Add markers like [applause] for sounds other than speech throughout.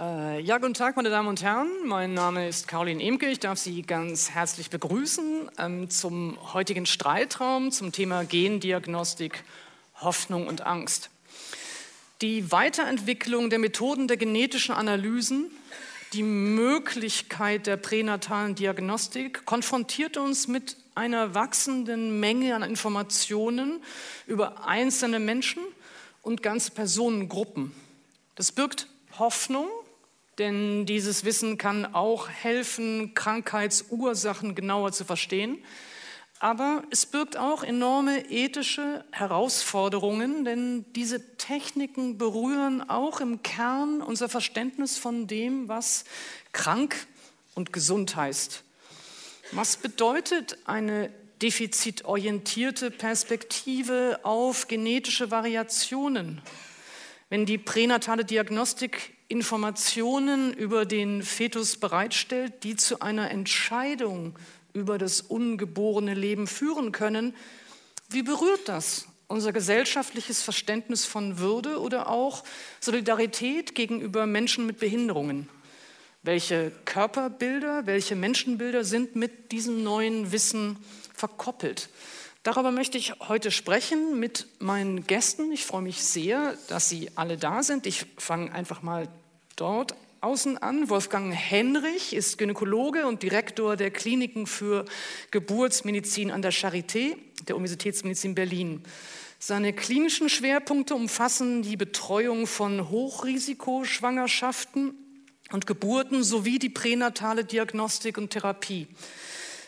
Äh, ja, guten Tag, meine Damen und Herren. Mein Name ist Caroline Emke. Ich darf Sie ganz herzlich begrüßen ähm, zum heutigen Streitraum zum Thema Gendiagnostik, Hoffnung und Angst. Die Weiterentwicklung der Methoden der genetischen Analysen, die Möglichkeit der pränatalen Diagnostik konfrontiert uns mit einer wachsenden Menge an Informationen über einzelne Menschen und ganze Personengruppen. Das birgt Hoffnung, denn dieses Wissen kann auch helfen, Krankheitsursachen genauer zu verstehen. Aber es birgt auch enorme ethische Herausforderungen, denn diese Techniken berühren auch im Kern unser Verständnis von dem, was krank und gesund heißt. Was bedeutet eine defizitorientierte Perspektive auf genetische Variationen? Wenn die pränatale Diagnostik Informationen über den Fetus bereitstellt, die zu einer Entscheidung über das ungeborene Leben führen können, wie berührt das unser gesellschaftliches Verständnis von Würde oder auch Solidarität gegenüber Menschen mit Behinderungen? Welche Körperbilder, welche Menschenbilder sind mit diesem neuen Wissen verkoppelt? Darüber möchte ich heute sprechen mit meinen Gästen. Ich freue mich sehr, dass Sie alle da sind. Ich fange einfach mal dort außen an. Wolfgang Henrich ist Gynäkologe und Direktor der Kliniken für Geburtsmedizin an der Charité der Universitätsmedizin Berlin. Seine klinischen Schwerpunkte umfassen die Betreuung von Hochrisikoschwangerschaften und Geburten sowie die pränatale Diagnostik und Therapie.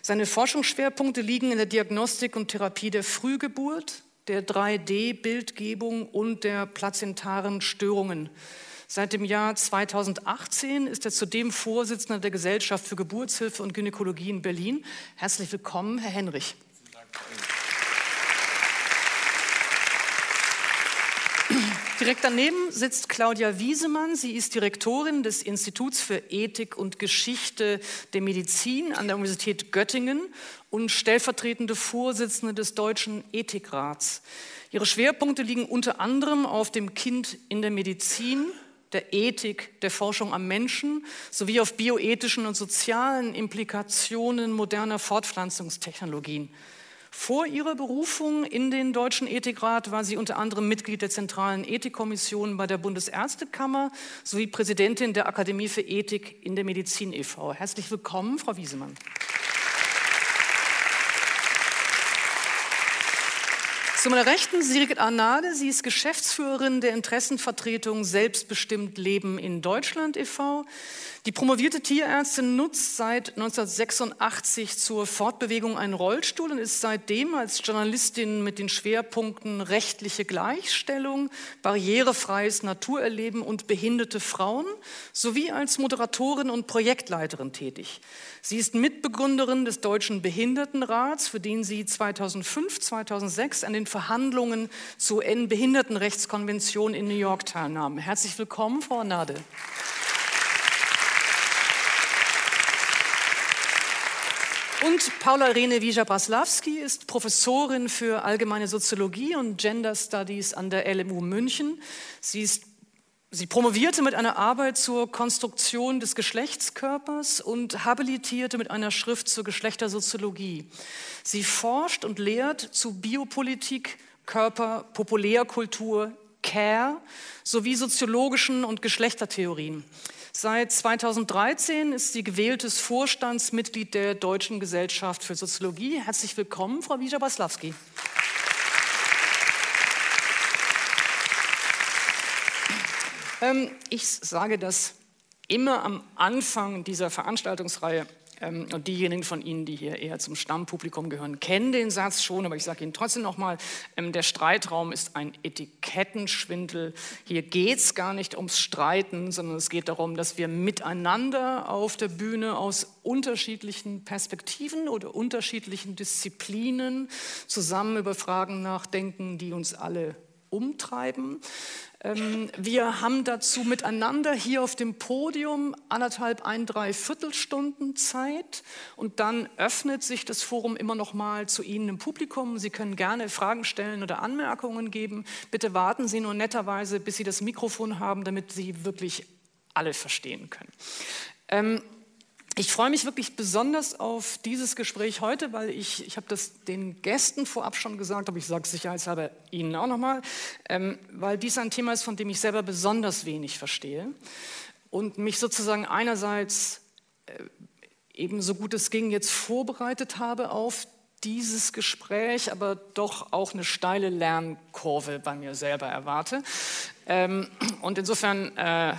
Seine Forschungsschwerpunkte liegen in der Diagnostik und Therapie der Frühgeburt, der 3D-Bildgebung und der plazentaren Störungen. Seit dem Jahr 2018 ist er zudem Vorsitzender der Gesellschaft für Geburtshilfe und Gynäkologie in Berlin. Herzlich willkommen, Herr Henrich. Direkt daneben sitzt Claudia Wiesemann. Sie ist Direktorin des Instituts für Ethik und Geschichte der Medizin an der Universität Göttingen und stellvertretende Vorsitzende des Deutschen Ethikrats. Ihre Schwerpunkte liegen unter anderem auf dem Kind in der Medizin, der Ethik, der Forschung am Menschen sowie auf bioethischen und sozialen Implikationen moderner Fortpflanzungstechnologien. Vor ihrer Berufung in den Deutschen Ethikrat war sie unter anderem Mitglied der Zentralen Ethikkommission bei der Bundesärztekammer sowie Präsidentin der Akademie für Ethik in der Medizin e.V. Herzlich willkommen, Frau Wiesemann. Zu meiner Rechten Sigrid Arnade. Sie ist Geschäftsführerin der Interessenvertretung Selbstbestimmt Leben in Deutschland e.V. Die promovierte Tierärztin nutzt seit 1986 zur Fortbewegung einen Rollstuhl und ist seitdem als Journalistin mit den Schwerpunkten rechtliche Gleichstellung, barrierefreies Naturerleben und behinderte Frauen sowie als Moderatorin und Projektleiterin tätig. Sie ist Mitbegründerin des Deutschen Behindertenrats, für den sie 2005, 2006 an den Verhandlungen zur Behindertenrechtskonvention in New York teilnahm. Herzlich willkommen, Frau Nade. Und Paula Irene Wieja-Braslawski ist Professorin für allgemeine Soziologie und Gender Studies an der LMU München. Sie, ist, sie promovierte mit einer Arbeit zur Konstruktion des Geschlechtskörpers und habilitierte mit einer Schrift zur Geschlechtersoziologie. Sie forscht und lehrt zu Biopolitik, Körper, Populärkultur, Care sowie soziologischen und Geschlechtertheorien. Seit 2013 ist sie gewähltes Vorstandsmitglied der Deutschen Gesellschaft für Soziologie. Herzlich willkommen, Frau Wieja-Baslawski. Ähm, ich sage das immer am Anfang dieser Veranstaltungsreihe. Ähm, und diejenigen von Ihnen, die hier eher zum Stammpublikum gehören, kennen den Satz schon, aber ich sage Ihnen trotzdem nochmal, ähm, der Streitraum ist ein Etikettenschwindel. Hier geht es gar nicht ums Streiten, sondern es geht darum, dass wir miteinander auf der Bühne aus unterschiedlichen Perspektiven oder unterschiedlichen Disziplinen zusammen über Fragen nachdenken, die uns alle umtreiben. Ähm, wir haben dazu miteinander hier auf dem Podium anderthalb, ein, drei Viertelstunden Zeit und dann öffnet sich das Forum immer noch mal zu Ihnen im Publikum. Sie können gerne Fragen stellen oder Anmerkungen geben. Bitte warten Sie nur netterweise, bis Sie das Mikrofon haben, damit Sie wirklich alle verstehen können. Ich freue mich wirklich besonders auf dieses Gespräch heute, weil ich, ich habe das den Gästen vorab schon gesagt, aber ich sage es sicherheitshalber Ihnen auch nochmal, ähm, weil dies ein Thema ist, von dem ich selber besonders wenig verstehe und mich sozusagen einerseits äh, ebenso gut es ging jetzt vorbereitet habe auf dieses Gespräch, aber doch auch eine steile Lernkurve bei mir selber erwarte. Ähm, und insofern äh,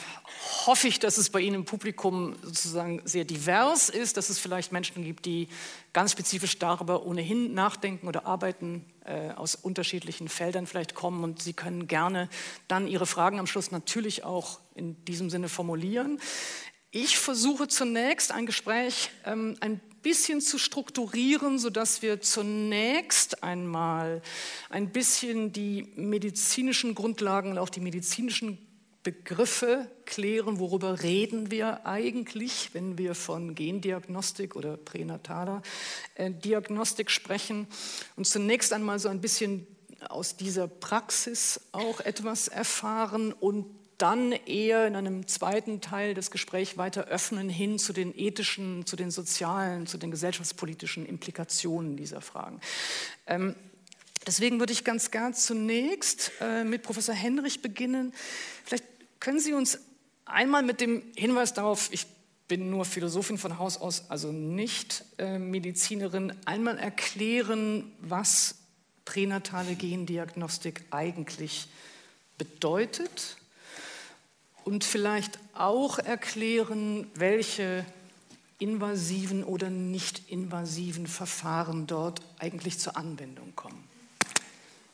hoffe ich, dass es bei Ihnen im Publikum sozusagen sehr divers ist, dass es vielleicht Menschen gibt, die ganz spezifisch darüber ohnehin nachdenken oder arbeiten, äh, aus unterschiedlichen Feldern vielleicht kommen und Sie können gerne dann Ihre Fragen am Schluss natürlich auch in diesem Sinne formulieren. Ich versuche zunächst ein Gespräch ähm, ein bisschen zu strukturieren, sodass wir zunächst einmal ein bisschen die medizinischen Grundlagen und auch die medizinischen Begriffe klären, worüber reden wir eigentlich, wenn wir von Gendiagnostik oder pränataler äh, Diagnostik sprechen. Und zunächst einmal so ein bisschen aus dieser Praxis auch etwas erfahren und dann eher in einem zweiten Teil des Gesprächs weiter öffnen hin zu den ethischen, zu den sozialen, zu den gesellschaftspolitischen Implikationen dieser Fragen. Ähm, deswegen würde ich ganz gern zunächst äh, mit Professor Henrich beginnen. Vielleicht können Sie uns einmal mit dem Hinweis darauf, ich bin nur Philosophin von Haus aus, also nicht äh, Medizinerin, einmal erklären, was pränatale Gendiagnostik eigentlich bedeutet und vielleicht auch erklären, welche invasiven oder nicht invasiven Verfahren dort eigentlich zur Anwendung kommen.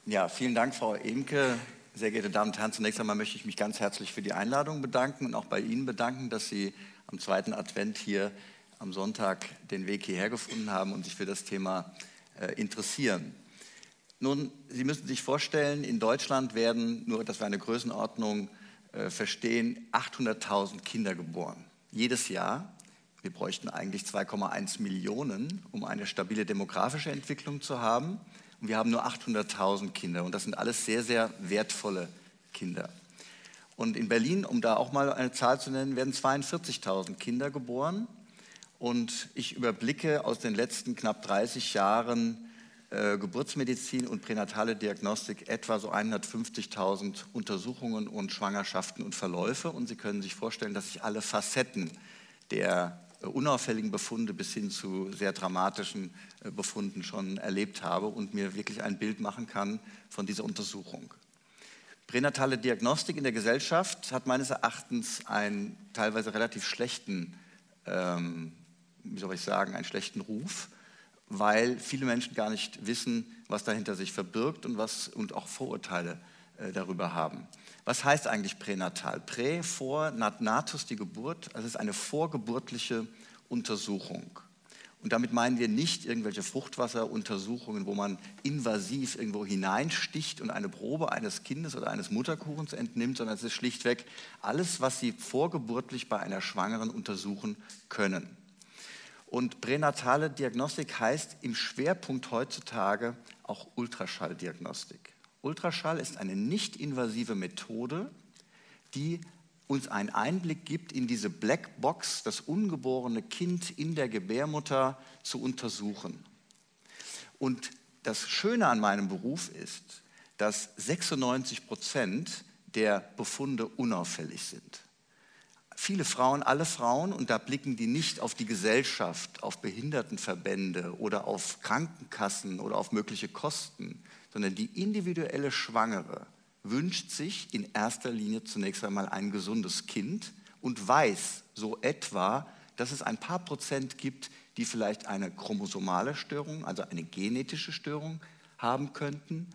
Ja, vielen Dank, Frau Emke. Sehr geehrte Damen und Herren, zunächst einmal möchte ich mich ganz herzlich für die Einladung bedanken und auch bei Ihnen bedanken, dass Sie am zweiten Advent hier am Sonntag den Weg hierher gefunden haben und sich für das Thema äh, interessieren. Nun, Sie müssen sich vorstellen, in Deutschland werden, nur dass wir eine Größenordnung äh, verstehen, 800.000 Kinder geboren. Jedes Jahr. Wir bräuchten eigentlich 2,1 Millionen, um eine stabile demografische Entwicklung zu haben. Und wir haben nur 800.000 Kinder. Und das sind alles sehr, sehr wertvolle Kinder. Und in Berlin, um da auch mal eine Zahl zu nennen, werden 42.000 Kinder geboren. Und ich überblicke aus den letzten knapp 30 Jahren äh, Geburtsmedizin und pränatale Diagnostik etwa so 150.000 Untersuchungen und Schwangerschaften und Verläufe. Und Sie können sich vorstellen, dass ich alle Facetten der äh, unauffälligen Befunde bis hin zu sehr dramatischen äh, Befunden schon erlebt habe und mir wirklich ein Bild machen kann von dieser Untersuchung. Pränatale Diagnostik in der Gesellschaft hat meines Erachtens einen teilweise relativ schlechten, ähm, wie soll ich sagen, einen schlechten Ruf weil viele Menschen gar nicht wissen, was dahinter sich verbirgt und, was, und auch Vorurteile äh, darüber haben. Was heißt eigentlich pränatal? Prä, vor, natus die Geburt, also es ist eine vorgeburtliche Untersuchung. Und damit meinen wir nicht irgendwelche Fruchtwasseruntersuchungen, wo man invasiv irgendwo hineinsticht und eine Probe eines Kindes oder eines Mutterkuchens entnimmt, sondern es ist schlichtweg alles, was Sie vorgeburtlich bei einer Schwangeren untersuchen können. Und pränatale Diagnostik heißt im Schwerpunkt heutzutage auch Ultraschalldiagnostik. Ultraschall ist eine nicht-invasive Methode, die uns einen Einblick gibt in diese Blackbox, das ungeborene Kind in der Gebärmutter zu untersuchen. Und das Schöne an meinem Beruf ist, dass 96 Prozent der Befunde unauffällig sind viele Frauen, alle Frauen, und da blicken die nicht auf die Gesellschaft, auf Behindertenverbände oder auf Krankenkassen oder auf mögliche Kosten, sondern die individuelle Schwangere wünscht sich in erster Linie zunächst einmal ein gesundes Kind und weiß so etwa, dass es ein paar Prozent gibt, die vielleicht eine chromosomale Störung, also eine genetische Störung haben könnten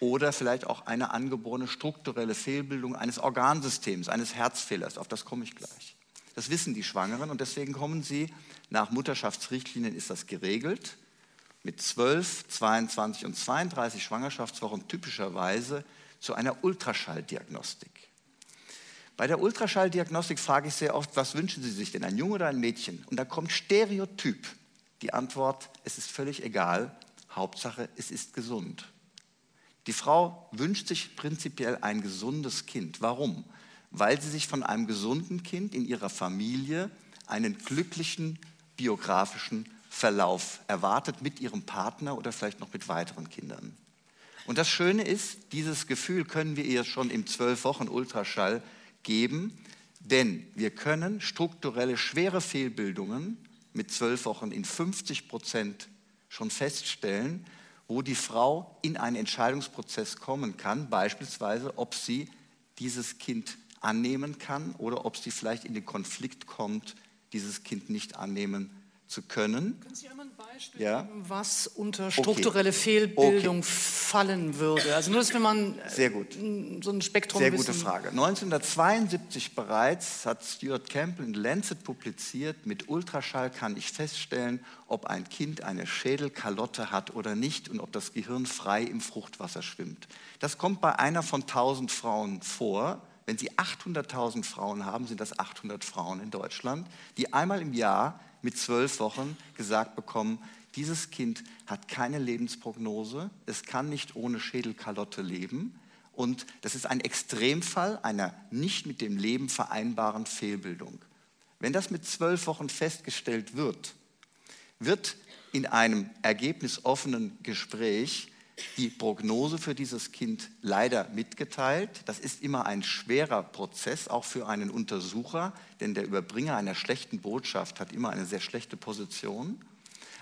oder vielleicht auch eine angeborene strukturelle Fehlbildung eines Organsystems, eines Herzfehlers. Auf das komme ich gleich. Das wissen die Schwangeren und deswegen kommen sie, nach Mutterschaftsrichtlinien ist das geregelt, mit 12, 22 und 32 Schwangerschaftswochen typischerweise zu einer Ultraschalldiagnostik. Bei der Ultraschalldiagnostik frage ich sehr oft, was wünschen Sie sich denn, ein Junge oder ein Mädchen? Und da kommt Stereotyp die Antwort, es ist völlig egal, Hauptsache, es ist gesund. Die Frau wünscht sich prinzipiell ein gesundes Kind. Warum? weil sie sich von einem gesunden Kind in ihrer Familie einen glücklichen biografischen Verlauf erwartet mit ihrem Partner oder vielleicht noch mit weiteren Kindern. Und das Schöne ist, dieses Gefühl können wir ihr schon im zwölf Wochen Ultraschall geben, denn wir können strukturelle schwere Fehlbildungen mit zwölf Wochen in 50 Prozent schon feststellen, wo die Frau in einen Entscheidungsprozess kommen kann, beispielsweise ob sie dieses Kind annehmen kann oder ob sie vielleicht in den Konflikt kommt, dieses Kind nicht annehmen zu können. Können Sie einmal ein Beispiel ja? was unter strukturelle okay. Fehlbildung okay. fallen würde? Also nur, dass wenn man Sehr gut. so ein Spektrum Sehr gute Frage. 1972 bereits hat Stuart Campbell in Lancet publiziert, mit Ultraschall kann ich feststellen, ob ein Kind eine Schädelkalotte hat oder nicht und ob das Gehirn frei im Fruchtwasser schwimmt. Das kommt bei einer von 1000 Frauen vor. Wenn Sie 800.000 Frauen haben, sind das 800 Frauen in Deutschland, die einmal im Jahr mit zwölf Wochen gesagt bekommen, dieses Kind hat keine Lebensprognose, es kann nicht ohne Schädelkalotte leben und das ist ein Extremfall einer nicht mit dem Leben vereinbaren Fehlbildung. Wenn das mit zwölf Wochen festgestellt wird, wird in einem ergebnisoffenen Gespräch die Prognose für dieses Kind leider mitgeteilt. Das ist immer ein schwerer Prozess, auch für einen Untersucher, denn der Überbringer einer schlechten Botschaft hat immer eine sehr schlechte Position.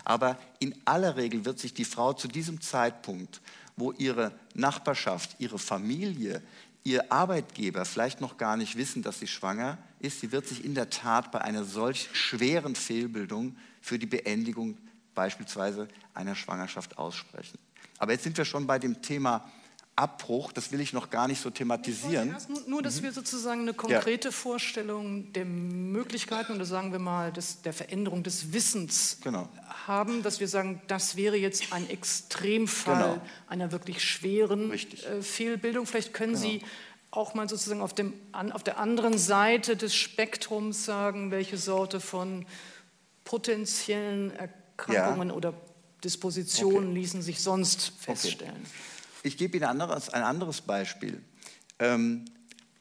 Aber in aller Regel wird sich die Frau zu diesem Zeitpunkt, wo ihre Nachbarschaft, ihre Familie, ihr Arbeitgeber vielleicht noch gar nicht wissen, dass sie schwanger ist, sie wird sich in der Tat bei einer solch schweren Fehlbildung für die Beendigung beispielsweise einer Schwangerschaft aussprechen. Aber jetzt sind wir schon bei dem Thema Abbruch, das will ich noch gar nicht so thematisieren. nur, nur, dass mhm. wir sozusagen eine konkrete ja. Vorstellung der Möglichkeiten oder sagen wir mal des, der Veränderung des Wissens genau. haben, dass wir sagen, das wäre jetzt ein Extremfall genau. einer wirklich schweren äh, Fehlbildung. Vielleicht können genau. Sie auch mal sozusagen auf, dem, an, auf der anderen Seite des Spektrums sagen, welche Sorte von potenziellen Erkrankungen ja. oder Dispositionen okay. ließen sich sonst feststellen. Okay. Ich gebe Ihnen ein anderes, ein anderes Beispiel. Ähm,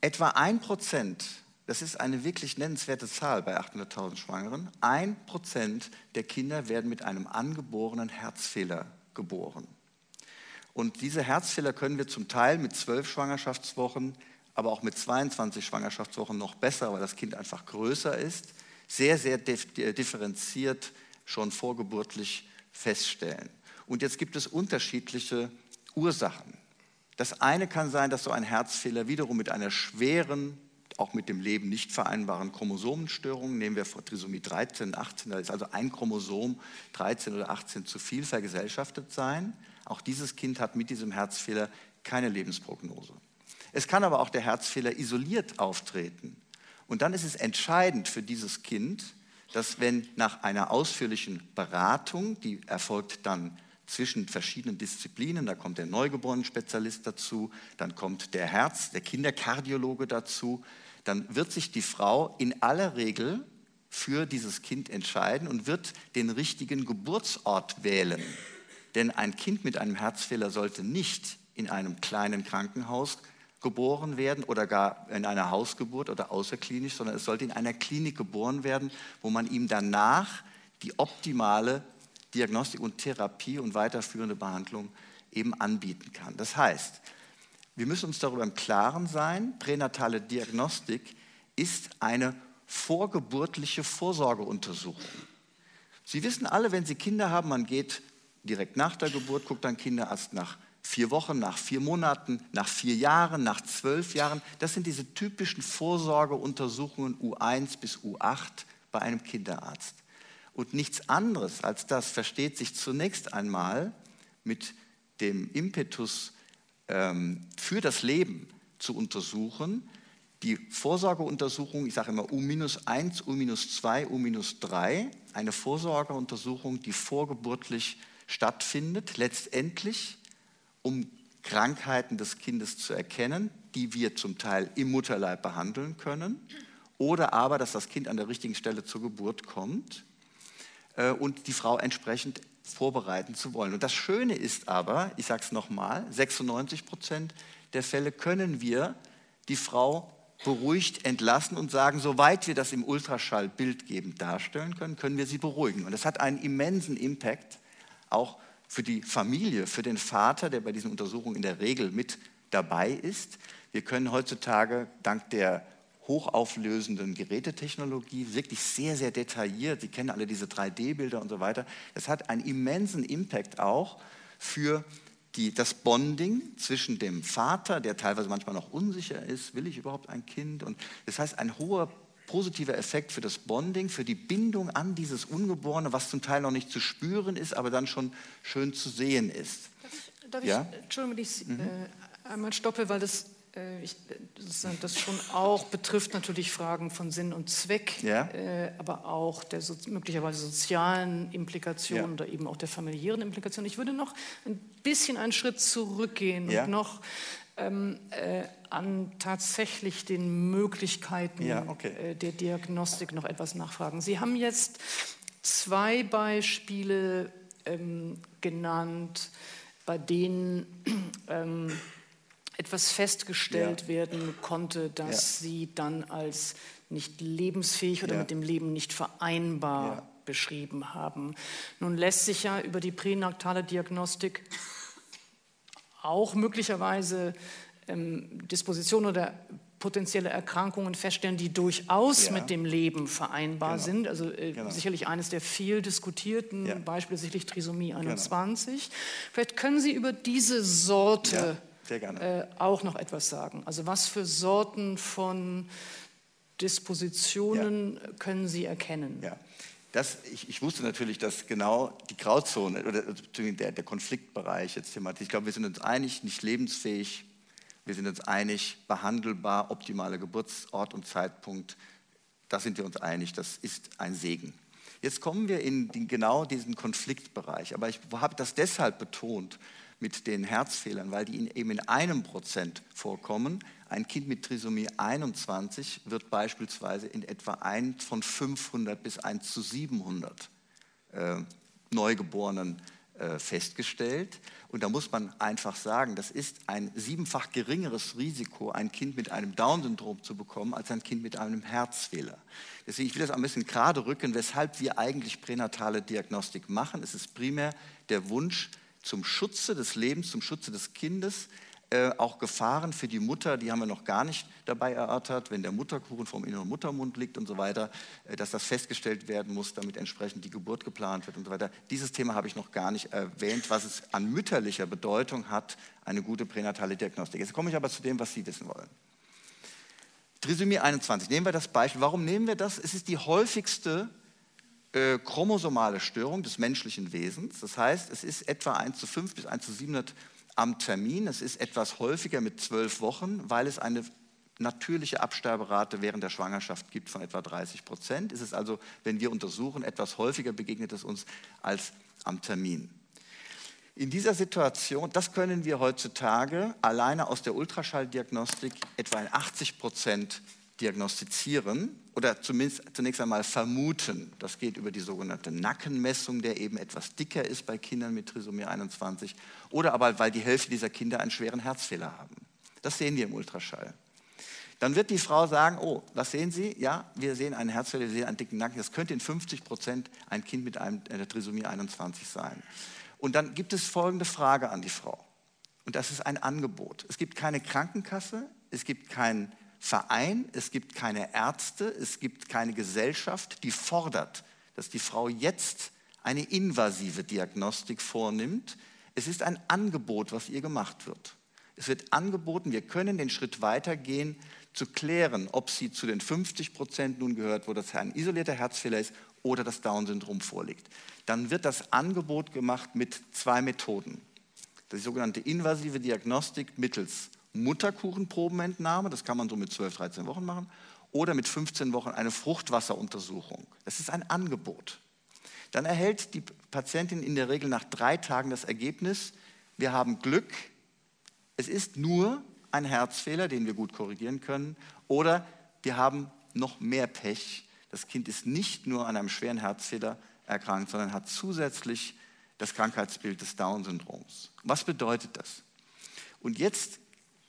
etwa ein Prozent, das ist eine wirklich nennenswerte Zahl bei 800.000 Schwangeren, ein Prozent der Kinder werden mit einem angeborenen Herzfehler geboren. Und diese Herzfehler können wir zum Teil mit zwölf Schwangerschaftswochen, aber auch mit 22 Schwangerschaftswochen noch besser, weil das Kind einfach größer ist, sehr, sehr differenziert schon vorgeburtlich feststellen. Und jetzt gibt es unterschiedliche Ursachen. Das eine kann sein, dass so ein Herzfehler wiederum mit einer schweren, auch mit dem Leben nicht vereinbaren Chromosomenstörung, nehmen wir vor Trisomie 13, 18, da ist also ein Chromosom 13 oder 18 zu viel vergesellschaftet sein. Auch dieses Kind hat mit diesem Herzfehler keine Lebensprognose. Es kann aber auch der Herzfehler isoliert auftreten. Und dann ist es entscheidend für dieses Kind, dass wenn nach einer ausführlichen Beratung, die erfolgt dann zwischen verschiedenen Disziplinen, da kommt der Neugeborenen-Spezialist dazu, dann kommt der Herz, der Kinderkardiologe dazu, dann wird sich die Frau in aller Regel für dieses Kind entscheiden und wird den richtigen Geburtsort wählen. Denn ein Kind mit einem Herzfehler sollte nicht in einem kleinen Krankenhaus geboren werden oder gar in einer Hausgeburt oder außerklinisch, sondern es sollte in einer Klinik geboren werden, wo man ihm danach die optimale Diagnostik und Therapie und weiterführende Behandlung eben anbieten kann. Das heißt, wir müssen uns darüber im Klaren sein, pränatale Diagnostik ist eine vorgeburtliche Vorsorgeuntersuchung. Sie wissen alle, wenn Sie Kinder haben, man geht direkt nach der Geburt, guckt dann Kinderarzt nach vier Wochen, nach vier Monaten, nach vier Jahren, nach zwölf Jahren. Das sind diese typischen Vorsorgeuntersuchungen U1 bis U8 bei einem Kinderarzt. Und nichts anderes als das versteht sich zunächst einmal mit dem Impetus ähm, für das Leben zu untersuchen. Die Vorsorgeuntersuchung, ich sage immer U-1, U-2, U-3, eine Vorsorgeuntersuchung, die vorgeburtlich stattfindet, letztendlich um Krankheiten des Kindes zu erkennen, die wir zum Teil im Mutterleib behandeln können, oder aber, dass das Kind an der richtigen Stelle zur Geburt kommt äh, und die Frau entsprechend vorbereiten zu wollen. Und das Schöne ist aber, ich sage es nochmal, 96 Prozent der Fälle können wir die Frau beruhigt entlassen und sagen, soweit wir das im Ultraschall bildgebend darstellen können, können wir sie beruhigen. Und das hat einen immensen Impact auch für die Familie, für den Vater, der bei diesen Untersuchungen in der Regel mit dabei ist. Wir können heutzutage dank der hochauflösenden Gerätetechnologie, wirklich sehr, sehr detailliert, Sie kennen alle diese 3D-Bilder und so weiter, das hat einen immensen Impact auch für die, das Bonding zwischen dem Vater, der teilweise manchmal noch unsicher ist, will ich überhaupt ein Kind? Und das heißt, ein hoher positiver Effekt für das Bonding, für die Bindung an dieses Ungeborene, was zum Teil noch nicht zu spüren ist, aber dann schon schön zu sehen ist. Darf ich, darf ja? ich Entschuldigung, wenn ich mhm. äh, einmal stoppe, weil das äh, ich, das schon auch betrifft natürlich Fragen von Sinn und Zweck, ja. äh, aber auch der so, möglicherweise sozialen Implikationen ja. oder eben auch der familiären Implikationen. Ich würde noch ein bisschen einen Schritt zurückgehen und noch ähm, äh, an tatsächlich den Möglichkeiten okay. äh, der Diagnostik noch etwas nachfragen. Sie haben jetzt zwei Beispiele ähm, genannt, bei denen ähm, etwas festgestellt ja. werden konnte, das ja. sie dann als nicht lebensfähig oder ja. mit dem Leben nicht vereinbar beschrieben haben. Nun lässt sich ja über die pränatale Diagnostik auch möglicherweise ähm, Dispositionen oder potenzielle Erkrankungen feststellen, die durchaus ja. mit dem Leben vereinbar genau. sind. Also äh, genau. sicherlich eines der viel diskutierten ja. Beispiele, sicherlich Trisomie 21. Genau. Vielleicht können Sie über diese Sorte ja. Äh, auch noch etwas sagen. Also was für Sorten von Dispositionen können Sie erkennen? Ja. Das, ich, ich, wusste natürlich, dass genau die Grauzone oder der, der Konfliktbereich jetzt thematisiert. Ich glaube, wir sind uns einig, nicht lebensfähig. Wir sind uns einig, behandelbar, optimaler Geburtsort und Zeitpunkt. Da sind wir uns einig, das ist ein Segen. Jetzt kommen wir in den, genau diesen Konfliktbereich. Aber ich habe das deshalb betont, mit den Herzfehlern, weil die eben in einem Prozent vorkommen. Ein Kind mit Trisomie 21 wird beispielsweise in etwa 1 von 500 bis 1 zu 700 äh, Neugeborenen äh, festgestellt. Und da muss man einfach sagen, das ist ein siebenfach geringeres Risiko, ein Kind mit einem Down-Syndrom zu bekommen, als ein Kind mit einem Herzfehler. Deswegen, ich will das ein bisschen gerade rücken, weshalb wir eigentlich pränatale Diagnostik machen. Es ist primär der Wunsch, zum Schutze des Lebens, zum Schutze des Kindes, äh, auch Gefahren für die Mutter, die haben wir noch gar nicht dabei erörtert, wenn der Mutterkuchen vom inneren Muttermund liegt und so weiter, äh, dass das festgestellt werden muss, damit entsprechend die Geburt geplant wird und so weiter. Dieses Thema habe ich noch gar nicht erwähnt, was es an mütterlicher Bedeutung hat, eine gute pränatale Diagnostik. Jetzt komme ich aber zu dem, was Sie wissen wollen. Trisomie 21, nehmen wir das Beispiel. Warum nehmen wir das? Es ist die häufigste äh, chromosomale Störung des menschlichen Wesens. Das heißt, es ist etwa 1 zu 5 bis 1 zu 700 am Termin. Es ist etwas häufiger mit zwölf Wochen, weil es eine natürliche Absterberate während der Schwangerschaft gibt von etwa 30 Prozent. Ist es also, wenn wir untersuchen, etwas häufiger begegnet es uns als am Termin. In dieser Situation, das können wir heutzutage alleine aus der Ultraschalldiagnostik etwa in 80 Prozent diagnostizieren oder zumindest zunächst einmal vermuten. Das geht über die sogenannte Nackenmessung, der eben etwas dicker ist bei Kindern mit Trisomie 21 oder aber weil die Hälfte dieser Kinder einen schweren Herzfehler haben. Das sehen wir im Ultraschall. Dann wird die Frau sagen, oh, was sehen Sie? Ja, wir sehen einen Herzfehler, wir sehen einen dicken Nacken. Das könnte in 50 Prozent ein Kind mit einem, einer Trisomie 21 sein. Und dann gibt es folgende Frage an die Frau. Und das ist ein Angebot. Es gibt keine Krankenkasse, es gibt kein Verein, es gibt keine Ärzte, es gibt keine Gesellschaft, die fordert, dass die Frau jetzt eine invasive Diagnostik vornimmt. Es ist ein Angebot, was ihr gemacht wird. Es wird angeboten, wir können den Schritt weitergehen, zu klären, ob sie zu den 50 Prozent nun gehört, wo das ein isolierter Herzfehler ist oder das Down-Syndrom vorliegt. Dann wird das Angebot gemacht mit zwei Methoden. Die sogenannte invasive Diagnostik mittels Mutterkuchenprobenentnahme, das kann man so mit 12, 13 Wochen machen, oder mit 15 Wochen eine Fruchtwasseruntersuchung. Das ist ein Angebot. Dann erhält die Patientin in der Regel nach drei Tagen das Ergebnis, wir haben Glück, es ist nur ein Herzfehler, den wir gut korrigieren können, oder wir haben noch mehr Pech. Das Kind ist nicht nur an einem schweren Herzfehler erkrankt, sondern hat zusätzlich das Krankheitsbild des Down-Syndroms. Was bedeutet das? Und jetzt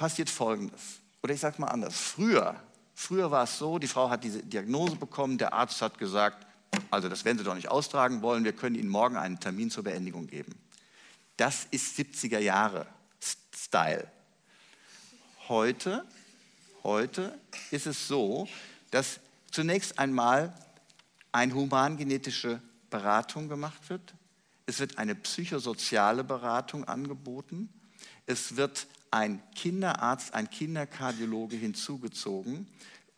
passiert Folgendes. Oder ich sage mal anders. Früher Früher war es so, die Frau hat diese Diagnose bekommen, der Arzt hat gesagt, also das werden Sie doch nicht austragen wollen, wir können Ihnen morgen einen Termin zur Beendigung geben. Das ist 70er Jahre Style. Heute, heute ist es so, dass zunächst einmal eine humangenetische Beratung gemacht wird. Es wird eine psychosoziale Beratung angeboten. Es wird ein Kinderarzt, ein Kinderkardiologe hinzugezogen,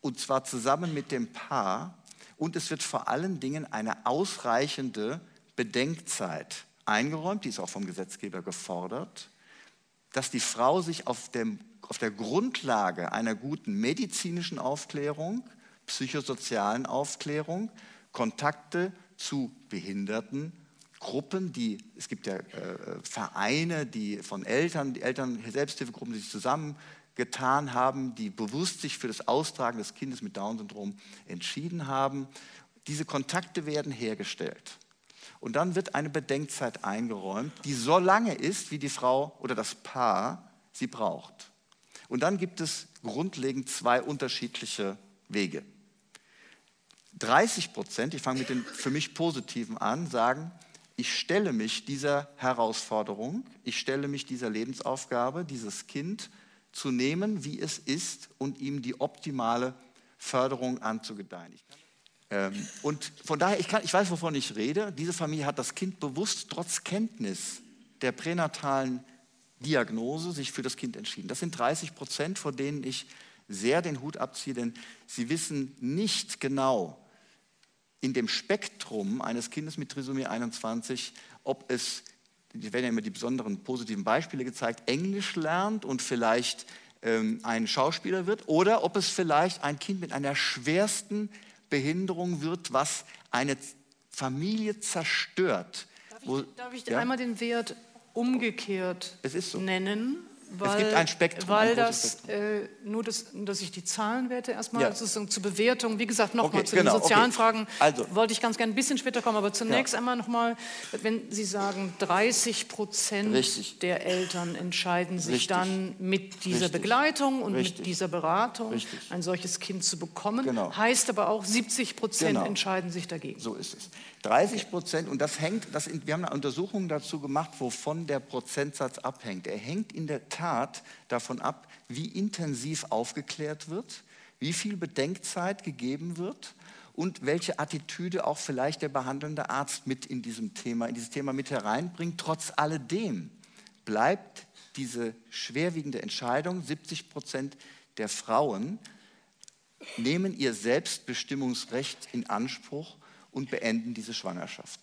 und zwar zusammen mit dem Paar. Und es wird vor allen Dingen eine ausreichende Bedenkzeit eingeräumt, die ist auch vom Gesetzgeber gefordert, dass die Frau sich auf, dem, auf der Grundlage einer guten medizinischen Aufklärung, psychosozialen Aufklärung, Kontakte zu Behinderten Gruppen, die, es gibt ja äh, Vereine, die von Eltern, die Eltern, Selbsthilfegruppen, die sich zusammengetan haben, die bewusst sich für das Austragen des Kindes mit Down-Syndrom entschieden haben. Diese Kontakte werden hergestellt. Und dann wird eine Bedenkzeit eingeräumt, die so lange ist, wie die Frau oder das Paar sie braucht. Und dann gibt es grundlegend zwei unterschiedliche Wege. 30 Prozent, ich fange mit den für mich positiven an, sagen, ich stelle mich dieser Herausforderung, ich stelle mich dieser Lebensaufgabe, dieses Kind zu nehmen, wie es ist und ihm die optimale Förderung anzugedeihen. Ähm, und von daher, ich, kann, ich weiß, wovon ich rede. Diese Familie hat das Kind bewusst trotz Kenntnis der pränatalen Diagnose sich für das Kind entschieden. Das sind 30 Prozent, vor denen ich sehr den Hut abziehe, denn sie wissen nicht genau, in dem Spektrum eines Kindes mit Trisomie 21, ob es, es werden ja immer die besonderen positiven Beispiele gezeigt, Englisch lernt und vielleicht ähm, ein Schauspieler wird, oder ob es vielleicht ein Kind mit einer schwersten Behinderung wird, was eine Familie zerstört. Darf ich, wo, darf ich ja? einmal den Wert umgekehrt so. nennen? Weil, es gibt ein Spektrum. Weil ein das, Spektrum. Äh, nur das, dass ich die Zahlenwerte erstmal ja. sozusagen zur Bewertung, wie gesagt, nochmal okay, zu genau, den sozialen okay. Fragen also. wollte ich ganz gerne ein bisschen später kommen, aber zunächst ja. einmal nochmal, wenn Sie sagen, 30 Prozent der Eltern entscheiden sich Richtig. dann mit dieser Richtig. Begleitung und Richtig. mit dieser Beratung ein solches Kind zu bekommen, genau. heißt aber auch 70 Prozent genau. entscheiden sich dagegen. So ist es. 30 Prozent, und das hängt, das, wir haben eine Untersuchung dazu gemacht, wovon der Prozentsatz abhängt. Er hängt in der Tat davon ab, wie intensiv aufgeklärt wird, wie viel Bedenkzeit gegeben wird und welche Attitüde auch vielleicht der behandelnde Arzt mit in diesem Thema, in dieses Thema mit hereinbringt. Trotz alledem bleibt diese schwerwiegende Entscheidung, 70 Prozent der Frauen nehmen ihr Selbstbestimmungsrecht in Anspruch und beenden diese Schwangerschaft.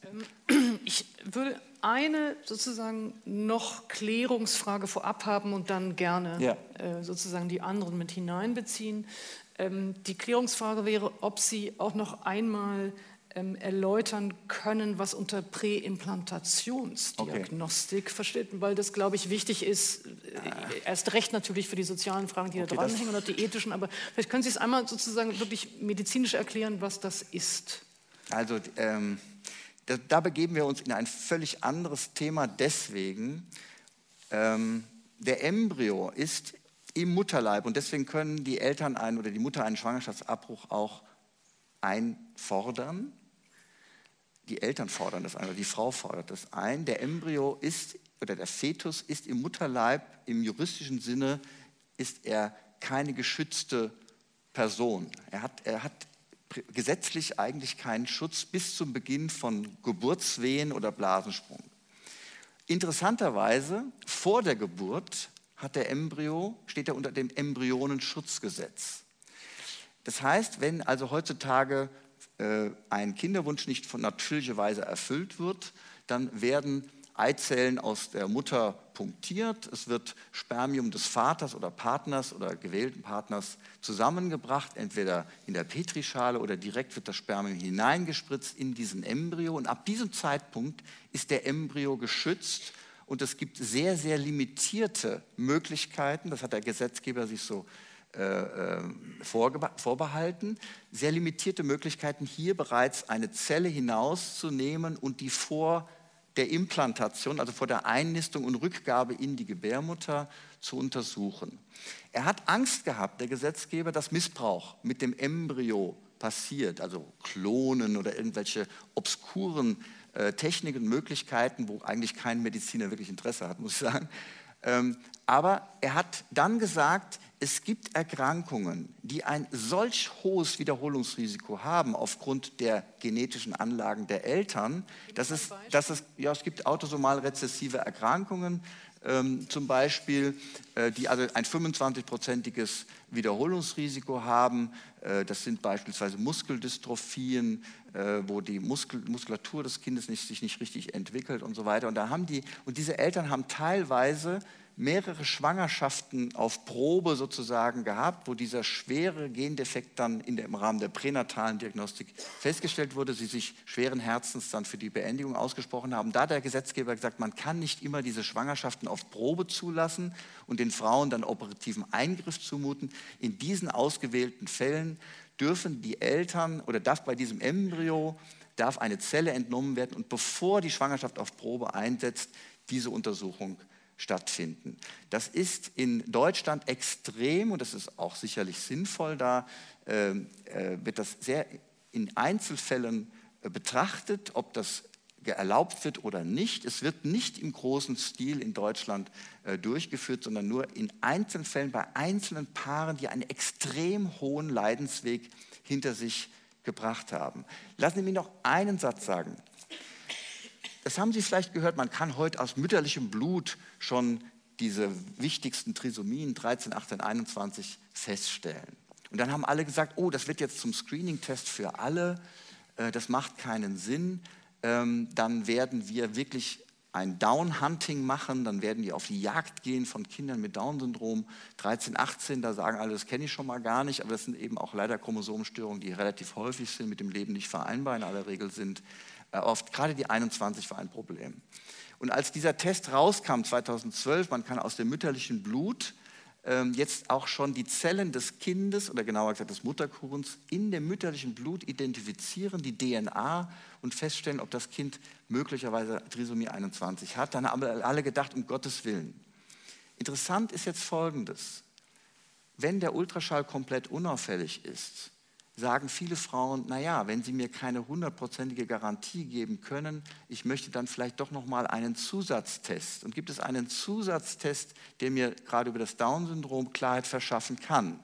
Ähm, [clears throat] ich würde eine sozusagen noch Klärungsfrage vorab haben und dann gerne ja. Äh, sozusagen die anderen mit hineinbeziehen. Ähm, die Klärungsfrage wäre, ob Sie auch noch einmal ähm, erläutern können, was unter Präimplantationsdiagnostik okay. versteht, weil das, glaube ich, wichtig ist, äh, erst recht natürlich für die sozialen Fragen, die okay, da dranhängen oder die ethischen, aber vielleicht können Sie es einmal sozusagen wirklich medizinisch erklären, was das ist. Also ähm, da, da, begeben wir uns in ein völlig anderes Thema deswegen. Ähm, der Embryo ist im Mutterleib und deswegen können die Eltern einen oder die Mutter einen Schwangerschaftsabbruch auch einfordern. Die Eltern fordern das ein oder die Frau fordert das ein. Der Embryo ist oder der Fetus ist im Mutterleib im juristischen Sinne ist er keine geschützte Person. Er hat, er hat gesetzlich eigentlich keinen Schutz bis zum Beginn von Geburtswehen oder Blasensprung. Interessanterweise, vor der Geburt hat der Embryo, steht er unter dem Embryonenschutzgesetz. Das heißt, wenn also heutzutage äh, ein Kinderwunsch nicht von natürlicher Weise erfüllt wird, dann werden Eizellen aus der Mutter punktiert, es wird Spermium des Vaters oder Partners oder gewählten Partners zusammengebracht, entweder in der Petrischale oder direkt wird das Spermium hineingespritzt in diesen Embryo. Und ab diesem Zeitpunkt ist der Embryo geschützt. Und es gibt sehr, sehr limitierte Möglichkeiten, das hat der Gesetzgeber sich so äh, äh vorbehalten, sehr limitierte Möglichkeiten, hier bereits eine Zelle hinauszunehmen und die vor der Implantation, also vor der Einnistung und Rückgabe in die Gebärmutter zu untersuchen. Er hat Angst gehabt, der Gesetzgeber, dass Missbrauch mit dem Embryo passiert, also Klonen oder irgendwelche obskuren äh, Techniken, Möglichkeiten, wo eigentlich kein Mediziner wirklich Interesse hat, muss ich sagen. Ähm, aber er hat dann gesagt, es gibt Erkrankungen, die ein solch hohes Wiederholungsrisiko haben aufgrund der genetischen Anlagen der Eltern, dass es, dass es, ja, es gibt autosomal rezessive Erkrankungen, ähm, zum Beispiel, äh, die also ein 25-prozentiges Wiederholungsrisiko haben. Äh, das sind beispielsweise Muskeldystrophien, äh, wo die Muskel, Muskulatur des Kindes nicht, sich nicht richtig entwickelt und so weiter. Und, da haben die, und diese Eltern haben teilweise mehrere Schwangerschaften auf Probe sozusagen gehabt, wo dieser schwere Gendefekt dann der, im Rahmen der pränatalen Diagnostik festgestellt wurde, sie sich schweren Herzens dann für die Beendigung ausgesprochen haben. Da hat der Gesetzgeber gesagt, man kann nicht immer diese Schwangerschaften auf Probe zulassen und den Frauen dann operativen Eingriff zumuten. In diesen ausgewählten Fällen dürfen die Eltern oder darf bei diesem Embryo darf eine Zelle entnommen werden und bevor die Schwangerschaft auf Probe einsetzt, diese Untersuchung stattfinden. Das ist in Deutschland extrem und das ist auch sicherlich sinnvoll. Da äh, äh, wird das sehr in Einzelfällen äh, betrachtet, ob das erlaubt wird oder nicht. Es wird nicht im großen Stil in Deutschland äh, durchgeführt, sondern nur in Einzelfällen bei einzelnen Paaren, die einen extrem hohen Leidensweg hinter sich gebracht haben. Lassen Sie mich noch einen Satz sagen. Das haben Sie vielleicht gehört, man kann heute aus mütterlichem Blut schon diese wichtigsten Trisomien 13, 18, 21 feststellen. Und dann haben alle gesagt, oh, das wird jetzt zum Screening-Test für alle, äh, das macht keinen Sinn. Ähm, dann werden wir wirklich ein Down-Hunting machen, dann werden die auf die Jagd gehen von Kindern mit Down-Syndrom. 13, 18, da sagen alle, das kenne ich schon mal gar nicht, aber das sind eben auch leider Chromosomenstörungen, die relativ häufig sind, mit dem Leben nicht vereinbar in aller Regel sind. Äh, oft gerade die 21 war ein Problem. Und als dieser Test rauskam 2012, man kann aus dem mütterlichen Blut ähm, jetzt auch schon die Zellen des Kindes oder genauer gesagt des Mutterkuchens in dem mütterlichen Blut identifizieren, die DNA und feststellen, ob das Kind möglicherweise Trisomie 21 hat. Dann haben alle gedacht, um Gottes Willen. Interessant ist jetzt Folgendes. Wenn der Ultraschall komplett unauffällig ist, sagen viele Frauen, naja, wenn Sie mir keine hundertprozentige Garantie geben können, ich möchte dann vielleicht doch noch mal einen Zusatztest. Und gibt es einen Zusatztest, der mir gerade über das Down-Syndrom Klarheit verschaffen kann?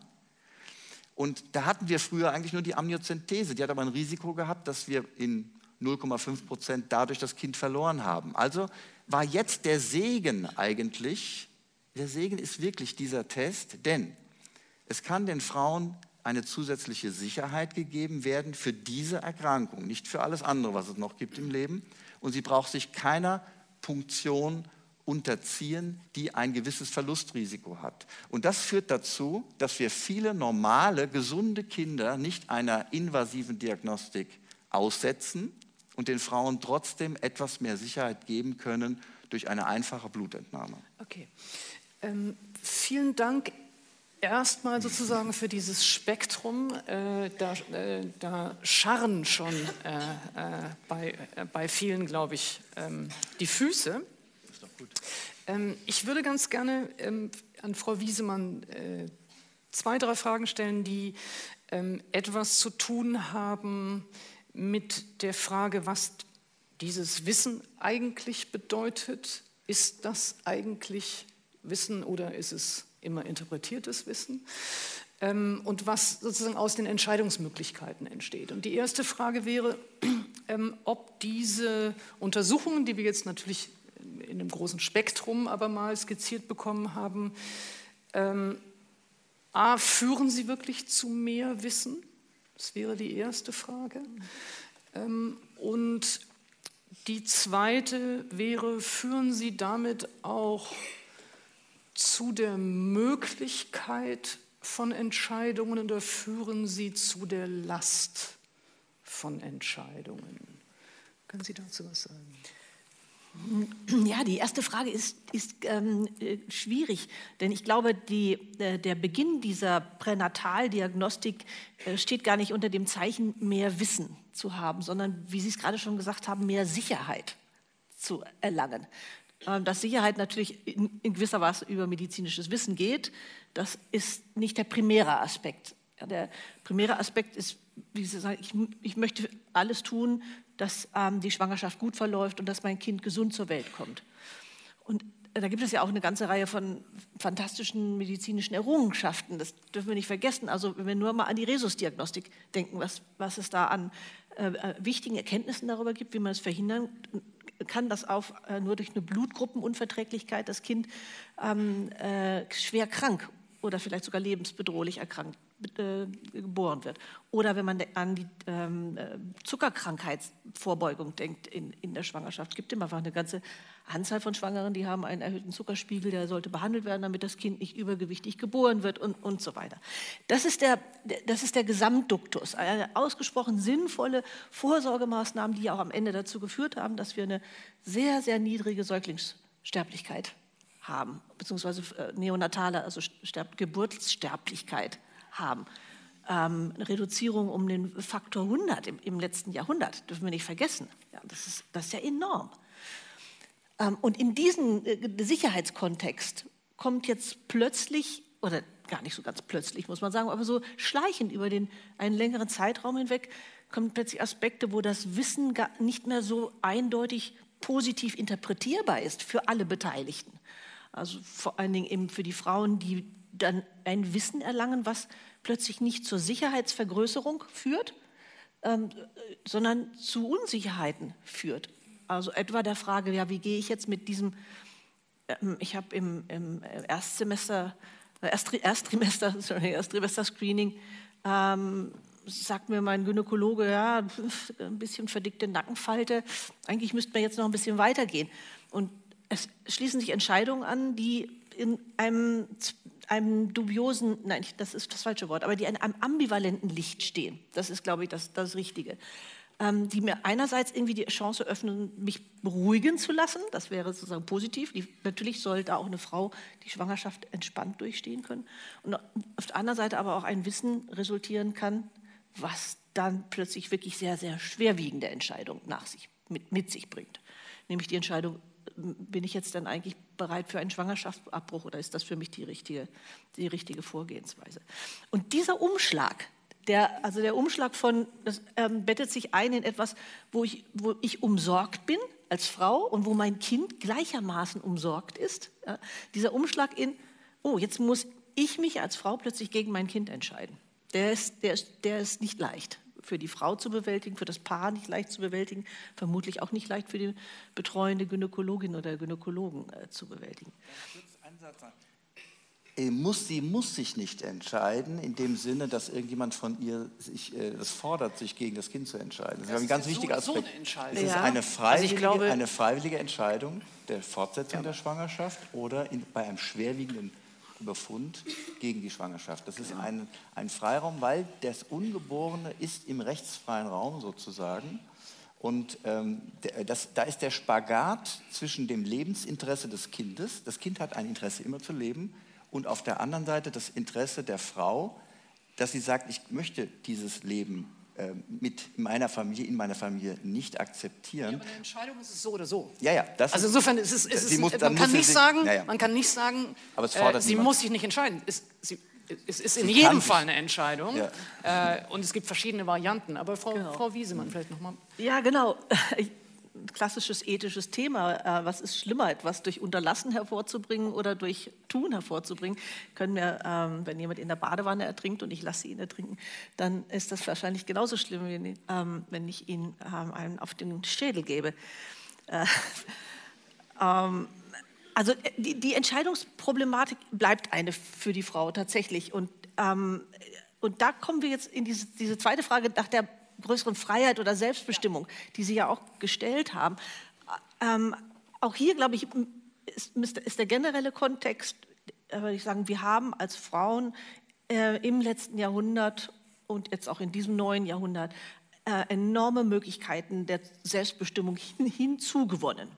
Und da hatten wir früher eigentlich nur die Amniozentese. Die hat aber ein Risiko gehabt, dass wir in 0,5 Prozent dadurch das Kind verloren haben. Also war jetzt der Segen eigentlich, der Segen ist wirklich dieser Test, denn es kann den Frauen eine zusätzliche Sicherheit gegeben werden für diese Erkrankung, nicht für alles andere, was es noch gibt im Leben. Und sie braucht sich keiner Punktion unterziehen, die ein gewisses Verlustrisiko hat. Und das führt dazu, dass wir viele normale, gesunde Kinder nicht einer invasiven Diagnostik aussetzen und den Frauen trotzdem etwas mehr Sicherheit geben können durch eine einfache Blutentnahme. Okay. Ähm, vielen Dank erstmal sozusagen für dieses Spektrum, äh, da, äh, da, scharren schon äh, äh bei, äh, bei vielen, glaube ich, ähm, die Füße. Ist doch gut. Ähm, ich würde ganz gerne ähm, an Frau Wiesemann äh, zwei, drei Fragen stellen, die ähm, etwas zu tun haben mit der Frage, was dieses Wissen eigentlich bedeutet. Ist das eigentlich Wissen oder ist es immer interpretiertes Wissen ähm, und was sozusagen aus den Entscheidungsmöglichkeiten entsteht. Und die erste Frage wäre, [clears throat] ähm, ob diese Untersuchungen, die wir jetzt natürlich in einem großen Spektrum aber mal skizziert bekommen haben, ähm, a, führen sie wirklich zu mehr Wissen? Das wäre die erste Frage. Ähm, und die zweite wäre, führen Sie damit auch zu der Möglichkeit von Entscheidungen oder führen sie zu der Last von Entscheidungen? Können Sie dazu was sagen? Ja, die erste Frage ist, ist ähm, äh, schwierig, denn ich glaube, die, äh, der Beginn dieser Pränataldiagnostik äh, steht gar nicht unter dem Zeichen, mehr Wissen zu haben, sondern, wie Sie es gerade schon gesagt haben, mehr Sicherheit zu erlangen. Ähm, dass Sicherheit natürlich in, in gewisser Weise über medizinisches Wissen geht, das ist nicht der primäre Aspekt. Ja, der primäre Aspekt ist, wie Sie sagen, ich, ich möchte alles tun, dass ähm, die Schwangerschaft gut verläuft und dass mein Kind gesund zur Welt kommt. Und da gibt es ja auch eine ganze Reihe von fantastischen medizinischen Errungenschaften. Das dürfen wir nicht vergessen. Also wenn wir nur mal an die Rhesusdiagnostik denken, was, was es da an äh, äh wichtigen Erkenntnissen darüber gibt, wie man es verhindern kann, dass auch äh, nur durch eine Blutgruppenunverträglichkeit das Kind ähm, äh, schwer krank oder vielleicht sogar lebensbedrohlich erkrankt geboren wird. Oder wenn man an die ähm, äh, Zuckerkrankheitsvorbeugung denkt in, in der Schwangerschaft. Es gibt immer einfach eine ganze Anzahl von Schwangeren, die haben einen erhöhten Zuckerspiegel, der sollte behandelt werden, damit das Kind nicht übergewichtig geboren wird und, und so weiter. Das ist, der, das ist der Gesamtduktus, eine ausgesprochen sinnvolle Vorsorgemaßnahmen, die auch am Ende dazu geführt haben, dass wir eine sehr, sehr niedrige Säuglingssterblichkeit haben, beziehungsweise äh, neonatale, also Sterb Geburtssterblichkeit haben. Ähm, eine Reduzierung um den Faktor 100 im, im, letzten Jahrhundert, dürfen wir nicht vergessen. Ja, das, ist, das ist ja enorm. Ähm, und in diesen äh, Sicherheitskontext kommt jetzt plötzlich, oder gar nicht so ganz plötzlich, muss man sagen, aber so schleichend über den, einen längeren Zeitraum hinweg, kommen plötzlich Aspekte, wo das Wissen gar nicht mehr so eindeutig positiv interpretierbar ist für alle Beteiligten. Also vor allen Dingen eben für die Frauen, die dann ein Wissen erlangen, was plötzlich nicht zur Sicherheitsvergrößerung führt, ähm, sondern zu Unsicherheiten führt. Also etwa der Frage, ja, wie gehe ich jetzt mit diesem, ähm, ich habe im, im, Erstsemester, äh, Ersttrimester, [laughs] sorry, Ersttrimester-Screening, ähm, sagt mir mein Gynäkologe, ja, [laughs] ein bisschen verdickte Nackenfalte, eigentlich müsste man jetzt noch ein bisschen weitergehen. Und es schließen sich Entscheidungen an, die in einem, einem dubiosen, nein, das ist das falsche Wort, aber die in einem ambivalenten Licht stehen. Das ist, glaube ich, das, das Richtige. Ähm, die mir einerseits irgendwie die Chance öffnen, mich beruhigen zu lassen. Das wäre sozusagen positiv. Die, natürlich soll da auch eine Frau die Schwangerschaft entspannt durchstehen können. Und auf der anderen Seite aber auch ein Wissen resultieren kann, was dann plötzlich wirklich sehr, sehr schwerwiegende Entscheidungen nach sich, mit, mit sich bringt. Nämlich die Entscheidung, bin ich jetzt dann eigentlich bereit für einen Schwangerschaftsabbruch oder ist das für mich die richtige, die richtige Vorgehensweise? Und dieser Umschlag, der, also der Umschlag von, das ähm, bettet sich ein in etwas, wo ich, wo ich umsorgt bin als Frau und wo mein Kind gleichermaßen umsorgt ist. Ja, dieser Umschlag in, oh, jetzt muss ich mich als Frau plötzlich gegen mein Kind entscheiden. Der ist, der ist, der ist nicht leicht für die Frau zu bewältigen, für das Paar nicht leicht zu bewältigen, vermutlich auch nicht leicht für die betreuende Gynäkologin oder Gynäkologen äh, zu bewältigen. Äh, muss, sie muss sich nicht entscheiden, in dem Sinne, dass irgendjemand von ihr sich, äh, das fordert, sich gegen das Kind zu entscheiden. Das, das ist ein ganz wichtiger so, Aspekt. So eine es ist eine freiwillige, also glaube, eine freiwillige Entscheidung der Fortsetzung ja. der Schwangerschaft oder in, bei einem schwerwiegenden Befund gegen die Schwangerschaft. Das ist ein, ein Freiraum, weil das Ungeborene ist im rechtsfreien Raum sozusagen. Und ähm, das, da ist der Spagat zwischen dem Lebensinteresse des Kindes, das Kind hat ein Interesse immer zu leben, und auf der anderen Seite das Interesse der Frau, dass sie sagt, ich möchte dieses Leben mit meiner Familie, in meiner Familie nicht akzeptieren. Ja, aber eine Entscheidung ist es so oder so. Ja, ja. also insofern ist es, ist es muss, man, kann nicht sagen, ja, ja. man kann nicht sagen, äh, sie muss sich nicht entscheiden. Es, sie, es ist in jedem Fall eine Entscheidung ja. äh, und es gibt verschiedene Varianten. Aber Frau, genau. Frau Wiesemann vielleicht nochmal. Ja, genau. Klassisches ethisches Thema. Äh, was ist schlimmer, etwas durch Unterlassen hervorzubringen oder durch Tun hervorzubringen? Können wir, ähm, wenn jemand in der Badewanne ertrinkt und ich lasse ihn ertrinken, dann ist das wahrscheinlich genauso schlimm, ähm, wenn ich ihn ähm, einen auf den Schädel gebe. Äh, also äh, die, die, Entscheidungsproblematik bleibt eine für die Frau tatsächlich. Und, und da kommen wir jetzt in diese, diese zweite Frage nach der größeren Freiheit oder Selbstbestimmung, die Sie ja auch gestellt haben. Ähm, auch hier, glaube ich, ist, ist, der generelle Kontext, äh, würde ich sagen, wir haben als Frauen äh, im letzten Jahrhundert und jetzt auch in diesem neuen Jahrhundert äh, enorme Möglichkeiten der Selbstbestimmung hin, hinzugewonnen.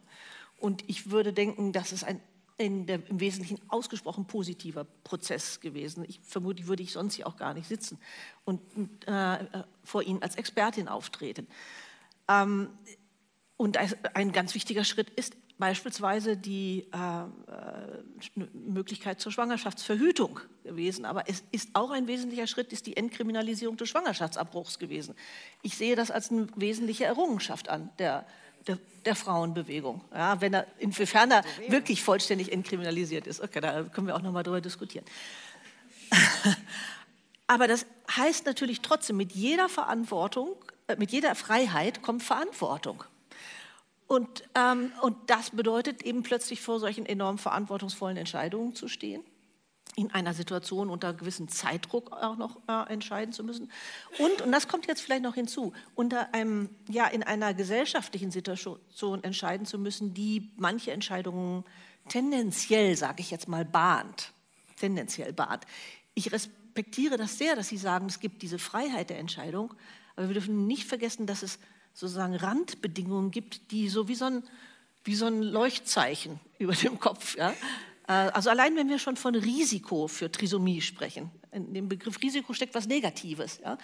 Und ich würde denken, dass es ein der, im Wesentlichen ausgesprochen positiver Prozess gewesen. Ich vermute, würde ich sonst hier auch gar nicht sitzen und äh, vor Ihnen als Expertin auftreten. Ähm, und ein ganz wichtiger Schritt ist beispielsweise die äh, äh, Möglichkeit zur Schwangerschaftsverhütung gewesen. Aber es ist auch ein wesentlicher Schritt, ist die Entkriminalisierung des Schwangerschaftsabbruchs gewesen. Ich sehe das als eine wesentliche Errungenschaft an der, der, der Frauenbewegung. Ja, wenn er, inwiefern er wirklich vollständig entkriminalisiert ist. Okay, da können wir auch noch mal darüber diskutieren. [laughs] Aber das heißt natürlich trotzdem, mit jeder Verantwortung, äh, mit jeder Freiheit kommt Verantwortung. Und, ähm, und das bedeutet eben plötzlich vor solchen enorm verantwortungsvollen Entscheidungen zu stehen, in einer Situation unter gewissem Zeitdruck auch noch äh, entscheiden zu müssen. Und, und das kommt jetzt vielleicht noch hinzu, unter einem, ja, in einer gesellschaftlichen Situation entscheiden zu müssen, die manche Entscheidungen tendenziell, sage ich jetzt mal, bahnt. Tendenziell bahnt. Ich respektiere das sehr, dass Sie sagen, es gibt diese Freiheit der Entscheidung, aber wir dürfen nicht vergessen, dass es sozusagen Randbedingungen gibt, die so wie so ein, wie so ein Leuchtzeichen [laughs] über dem Kopf. Ja? Äh, also allein wenn wir schon von Risiko für Trisomie sprechen, in dem Begriff Risiko steckt was Negatives. Ja?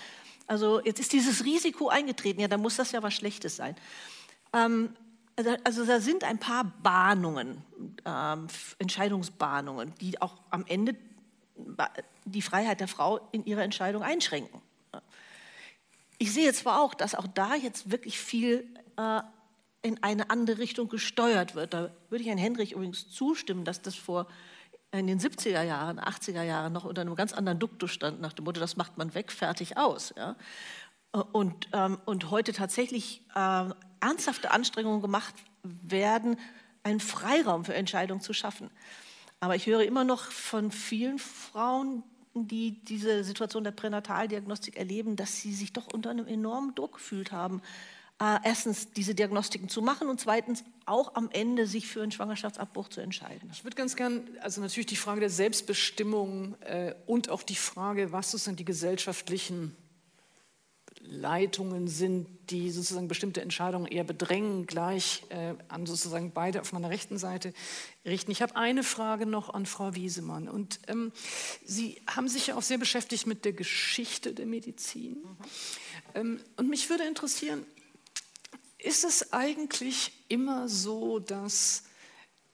Also jetzt ist dieses Risiko eingetreten, ja, dann muss das ja was Schlechtes sein. Ähm, also, da sind ein paar Bahnungen, ähm, Entscheidungsbahnungen, die auch am Ende die Freiheit der Frau in ihrer Entscheidung einschränken. Ich sehe zwar auch, dass auch da jetzt wirklich viel äh, in eine andere Richtung gesteuert wird. Da würde ich Herrn Hendrich übrigens zustimmen, dass das vor in den 70er Jahren, 80er Jahren noch unter einem ganz anderen Duktus stand, nach dem Motto, das macht man weg, fertig aus. Ja? Und, ähm, und heute tatsächlich äh, ernsthafte Anstrengungen gemacht werden, einen Freiraum für Entscheidungen zu schaffen. Aber ich höre immer noch von vielen Frauen, die diese Situation der Pränataldiagnostik erleben, dass sie sich doch unter einem enormen Druck gefühlt haben, äh, erstens diese Diagnostiken zu machen und zweitens auch am Ende sich für einen Schwangerschaftsabbruch zu entscheiden. Ich würde ganz gern, also natürlich die Frage der Selbstbestimmung äh, und auch die Frage, was sind die gesellschaftlichen Leitungen sind, die sozusagen bestimmte Entscheidungen eher bedrängen, gleich äh, an sozusagen beide auf meiner rechten Seite richten. Ich habe eine Frage noch an Frau Wiesemann. Und ähm, Sie haben sich ja auch sehr beschäftigt mit der Geschichte der Medizin. Mhm. Ähm, und mich würde interessieren, ist es eigentlich immer so, dass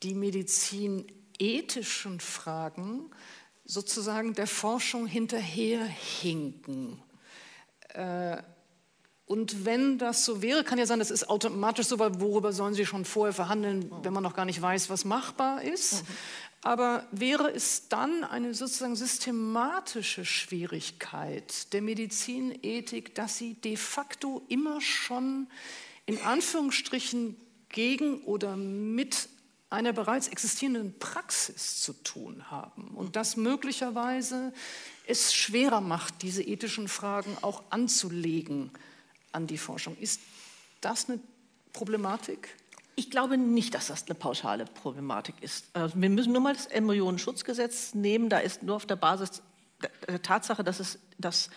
die Medizin ethischen Fragen sozusagen der Forschung hinterherhinken äh, und wenn das so wäre, kann ja sein, das ist automatisch so, weil worüber sollen Sie schon vorher verhandeln, wenn man noch gar nicht weiß, was machbar ist. Aber wäre es dann eine sozusagen systematische Schwierigkeit der Medizinethik, dass sie de facto immer schon in Anführungsstrichen gegen oder mit einer bereits existierenden Praxis zu tun haben und das möglicherweise es schwerer macht, diese ethischen Fragen auch anzulegen an die Forschung. Ist das eine Problematik? Ich glaube nicht, dass das eine pauschale Problematik ist. Also wir müssen nur mal das Embryonenschutzgesetz nehmen. Da ist nur auf der Basis der Tatsache, dass, es, dass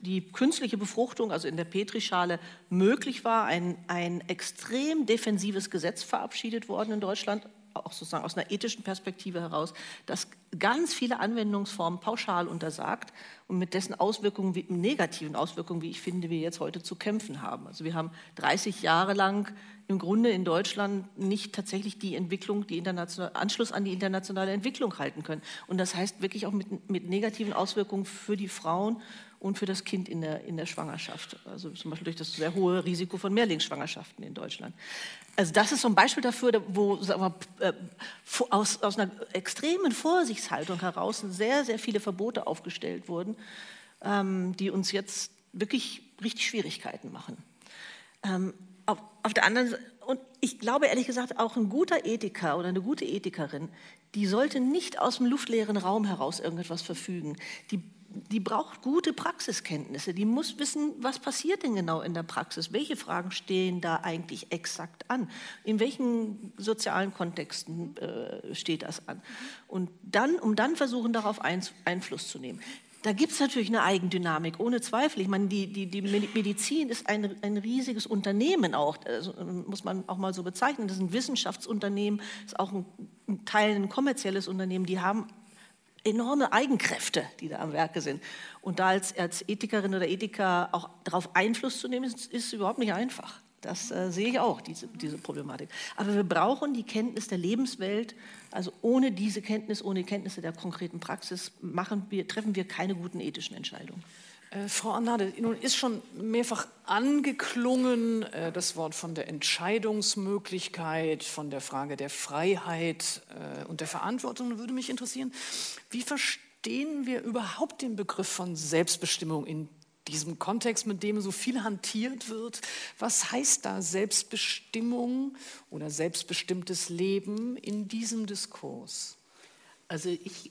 die künstliche Befruchtung, also in der Petrischale, möglich war, ein, ein extrem defensives Gesetz verabschiedet worden in Deutschland, auch sozusagen aus einer ethischen Perspektive heraus, das ganz viele Anwendungsformen pauschal untersagt und mit dessen Auswirkungen, wie, negativen Auswirkungen, wie ich finde, wir jetzt heute zu kämpfen haben. Also wir haben 30 Jahre lang im Grunde in Deutschland nicht tatsächlich die Entwicklung, die Anschluss an die internationale Entwicklung halten können. Und das heißt wirklich auch mit, mit negativen Auswirkungen für die Frauen und für das Kind in der, in der Schwangerschaft. Also zum Beispiel durch das sehr hohe Risiko von Mehrlingsschwangerschaften in Deutschland. Also das ist so ein Beispiel dafür, wo wir, äh, aus, aus einer extremen Vorsichtshaltung heraus sehr, sehr viele Verbote aufgestellt wurden, ähm, die uns jetzt wirklich richtig Schwierigkeiten machen. Ähm, auf, auf der anderen Seite, und ich glaube ehrlich gesagt, auch ein guter Ethiker oder eine gute Ethikerin, die sollte nicht aus dem luftleeren Raum heraus irgendetwas verfügen. Die die braucht gute Praxiskenntnisse. Die muss wissen, was passiert denn genau in der Praxis? Welche Fragen stehen da eigentlich exakt an? In welchen sozialen Kontexten äh, steht das an? Und dann, um dann versuchen, darauf Einfluss zu nehmen. Da gibt es natürlich eine Eigendynamik, ohne Zweifel. Ich meine, die, die, die Medizin ist ein, ein riesiges Unternehmen auch, also, muss man auch mal so bezeichnen. Das ist ein Wissenschaftsunternehmen, ist auch ein, ein Teil ein kommerzielles Unternehmen. Die haben enorme Eigenkräfte, die da am Werke sind. Und da als, als Ethikerin oder Ethiker auch darauf Einfluss zu nehmen, ist, ist überhaupt nicht einfach. Das äh, sehe ich auch, diese, diese Problematik. Aber wir brauchen die Kenntnis der Lebenswelt. Also ohne diese Kenntnis, ohne Kenntnisse der konkreten Praxis machen wir, treffen wir keine guten ethischen Entscheidungen. Äh, Frau Arnade, nun ist schon mehrfach angeklungen äh, das Wort von der Entscheidungsmöglichkeit, von der Frage der Freiheit äh, und der Verantwortung. Würde mich interessieren, wie verstehen wir überhaupt den Begriff von Selbstbestimmung in diesem Kontext, mit dem so viel hantiert wird. Was heißt da Selbstbestimmung oder selbstbestimmtes Leben in diesem Diskurs? Also ich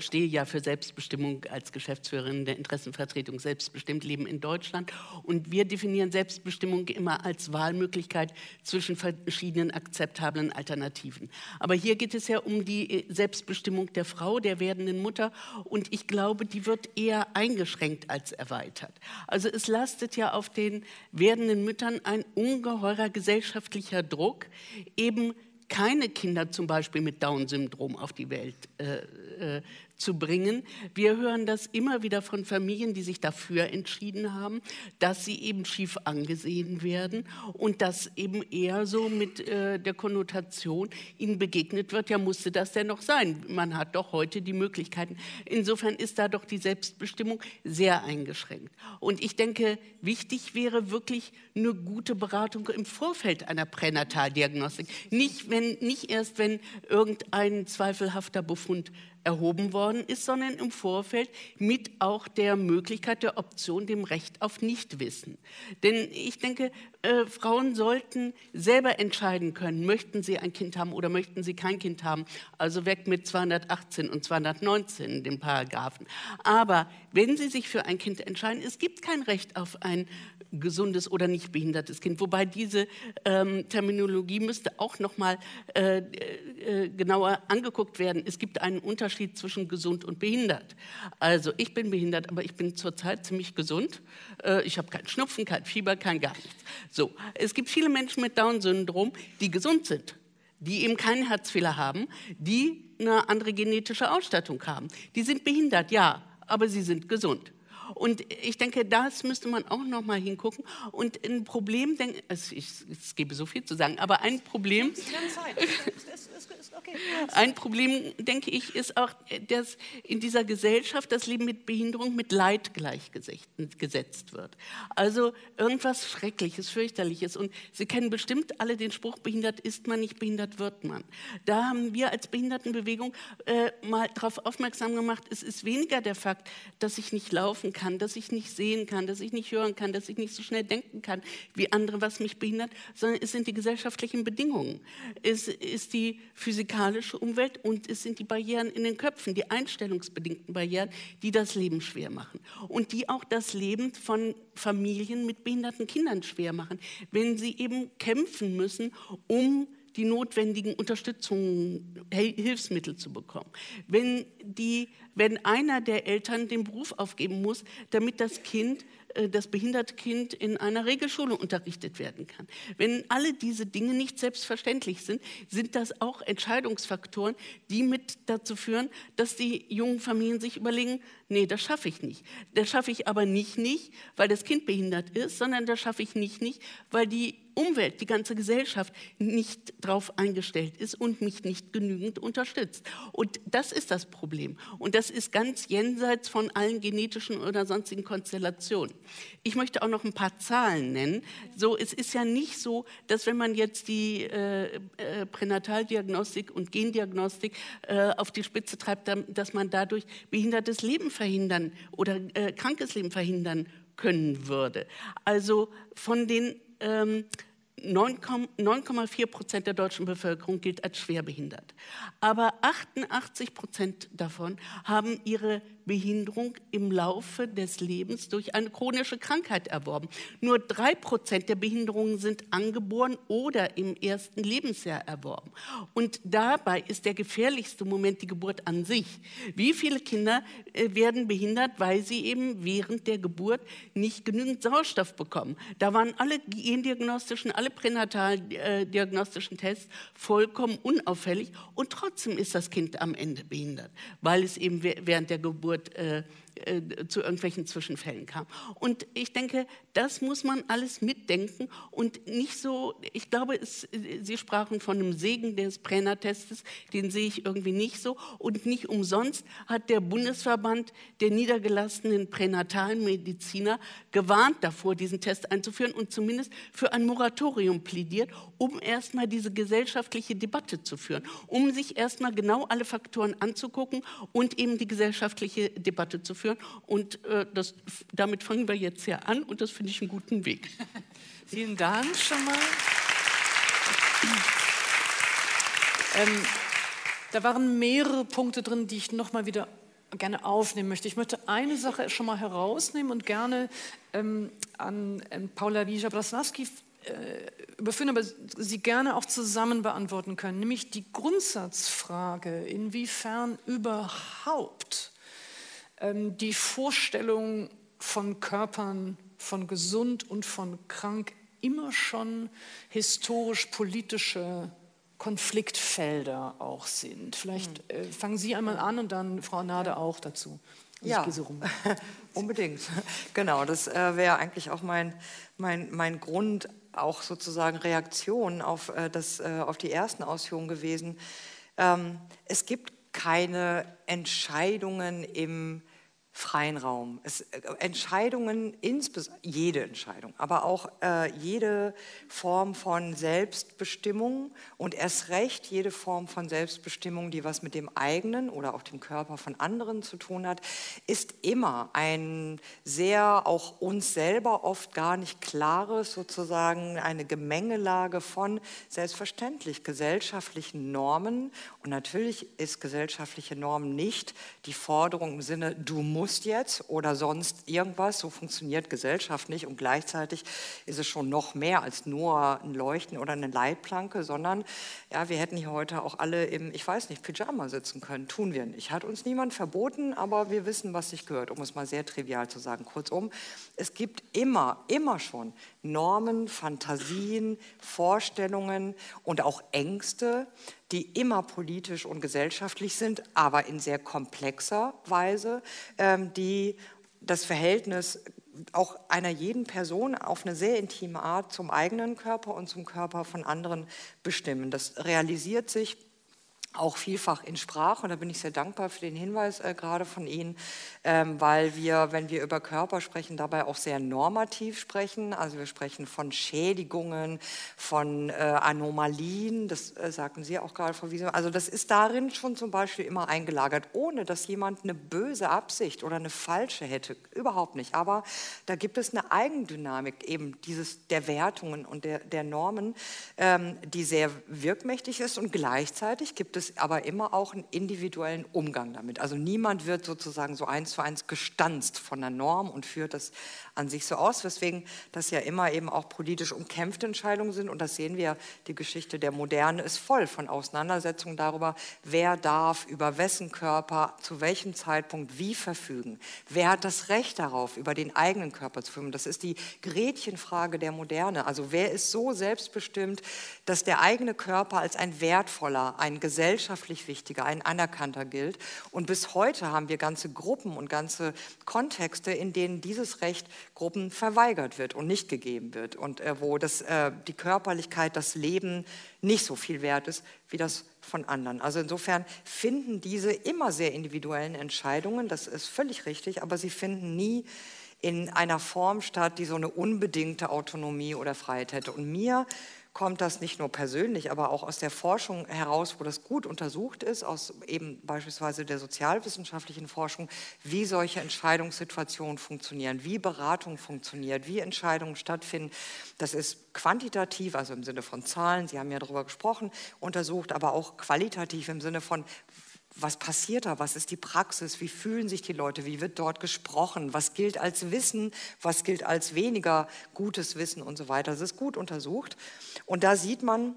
stehe ja für Selbstbestimmung als Geschäftsführerin der Interessenvertretung Selbstbestimmt Leben in Deutschland. Und wir definieren Selbstbestimmung immer als Wahlmöglichkeit zwischen verschiedenen akzeptablen Alternativen. Aber hier geht es ja um die äh, Selbstbestimmung der Frau, der werdenden Mutter. Und ich glaube, die wird eher eingeschränkt als erweitert. Also es lastet ja auf den werdenden Müttern ein ungeheurer gesellschaftlicher Druck, eben keine Kinder zum Beispiel mit Down-Syndrom auf die Welt äh, äh, zu bringen. Wir hören das immer wieder von Familien, die sich dafür entschieden haben, dass sie eben schief angesehen werden und dass eben eher so mit äh, der Konnotation ihnen begegnet wird, ja musste das denn noch sein? Man hat doch heute die Möglichkeiten. Insofern ist da doch die Selbstbestimmung sehr eingeschränkt. Und ich denke, wichtig wäre wirklich eine gute Beratung im Vorfeld einer Pränataldiagnostik. Nicht, wenn, nicht erst, wenn irgendein zweifelhafter Befund erhoben worden ist, sondern im Vorfeld mit auch der Möglichkeit der Option, dem Recht auf Nichtwissen. Denn ich denke, äh, Frauen sollten selber entscheiden können, möchten sie ein Kind haben oder möchten sie kein Kind haben. Also weg mit 218 und 219, den Paragraphen. Aber wenn sie sich für ein Kind entscheiden, es gibt kein Recht auf ein gesundes oder nicht behindertes Kind. Wobei diese ähm, Terminologie müsste auch noch mal äh, äh, genauer angeguckt werden. Es gibt einen Unterschied zwischen gesund und behindert. Also ich bin behindert, aber ich bin zurzeit ziemlich gesund. Äh, ich habe keinen Schnupfen, kein Fieber, kein gar nichts. So, es gibt viele Menschen mit Down-Syndrom, die gesund sind die eben keinen Herzfehler haben, die eine andere genetische Ausstattung haben. Die sind behindert, ja, aber sie sind gesund. Und ich denke, das müsste man auch noch mal hingucken. Und ein Problem, denke also ich, es gebe so viel zu sagen, aber ein Problem, ein Problem, denke ich, ist auch, dass in dieser Gesellschaft das Leben mit Behinderung mit Leid gleichgesetzt wird. Also irgendwas Schreckliches, Fürchterliches. Und Sie kennen bestimmt alle den Spruch, behindert ist man, nicht behindert wird man. Da haben wir als Behindertenbewegung äh, mal darauf aufmerksam gemacht, es ist weniger der Fakt, dass ich nicht laufen kann, dass ich nicht sehen kann, dass ich nicht hören kann, dass ich nicht so schnell denken kann wie andere, was mich behindert, sondern es sind die gesellschaftlichen Bedingungen. Es ist die physikalische Umwelt und es sind die Barrieren in den Köpfen, die einstellungsbedingten Barrieren, die das Leben schwer machen und die auch das Leben von Familien mit behinderten Kindern schwer machen, wenn sie eben kämpfen müssen, um die notwendigen Unterstützungen, Hilfsmittel zu bekommen. Wenn, die, wenn einer der Eltern den Beruf aufgeben muss, damit das Kind äh, das behinderte Kind in einer Regelschule unterrichtet werden kann. Wenn alle diese Dinge nicht selbstverständlich sind, sind das auch Entscheidungsfaktoren, die mit dazu führen, dass die jungen Familien sich überlegen, nee, das schaffe ich nicht. Das schaffe ich aber nicht nicht, weil das Kind behindert ist, sondern das schaffe ich nicht nicht, weil die Umwelt, die ganze Gesellschaft nicht darauf eingestellt ist und mich nicht genügend unterstützt. Und das ist das Problem. Und das ist ganz jenseits von allen genetischen oder sonstigen Konstellationen. Ich möchte auch noch ein paar Zahlen nennen. So, es ist ja nicht so, dass wenn man jetzt die äh, äh, Pränataldiagnostik und Gendiagnostik äh, auf die Spitze treibt, dass man dadurch behindertes Leben verhindern oder äh, krankes Leben verhindern können würde. Also von den ähm, 9,4 Prozent der deutschen Bevölkerung gilt als schwerbehindert. Aber 88 Prozent davon haben ihre Behinderung im Laufe des Lebens durch eine chronische Krankheit erworben. Nur drei Prozent der Behinderungen sind angeboren oder im ersten Lebensjahr erworben. Und dabei ist der gefährlichste Moment die Geburt an sich. Wie viele Kinder äh, werden behindert, weil sie eben während der Geburt nicht genügend Sauerstoff bekommen? Da waren alle gendiagnostischen, alle pränataldiagnostischen Tests vollkommen unauffällig und trotzdem ist das Kind am Ende behindert, weil es eben während der Geburt Geburt äh, äh, zu irgendwelchen Zwischenfällen kam. Und ich denke, das muss man alles mitdenken und nicht so, ich glaube, es, Sie sprachen von einem Segen des Brenner-Testes, den sehe ich irgendwie nicht so. Und nicht umsonst hat der Bundesverband der niedergelassenen pränatalen Mediziner gewarnt davor, diesen Test einzuführen und zumindest für ein Moratorium plädiert, um erstmal diese gesellschaftliche Debatte zu führen, um sich erstmal genau alle Faktoren anzugucken und eben die gesellschaftliche Debatte zu führen. Und äh, das, damit fangen wir jetzt ja an und das finde ich einen guten Weg. [laughs] Vielen Dank schon mal. Ähm, da waren mehrere Punkte drin, die ich noch mal wieder gerne aufnehmen möchte. Ich möchte eine Sache schon mal herausnehmen und gerne ähm, an ähm, Paula Wieja-Braslavski äh, überführen, aber Sie gerne auch zusammen beantworten können, nämlich die Grundsatzfrage, inwiefern überhaupt die Vorstellung von Körpern, von gesund und von krank immer schon historisch-politische Konfliktfelder auch sind. Vielleicht hm. äh, fangen Sie einmal an und dann Frau Nade auch dazu. Also ja, so [laughs] unbedingt. [laughs] Genau, das äh, wäre eigentlich auch mein, mein, mein Grund, auch sozusagen Reaktion auf, äh, das, äh, auf die ersten Ausführungen gewesen. Ähm, es gibt keine Entscheidungen im freien Raum. Es, äh, Entscheidungen, jede Entscheidung, aber auch äh, jede Form von Selbstbestimmung und erst recht jede Form von Selbstbestimmung, die was mit dem eigenen oder auch dem Körper von anderen zu tun hat, ist immer ein sehr auch uns selber oft gar nicht klares, sozusagen eine Gemengelage von selbstverständlich gesellschaftlichen Normen. Und natürlich ist gesellschaftliche Norm nicht die Forderung im Sinne, du musst musst jetzt oder sonst irgendwas. So funktioniert Gesellschaft nicht. Und gleichzeitig ist es schon noch mehr als nur ein Leuchten oder eine Leitplanke, sondern ja, wir hätten hier heute auch alle im, ich weiß nicht, Pyjama sitzen können. Tun wir nicht. Hat uns niemand verboten, aber wir wissen, was sich gehört, um es mal sehr trivial zu sagen. Kurzum, es gibt immer, immer schon Normen, Fantasien, Vorstellungen und auch Ängste, die immer politisch und gesellschaftlich sind, aber in sehr komplexer Weise, ähm, die das Verhältnis auch einer jeden Person auf eine sehr intime Art zum eigenen Körper und zum Körper von anderen bestimmen. Das realisiert sich auch vielfach in Sprache. Und da bin ich sehr dankbar für den Hinweis äh, gerade von Ihnen, ähm, weil wir, wenn wir über Körper sprechen, dabei auch sehr normativ sprechen. Also wir sprechen von Schädigungen, von äh, Anomalien, das äh, sagten Sie auch gerade, Frau Wiese. Also das ist darin schon zum Beispiel immer eingelagert, ohne dass jemand eine böse Absicht oder eine falsche hätte. Überhaupt nicht. Aber da gibt es eine Eigendynamik eben dieses, der Wertungen und der, der Normen, ähm, die sehr wirkmächtig ist und gleichzeitig gibt es aber immer auch einen individuellen Umgang damit. Also niemand wird sozusagen so eins zu eins gestanzt von der Norm und führt das an sich so aus, weswegen das ja immer eben auch politisch umkämpfte Entscheidungen sind. Und das sehen wir, die Geschichte der Moderne ist voll von Auseinandersetzungen darüber, wer darf über wessen Körper zu welchem Zeitpunkt wie verfügen. Wer hat das Recht darauf, über den eigenen Körper zu verfügen? Das ist die Gretchenfrage der Moderne. Also wer ist so selbstbestimmt, dass der eigene Körper als ein wertvoller, ein gesellschaftlich wichtiger, ein anerkannter gilt? Und bis heute haben wir ganze Gruppen und ganze Kontexte, in denen dieses Recht Gruppen verweigert wird und nicht gegeben wird und äh, wo das, äh, die Körperlichkeit, das Leben nicht so viel wert ist wie das von anderen. Also insofern finden diese immer sehr individuellen Entscheidungen, das ist völlig richtig, aber sie finden nie in einer Form statt, die so eine unbedingte Autonomie oder Freiheit hätte. Und mir kommt das nicht nur persönlich, aber auch aus der Forschung heraus, wo das gut untersucht ist, aus eben beispielsweise der sozialwissenschaftlichen Forschung, wie solche Entscheidungssituationen funktionieren, wie Beratung funktioniert, wie Entscheidungen stattfinden. Das ist quantitativ, also im Sinne von Zahlen, Sie haben ja darüber gesprochen, untersucht, aber auch qualitativ im Sinne von, was passiert da, was ist die Praxis, wie fühlen sich die Leute, wie wird dort gesprochen, was gilt als Wissen, was gilt als weniger gutes Wissen und so weiter. Das ist gut untersucht. Und da sieht man,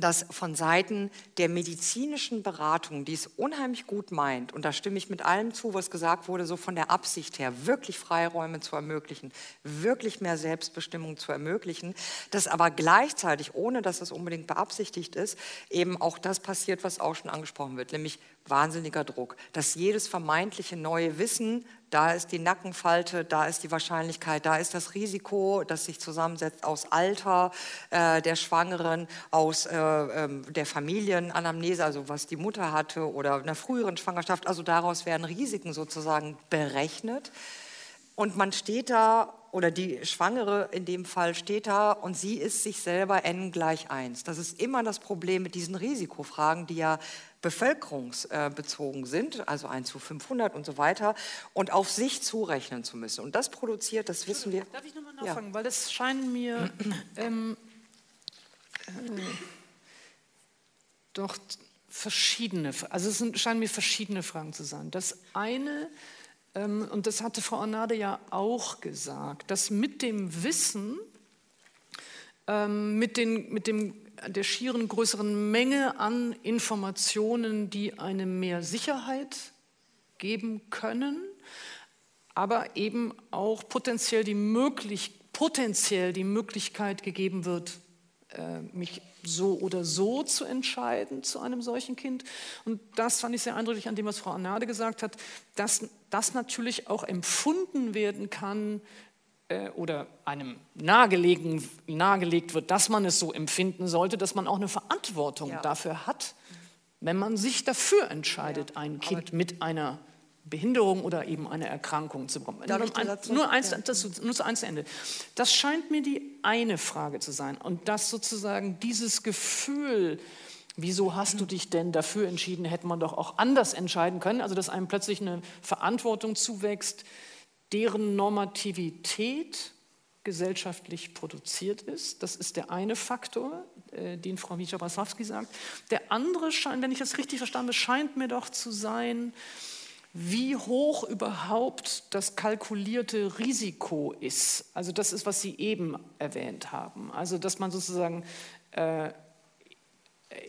dass von Seiten der medizinischen Beratung, die es unheimlich gut meint, und da stimme ich mit allem zu, was gesagt wurde, so von der Absicht her, wirklich Freiräume zu ermöglichen, wirklich mehr Selbstbestimmung zu ermöglichen, dass aber gleichzeitig, ohne dass es unbedingt beabsichtigt ist, eben auch das passiert, was auch schon angesprochen wird, nämlich wahnsinniger Druck, dass jedes vermeintliche neue Wissen, da ist die Nackenfalte, da ist die Wahrscheinlichkeit, da ist das Risiko, das sich zusammensetzt aus Alter äh, der Schwangeren, aus äh, äh, der Familienanamnese, also was die Mutter hatte oder einer früheren Schwangerschaft. Also daraus werden Risiken sozusagen berechnet. Und man steht da, oder die Schwangere in dem Fall steht da und sie ist sich selber n gleich 1. Das ist immer das Problem mit diesen Risikofragen, die ja bevölkerungsbezogen sind, also 1 zu 500 und so weiter, und auf sich zurechnen zu müssen. Und das produziert, das wissen wir. Darf ich nochmal nachfragen, ja. weil das scheinen mir ähm, äh, doch verschiedene, also es sind, scheinen mir verschiedene Fragen zu sein. Das eine, ähm, und das hatte Frau Arnade ja auch gesagt, dass mit dem Wissen, ähm, mit, den, mit dem der schieren größeren Menge an Informationen, die eine mehr Sicherheit geben können, aber eben auch potenziell die, möglich, potenziell die Möglichkeit gegeben wird, äh, mich so oder so zu entscheiden zu einem solchen Kind. Und das fand ich sehr eindrücklich an dem, was Frau Arnade gesagt hat, dass das natürlich auch empfunden werden kann äh, oder einem nahegelegt wird, dass man es so empfinden sollte, dass man auch eine Verantwortung ja. dafür hat, wenn man sich dafür entscheidet, ein Kind mit einer Behinderung oder eben einer Erkrankung zu bekommen. Nur, ein, nur, eins, ja. das, nur zu eins Ende. Das scheint mir die eine Frage zu sein. Und dass sozusagen dieses Gefühl, wieso hast du dich denn dafür entschieden, hätte man doch auch anders entscheiden können, also dass einem plötzlich eine Verantwortung zuwächst, deren Normativität gesellschaftlich produziert ist. Das ist der eine Faktor, äh, den Frau Wiescher-Brasowski sagt. Der andere scheint, wenn ich das richtig verstanden habe, scheint mir doch zu sein, wie hoch überhaupt das kalkulierte Risiko ist. Also das ist, was Sie eben erwähnt haben. Also dass man sozusagen äh,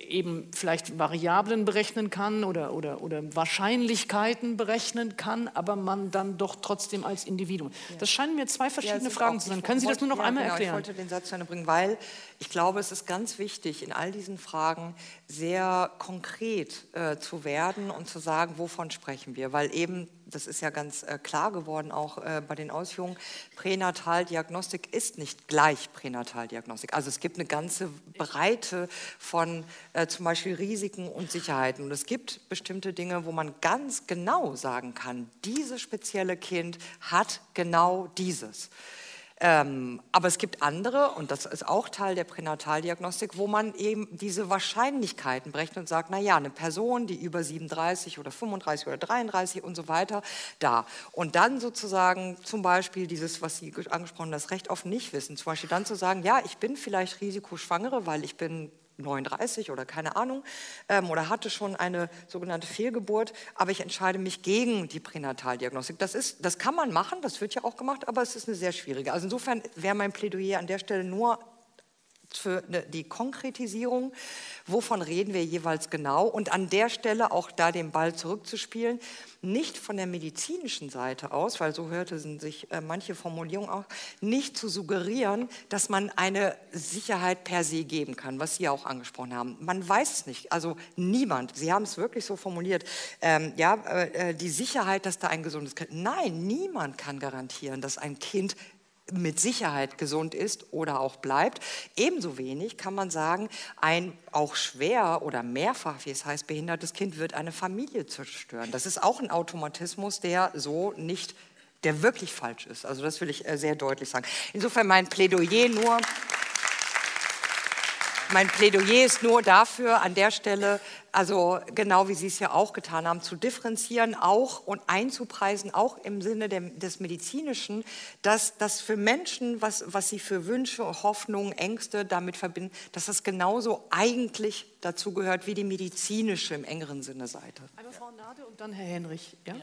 eben vielleicht Variablen berechnen kann oder, oder, oder Wahrscheinlichkeiten berechnen kann, aber man dann doch trotzdem als Individuum. Ja. Das scheinen mir zwei verschiedene ja, Fragen zu sein. Können Sie das nur noch ja, einmal genau, erklären? Ich wollte den Satz zu Ende bringen, weil ich glaube, es ist ganz wichtig, in all diesen Fragen sehr konkret äh, zu werden und zu sagen, wovon sprechen wir. Weil eben, das ist ja ganz äh, klar geworden, auch äh, bei den Ausführungen, Pränataldiagnostik ist nicht gleich Pränataldiagnostik. Also es gibt eine ganze Breite von äh, zum Beispiel Risiken und Sicherheiten. Und es gibt bestimmte Dinge, wo man ganz genau sagen kann, dieses spezielle Kind hat genau dieses. Ähm, aber es gibt andere, und das ist auch Teil der Pränataldiagnostik, wo man eben diese Wahrscheinlichkeiten berechnet und sagt, naja, eine Person, die über 37 oder 35 oder 33 und so weiter, da. Und dann sozusagen zum Beispiel dieses, was Sie angesprochen haben, das Recht auf Nichtwissen, zum Beispiel dann zu sagen, ja, ich bin vielleicht Risikoschwangere, weil ich bin 39 oder keine Ahnung ähm, oder hatte schon eine sogenannte Fehlgeburt, aber ich entscheide mich gegen die Pränataldiagnostik. Das, ist, das kann man machen, das wird ja auch gemacht, aber es ist eine sehr schwierige. Also insofern wäre mein Plädoyer an der Stelle nur für ne, die Konkretisierung, wovon reden wir jeweils genau? Und an der Stelle auch da den Ball zurückzuspielen, nicht von der medizinischen Seite aus, weil so hörte sich äh, manche Formulierung auch, nicht zu suggerieren, dass man eine Sicherheit per se geben kann, was Sie auch angesprochen haben. Man weiß es nicht, also niemand, Sie haben es wirklich so formuliert, ähm, ja, äh, äh die Sicherheit, dass da ein gesundes Kind, nein, niemand kann garantieren, dass ein Kind mit Sicherheit gesund ist oder auch bleibt. Ebenso wenig kann man sagen, ein auch schwer oder mehrfach, wie es heißt, behindertes Kind wird eine Familie zerstören. Das ist auch ein Automatismus, der so nicht, der wirklich falsch ist. Also das will ich äh, sehr deutlich sagen. Insofern mein Plädoyer nur mein Plädoyer ist nur dafür, an der Stelle, also genau wie Sie es ja auch getan haben, zu differenzieren auch und einzupreisen, auch im Sinne des Medizinischen, dass das für Menschen, was, was sie für Wünsche, Hoffnungen, Ängste damit verbinden, dass das genauso eigentlich dazu gehört wie die medizinische im engeren Sinne Seite. Einmal Frau Nade und dann Herr Henrich. Ja? ja.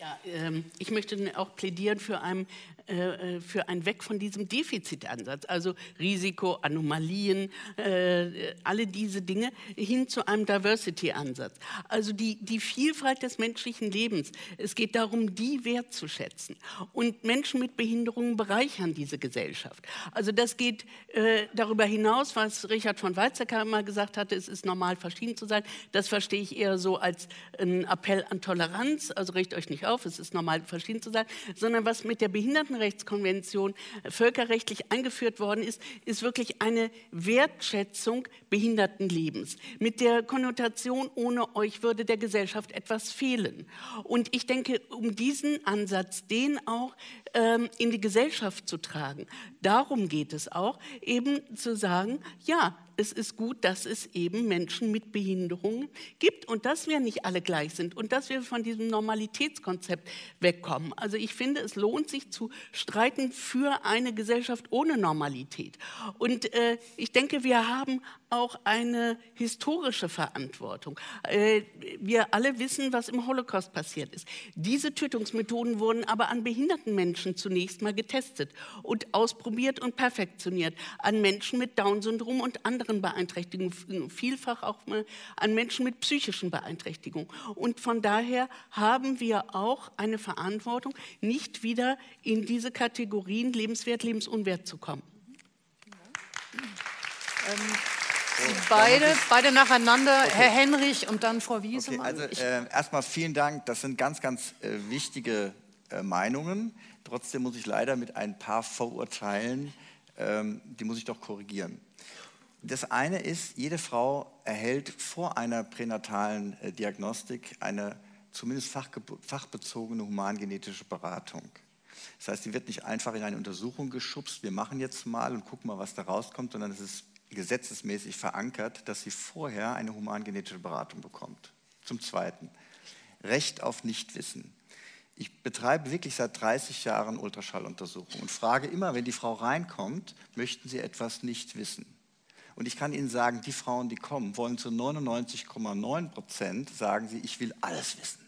Ja, ähm, ich möchte auch plädieren für ein äh, für ein Weg von diesem Defizitansatz, also Risiko, Anomalien, äh, alle diese Dinge, hin zu einem Diversity-Ansatz. Also die, die Vielfalt des menschlichen Lebens. Es geht darum, die wertzuschätzen. Und Menschen mit Behinderungen bereichern diese Gesellschaft. Also das geht äh, darüber hinaus, was Richard von Weizsäcker immer gesagt hatte, es ist normal, verschieden zu sein. Das verstehe ich eher so als ein Appell an Toleranz. Also richtet euch nicht auf, es ist normal, verschieden zu sein. Sondern was mit der Behindertenrechtskonvention völkerrechtlich eingeführt worden ist, ist wirklich eine Wertschätzung Behindertenlebens. Mit der Konnotation, ohne euch würde der Gesellschaft etwas fehlen. Und ich denke, um diesen Ansatz, den auch ähm, in die Gesellschaft zu tragen, darum geht es auch, eben zu sagen, ja, es ist gut, dass es eben Menschen mit Behinderungen gibt und dass wir nicht alle gleich sind und dass wir von diesem Normalitätskonzept wegkommen. Also ich finde, es lohnt sich zu streiten für eine Gesellschaft ohne Normalität. Und äh, ich denke, wir haben auch eine historische Verantwortung. Äh, wir alle wissen, was im Holocaust passiert ist. Diese Tötungsmethoden wurden aber an behinderten Menschen zunächst mal getestet und ausprobiert und perfektioniert, an Menschen mit Down-Syndrom und anderen Beeinträchtigungen, vielfach auch an Menschen mit psychischen Beeinträchtigungen. Und von daher haben wir auch eine Verantwortung, nicht wieder in diese Kategorien lebenswert, lebensunwert zu kommen. Ähm beide, beide nacheinander, okay. Herr Henrich und dann Frau Wiesemann. Okay, also äh, erstmal vielen Dank, das sind ganz, ganz äh, wichtige äh, Meinungen. Trotzdem muss ich leider mit ein paar Vorurteilen, ähm, die muss ich doch korrigieren. Das eine ist, jede Frau erhält vor einer pränatalen äh, Diagnostik eine zumindest fachbezogene humangenetische Beratung. Das heißt, sie wird nicht einfach in eine Untersuchung geschubst, wir machen jetzt mal und gucken mal, was da rauskommt, sondern es ist gesetzesmäßig verankert, dass sie vorher eine humangenetische Beratung bekommt. Zum Zweiten, Recht auf Nichtwissen. Ich betreibe wirklich seit 30 Jahren Ultraschalluntersuchungen und frage immer, wenn die Frau reinkommt, möchten Sie etwas nicht wissen? Und ich kann Ihnen sagen, die Frauen, die kommen, wollen zu 99,9 Prozent sagen sie, ich will alles wissen.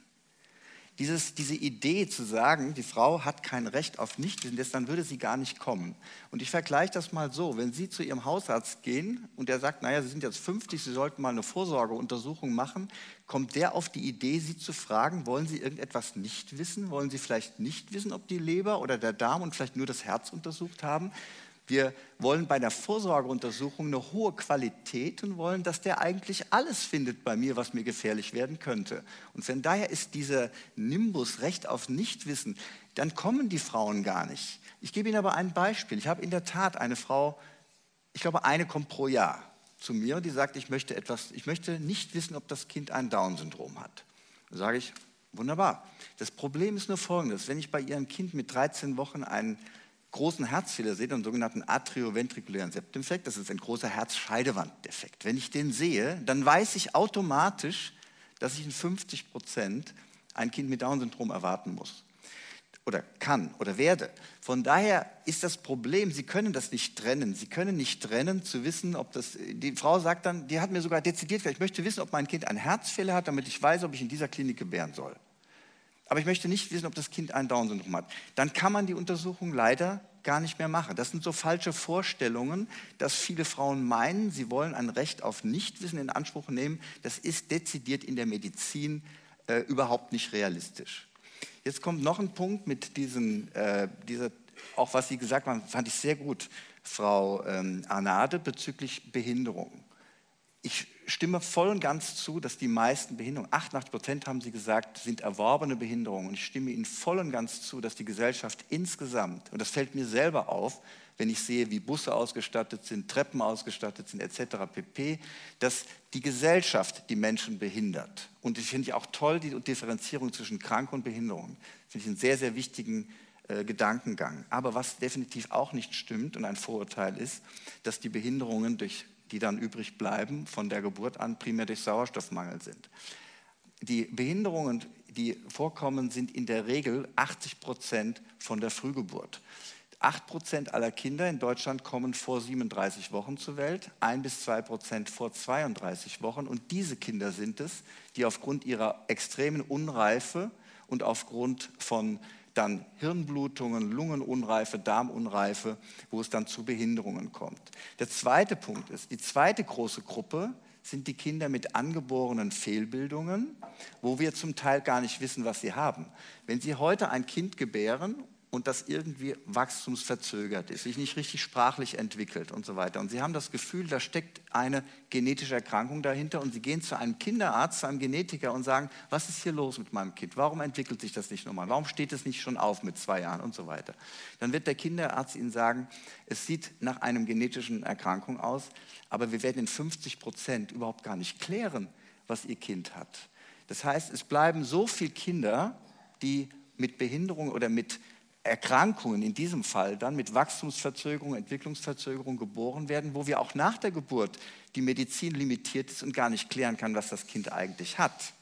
Dieses, diese Idee zu sagen, die Frau hat kein Recht auf Nichtwissen, dann würde sie gar nicht kommen. Und ich vergleiche das mal so, wenn Sie zu Ihrem Hausarzt gehen und der sagt, naja, Sie sind jetzt 50, Sie sollten mal eine Vorsorgeuntersuchung machen, kommt der auf die Idee, Sie zu fragen, wollen Sie irgendetwas nicht wissen? Wollen Sie vielleicht nicht wissen, ob die Leber oder der Darm und vielleicht nur das Herz untersucht haben? Wir wollen bei der Vorsorgeuntersuchung eine hohe Qualität und wollen, dass der eigentlich alles findet bei mir, was mir gefährlich werden könnte. Und von daher ist dieser Nimbus Recht auf Nichtwissen, dann kommen die Frauen gar nicht. Ich gebe Ihnen aber ein Beispiel. Ich habe in der Tat eine Frau, ich glaube, eine kommt pro Jahr zu mir und die sagt, ich möchte etwas, ich möchte nicht wissen, ob das Kind ein Down-Syndrom hat. Da sage ich, wunderbar. Das Problem ist nur folgendes, wenn ich bei Ihrem Kind mit 13 Wochen einen großen Herzfehler sehe, den sogenannten atrioventrikulären Septdefekt, das ist ein großer Herzscheidewanddefekt. Wenn ich den sehe, dann weiß ich automatisch, dass ich in 50 Prozent ein Kind mit Down-Syndrom erwarten muss oder kann oder werde. Von daher ist das Problem, Sie können das nicht trennen. Sie können nicht trennen, zu wissen, ob das. Die Frau sagt dann, die hat mir sogar dezidiert gesagt, ich möchte wissen, ob mein Kind einen Herzfehler hat, damit ich weiß, ob ich in dieser Klinik gebären soll aber ich möchte nicht wissen, ob das Kind ein Down-Syndrom hat. Dann kann man die Untersuchung leider gar nicht mehr machen. Das sind so falsche Vorstellungen, dass viele Frauen meinen, sie wollen ein Recht auf Nichtwissen in Anspruch nehmen. Das ist dezidiert in der Medizin äh, überhaupt nicht realistisch. Jetzt kommt noch ein Punkt mit diesen, äh, dieser, auch was Sie gesagt haben, fand ich sehr gut, Frau ähm, Arnade, bezüglich Behinderung. Ich stimme voll und ganz zu, dass die meisten Behinderungen, 88 Prozent haben Sie gesagt, sind erworbene Behinderungen. Und ich stimme Ihnen voll und ganz zu, dass die Gesellschaft insgesamt, und das fällt mir selber auf, wenn ich sehe, wie Busse ausgestattet sind, Treppen ausgestattet sind, etc. pp., dass die Gesellschaft die Menschen behindert. Und ich finde auch toll die Differenzierung zwischen Krank und Behinderung. Finde ich einen sehr, sehr wichtigen äh, Gedankengang. Aber was definitiv auch nicht stimmt und ein Vorurteil ist, dass die Behinderungen durch die dann übrig bleiben, von der Geburt an primär durch Sauerstoffmangel sind. Die Behinderungen, die vorkommen, sind in der Regel 80 Prozent von der Frühgeburt. 8 Prozent aller Kinder in Deutschland kommen vor 37 Wochen zur Welt, 1 bis 2 Prozent vor 32 Wochen. Und diese Kinder sind es, die aufgrund ihrer extremen Unreife und aufgrund von dann Hirnblutungen, Lungenunreife, Darmunreife, wo es dann zu Behinderungen kommt. Der zweite Punkt ist, die zweite große Gruppe sind die Kinder mit angeborenen Fehlbildungen, wo wir zum Teil gar nicht wissen, was sie haben. Wenn Sie heute ein Kind gebären und das irgendwie wachstumsverzögert ist, sich nicht richtig sprachlich entwickelt und so weiter. Und Sie haben das Gefühl, da steckt eine genetische Erkrankung dahinter und Sie gehen zu einem Kinderarzt, zu einem Genetiker und sagen, was ist hier los mit meinem Kind? Warum entwickelt sich das nicht normal? Warum steht es nicht schon auf mit zwei Jahren und so weiter? Dann wird der Kinderarzt Ihnen sagen, es sieht nach einem genetischen Erkrankung aus, aber wir werden in 50 Prozent überhaupt gar nicht klären, was Ihr Kind hat. Das heißt, es bleiben so viele Kinder, die mit Behinderung oder mit Erkrankungen, in diesem Fall dann mit Wachstumsverzögerung, Entwicklungsverzögerung geboren werden, wo wir auch nach der Geburt die Medizin limitiert ist und gar nicht klären kann, was das Kind eigentlich hat.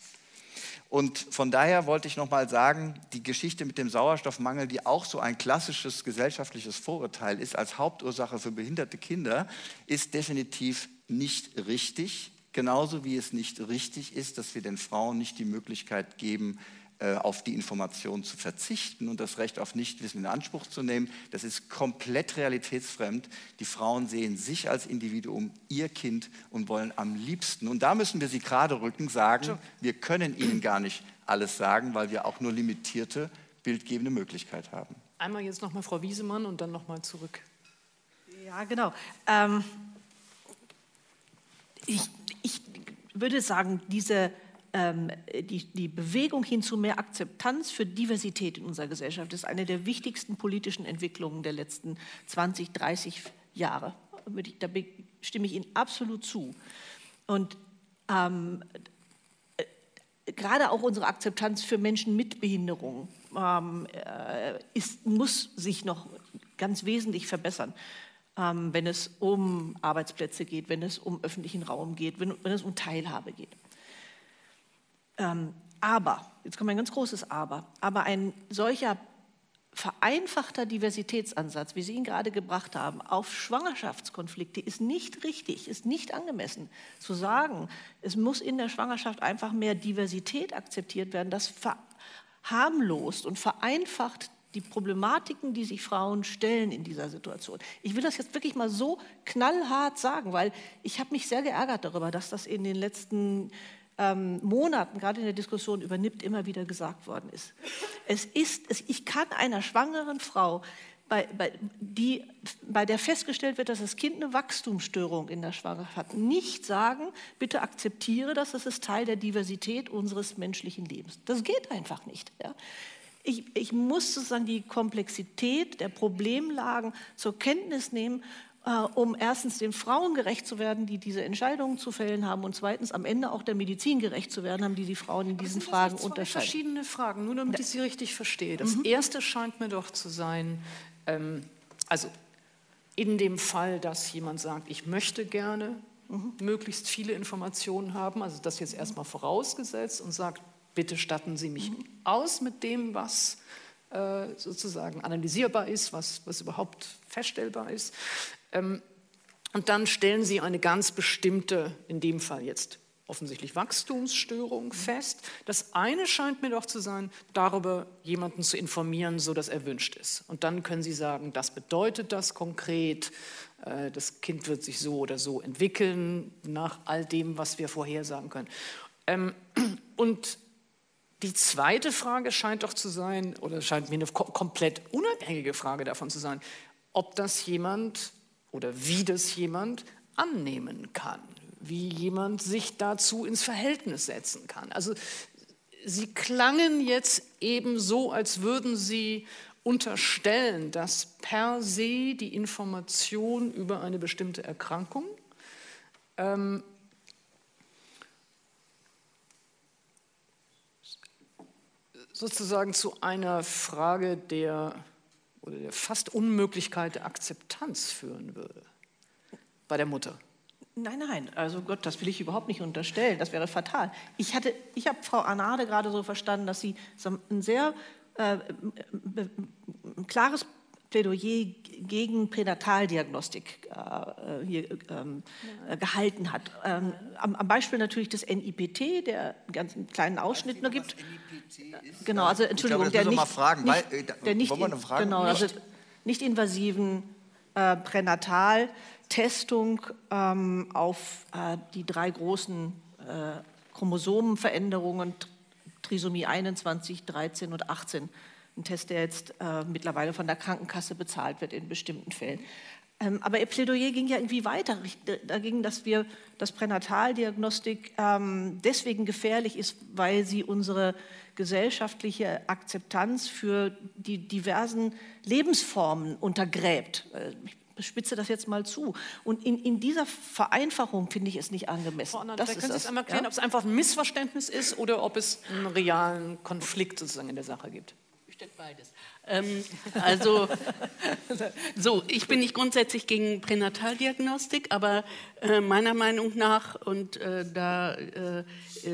Und von daher wollte ich nochmal sagen, die Geschichte mit dem Sauerstoffmangel, die auch so ein klassisches gesellschaftliches Vorurteil ist als Hauptursache für behinderte Kinder, ist definitiv nicht richtig. Genauso wie es nicht richtig ist, dass wir den Frauen nicht die Möglichkeit geben, auf die Information zu verzichten und das Recht auf Nichtwissen in Anspruch zu nehmen. Das ist komplett realitätsfremd. Die Frauen sehen sich als Individuum, ihr Kind und wollen am liebsten, und da müssen wir sie gerade rücken, sagen, wir können ihnen gar nicht alles sagen, weil wir auch nur limitierte bildgebende Möglichkeit haben. Einmal jetzt nochmal Frau Wiesemann und dann nochmal zurück. Ja, genau. Ähm, ich, ich würde sagen, diese ähm, die, die Bewegung hin zu mehr Akzeptanz für Diversität in unserer Gesellschaft ist eine der wichtigsten politischen Entwicklungen der letzten 20, 30 Jahre. Da stimme ich Ihnen absolut zu. Und ähm, äh, gerade auch unsere Akzeptanz für Menschen mit Behinderung ähm, äh, ist, muss sich noch ganz wesentlich verbessern, ähm, wenn es um Arbeitsplätze geht, wenn es um öffentlichen Raum geht, wenn, wenn es um Teilhabe geht. Ähm, aber, jetzt kommt ein ganz großes Aber, aber ein solcher vereinfachter Diversitätsansatz, wie Sie ihn gerade gebracht haben, auf Schwangerschaftskonflikte ist nicht richtig, ist nicht angemessen. Zu sagen, es muss in der Schwangerschaft einfach mehr Diversität akzeptiert werden, das verharmlost und vereinfacht die Problematiken, die sich Frauen stellen in dieser Situation. Ich will das jetzt wirklich mal so knallhart sagen, weil ich habe mich sehr geärgert darüber, dass das in den letzten ähm, Monaten, gerade in der Diskussion über NIPT, immer wieder gesagt worden ist. Es ist, es, ich kann einer schwangeren Frau, bei, bei, die, bei der festgestellt wird, dass das Kind eine Wachstumsstörung in der Schwangerschaft hat, nicht sagen, bitte akzeptiere das, das ist Teil der Diversität unseres menschlichen Lebens. Das geht einfach nicht. Ja. Ich, ich, muss sozusagen die Komplexität der Problemlagen zur Kenntnis nehmen um erstens den Frauen gerecht zu werden, die diese Entscheidungen zu fällen haben, und zweitens am Ende auch der Medizin gerecht zu werden haben, die die Frauen in diesen Fragen zwei unterscheiden. verschiedene Fragen, nur damit ich sie richtig verstehe. Das mhm. erste scheint mir doch zu sein, ähm, also in dem Fall, dass jemand sagt, ich möchte gerne mhm. möglichst viele Informationen haben, also das jetzt erstmal vorausgesetzt und sagt, bitte statten Sie mich mhm. aus mit dem, was äh, sozusagen analysierbar ist, was, was überhaupt feststellbar ist. Ähm, und dann stellen Sie eine ganz bestimmte, in dem Fall jetzt offensichtlich Wachstumsstörung fest. Das eine scheint mir doch zu sein, darüber jemanden zu informieren, so dass er wünscht ist. Und dann können Sie sagen, das bedeutet das konkret, äh, das Kind wird sich so oder so entwickeln, nach all dem, was wir vorhersagen können. Ähm, [clears throat] und die zweite Frage scheint doch zu sein, oder scheint mir eine komplett unabhängige Frage davon zu sein, ob das jemand oder wie das jemand annehmen kann, wie jemand sich dazu ins Verhältnis setzen kann. Also sie klangen jetzt eben so, als würden sie unterstellen, dass per se die Information über eine bestimmte Erkrankung ähm, sozusagen zu einer Frage der oder der fast Unmöglichkeit der Akzeptanz führen würde bei der Mutter. Nein, nein, also Gott, das will ich überhaupt nicht unterstellen, das wäre fatal. Ich, ich habe Frau Arnade gerade so verstanden, dass sie ein sehr äh, ein klares Plädoyer gegen Pränataldiagnostik äh, hier ähm, äh, gehalten hat. Ähm, am, am, Beispiel natürlich des NIPT, der einen ganz kleinen Ausschnitt nur gibt. Genau, also Entschuldigung, glaube, der, nicht, fragen, nicht, weil, äh, der nicht, genau, also nicht? invasiven äh, Pränataltestung ähm, auf äh, die drei großen äh, Chromosomenveränderungen, Trisomie 21, 13 und 18 ein Test, der jetzt äh, mittlerweile von der Krankenkasse bezahlt wird in bestimmten Fällen. Ähm, aber ihr Plädoyer ging ja irgendwie weiter. Dagegen, dass wir, dass Pränataldiagnostik ähm, deswegen gefährlich ist, weil sie unsere gesellschaftliche Akzeptanz für die diversen Lebensformen untergräbt. Äh, ich spitze das jetzt mal zu. Und in, in dieser Vereinfachung finde ich es nicht angemessen. Frau Anna, das können Sie es einmal erklären, ja? ob es einfach ein Missverständnis ist oder ob es einen realen Konflikt sozusagen in der Sache gibt? Bestimmt beides. Ähm, also, [laughs] so, ich bin nicht grundsätzlich gegen Pränataldiagnostik, aber äh, meiner Meinung nach, und äh, da äh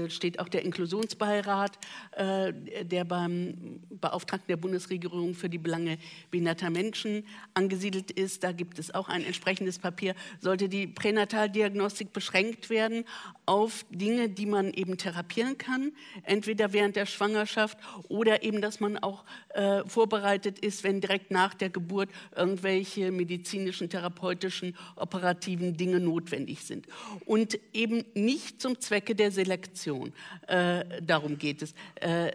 steht auch der Inklusionsbeirat, äh, der beim Beauftragten der Bundesregierung für die Belange behinderter Menschen angesiedelt ist, da gibt es auch ein entsprechendes Papier, sollte die Pränataldiagnostik beschränkt werden auf Dinge, die man eben therapieren kann, entweder während der Schwangerschaft oder eben, dass man auch äh, vorbereitet ist, wenn direkt nach der Geburt irgendwelche medizinischen, therapeutischen, operativen Dinge notwendig sind. Und eben nicht zum Zwecke der Selektion. Äh, darum geht es. Äh,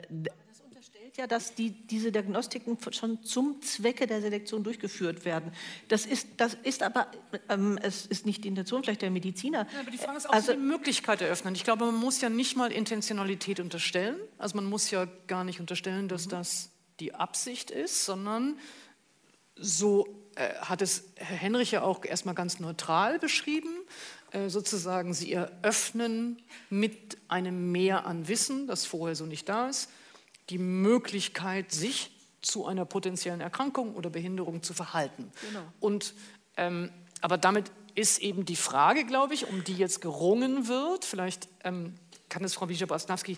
ja, dass die, diese Diagnostiken schon zum Zwecke der Selektion durchgeführt werden. Das ist, das ist aber, ähm, es ist nicht die Intention vielleicht der Mediziner. Ja, aber die Frage ist auch also, die Möglichkeit eröffnen. Ich glaube, man muss ja nicht mal Intentionalität unterstellen. Also man muss ja gar nicht unterstellen, dass mhm. das die Absicht ist, sondern so äh, hat es Herr Henrich ja auch erstmal ganz neutral beschrieben. Äh, sozusagen, sie eröffnen mit einem Mehr an Wissen, das vorher so nicht da ist, die Möglichkeit, sich zu einer potenziellen Erkrankung oder Behinderung zu verhalten. Genau. Und, ähm, aber damit ist eben die Frage, glaube ich, um die jetzt gerungen wird, vielleicht ähm, kann es Frau Wischer-Brasnawski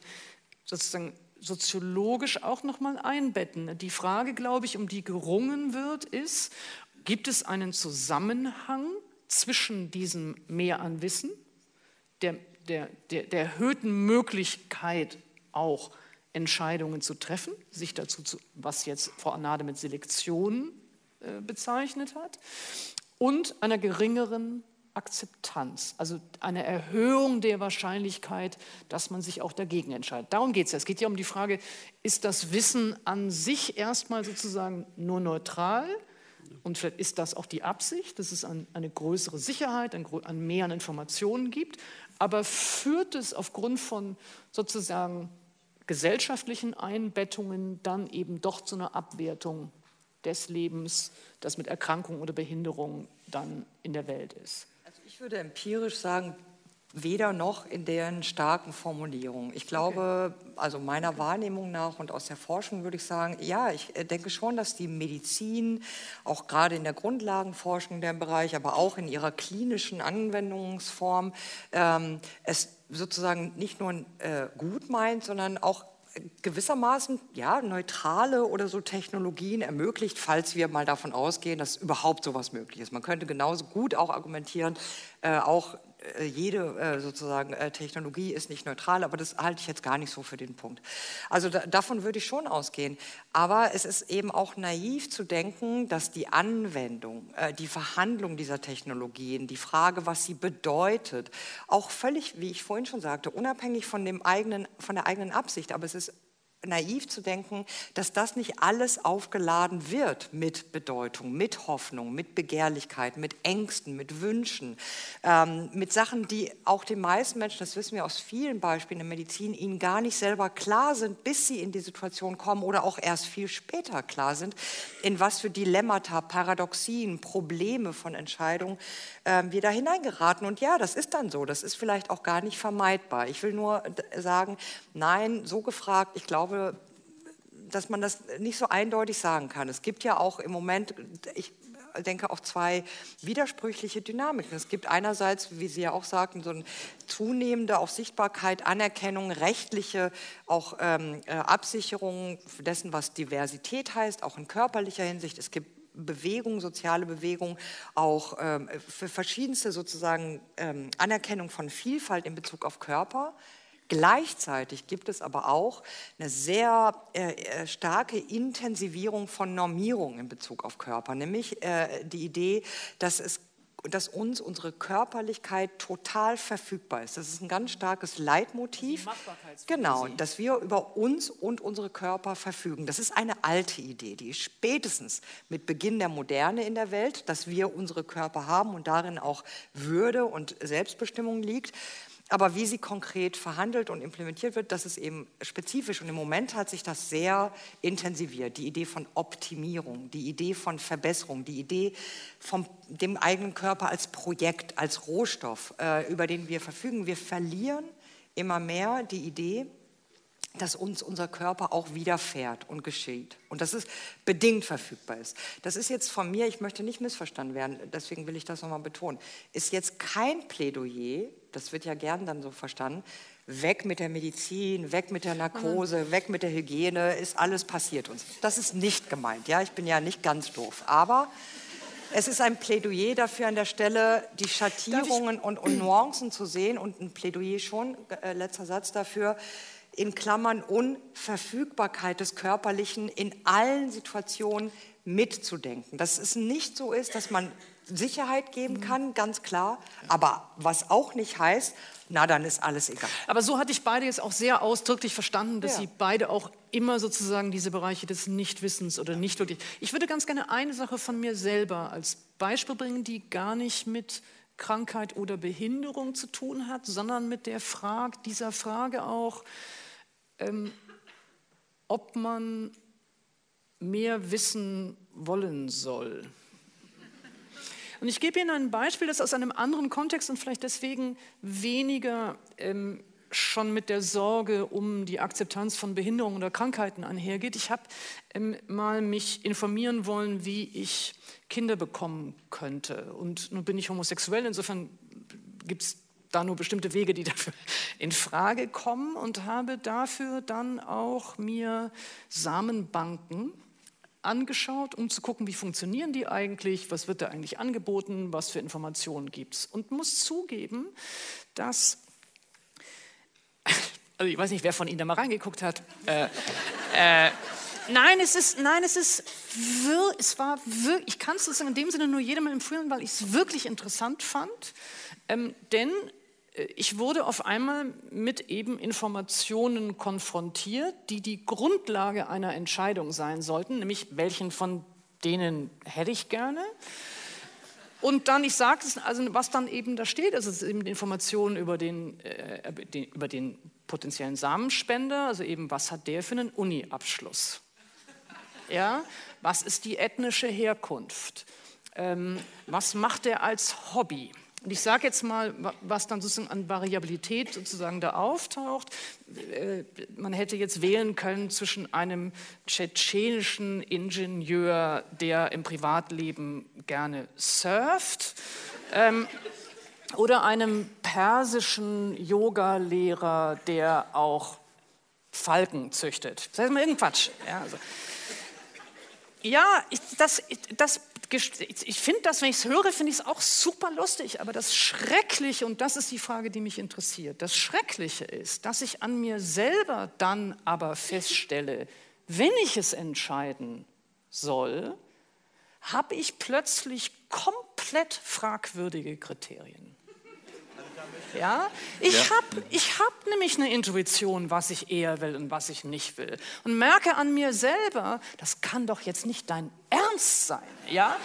sozusagen soziologisch auch noch mal einbetten. Die Frage, glaube ich, um die gerungen wird, ist, gibt es einen Zusammenhang zwischen diesem Mehr an Wissen, der, der, der, der erhöhten Möglichkeit auch Entscheidungen zu treffen, sich dazu, zu, was jetzt Frau Anade mit Selektion äh, bezeichnet hat, und einer geringeren Akzeptanz, also eine Erhöhung der Wahrscheinlichkeit, dass man sich auch dagegen entscheidet. Darum geht es. Es geht ja um die Frage, ist das Wissen an sich erstmal sozusagen nur neutral? Und vielleicht ist das auch die Absicht, dass es eine größere Sicherheit, an mehr an Informationen gibt. Aber führt es aufgrund von sozusagen gesellschaftlichen Einbettungen dann eben doch zu einer Abwertung des Lebens, das mit Erkrankung oder Behinderung dann in der Welt ist? Also ich würde empirisch sagen, weder noch in deren starken Formulierungen. Ich glaube, okay. also meiner Wahrnehmung nach und aus der Forschung würde ich sagen, ja, ich äh, denke schon, dass die Medizin, auch gerade in der Grundlagenforschung der Bereich, aber auch in ihrer klinischen Anwendungsform, ähm, es sozusagen nicht nur äh, gut meint, sondern auch gewissermaßen ja, neutrale oder so Technologien ermöglicht, falls wir mal davon ausgehen, dass überhaupt sowas möglich ist. Man könnte genauso gut auch argumentieren, äh, auch jede äh, sozusagen äh, Technologie ist nicht neutral, aber das halte ich jetzt gar nicht so für den Punkt. Also da, davon würde ich schon ausgehen. Aber es ist eben auch naiv zu denken, dass die Anwendung, die Verhandlung dieser Technologien, die Frage, was sie bedeutet, auch völlig, wie ich vorhin schon sagte, unabhängig von, dem eigenen, von der eigenen Absicht, aber es ist naiv zu denken, dass das nicht alles aufgeladen wird mit Bedeutung, mit Hoffnung, mit Begehrlichkeit, mit Ängsten, mit Wünschen, ähm, mit Sachen, die auch den meisten Menschen, das wissen wir aus vielen Beispielen in der Medizin, ihnen gar nicht selber klar sind, bis sie in die Situation kommen oder auch erst viel später klar sind, in was für Dilemmata, Paradoxien, Probleme von Entscheidungen äh, wir da hineingeraten. Und ja, das ist dann so, das ist vielleicht auch gar nicht vermeidbar. Ich will nur sagen, nein, so gefragt, ich glaube, glaube, dass man das nicht so eindeutig sagen kann. Es gibt ja auch im Moment, ich denke, auch zwei widersprüchliche Dynamiken. Es gibt einerseits, wie Sie ja auch sagten, so eine zunehmende auch Sichtbarkeit, Anerkennung, rechtliche auch ähm, äh, Absicherung dessen, was Diversität heißt, auch in körperlicher Hinsicht. Es gibt Bewegung, soziale Bewegung, auch ähm, für verschiedenste sozusagen ähm, Anerkennung von Vielfalt in Bezug auf Körper. Gleichzeitig gibt es aber auch eine sehr äh, äh, starke Intensivierung von Normierung in Bezug auf Körper, nämlich äh, die Idee, dass es dass uns unsere Körperlichkeit total verfügbar ist. Das ist ein ganz starkes Leitmotiv. Genau, dass wir über uns und unsere Körper verfügen. Das ist eine alte Idee, die spätestens mit Beginn der Moderne in der Welt, dass wir unsere Körper haben und darin auch Würde und Selbstbestimmung liegt. Aber wie sie konkret verhandelt und implementiert wird, das ist eben spezifisch. Und im Moment hat sich das sehr intensiviert. Die Idee von Optimierung, die Idee von Verbesserung, die Idee von dem eigenen Körper als Projekt, als Rohstoff, äh, über den wir verfügen. Wir verlieren immer mehr die Idee, dass uns unser Körper auch widerfährt und geschieht. Und dass es bedingt verfügbar ist. Das ist jetzt von mir, ich möchte nicht missverstanden werden, deswegen will ich das nochmal betonen, ist jetzt kein Plädoyer, das wird ja gern dann so verstanden, weg mit der Medizin, weg mit der Narkose, weg mit der Hygiene, ist alles passiert uns. Das ist nicht gemeint, ja, ich bin ja nicht ganz doof. Aber es ist ein Plädoyer dafür an der Stelle, die Schattierungen und, und, Nuancen zu sehen und ein Plädoyer schon, äh, letzter Satz dafür, in Klammern Unverfügbarkeit des Körperlichen in allen Situationen mitzudenken. Dass es nicht so ist, dass man Sicherheit geben mhm. kann, ganz klar, aber was auch nicht heißt, na dann ist alles egal. Aber so hatte ich beide jetzt auch sehr ausdrücklich verstanden, dass ja. sie beide auch immer sozusagen diese Bereiche des Nichtwissens oder nicht wirklich. Ich würde ganz gerne eine Sache von mir selber als Beispiel bringen, die gar nicht mit Krankheit oder Behinderung zu tun hat, sondern mit der Frage, dieser Frage auch, ähm, ob man mehr wissen wollen soll. Und ich gebe Ihnen ein Beispiel, das aus einem anderen Kontext und vielleicht deswegen weniger ähm, schon mit der Sorge um die Akzeptanz von Behinderungen oder Krankheiten einhergeht. Ich habe ähm, mal mich informieren wollen, wie ich Kinder bekommen könnte. Und nun bin ich homosexuell, insofern gibt es da nur bestimmte Wege, die [laughs] dafür in Frage kommen und habe dafür dann auch mir Samenbanken angeschaut, um zu gucken, wie funktionieren die eigentlich, was wird da eigentlich angeboten, was für Informationen gibt es. Und muss zugeben, dass, [laughs] also ich weiß nicht, wer von Ihnen da mal reingeguckt hat, äh, äh, Nein, es ist, nein, es ist, es war wirklich, ich kann es in dem Sinne nur jedem empfehlen, weil ich es wirklich interessant fand, ähm, denn ich wurde auf einmal mit eben Informationen konfrontiert, die die Grundlage einer Entscheidung sein sollten, nämlich welchen von denen hätte ich gerne. Und dann, ich sage es, also was dann eben da steht, also es ist eben Informationen über den, äh, den, über den potenziellen Samenspender, also eben was hat der für einen Uni-Abschluss? Ja, was ist die ethnische Herkunft? Ähm, was macht er als Hobby? Und ich sage jetzt mal, was dann sozusagen an Variabilität sozusagen da auftaucht. Äh, man hätte jetzt wählen können zwischen einem tschetschenischen Ingenieur, der im Privatleben gerne surft, ähm, oder einem persischen Yoga-Lehrer, der auch Falken züchtet. Das heißt mal irgendein Quatsch. Ja, also. ja ich, das, das ich finde das, wenn ich es höre, finde ich es auch super lustig. Aber das Schreckliche, und das ist die Frage, die mich interessiert, das Schreckliche ist, dass ich an mir selber dann aber feststelle, wenn ich es entscheiden soll, habe ich plötzlich komplett fragwürdige Kriterien. Ja? Ich ja. habe ich hab nämlich eine Intuition, was ich eher will und was ich nicht will. Und merke an mir selber, das kann doch jetzt nicht dein Ernst sein. Ja?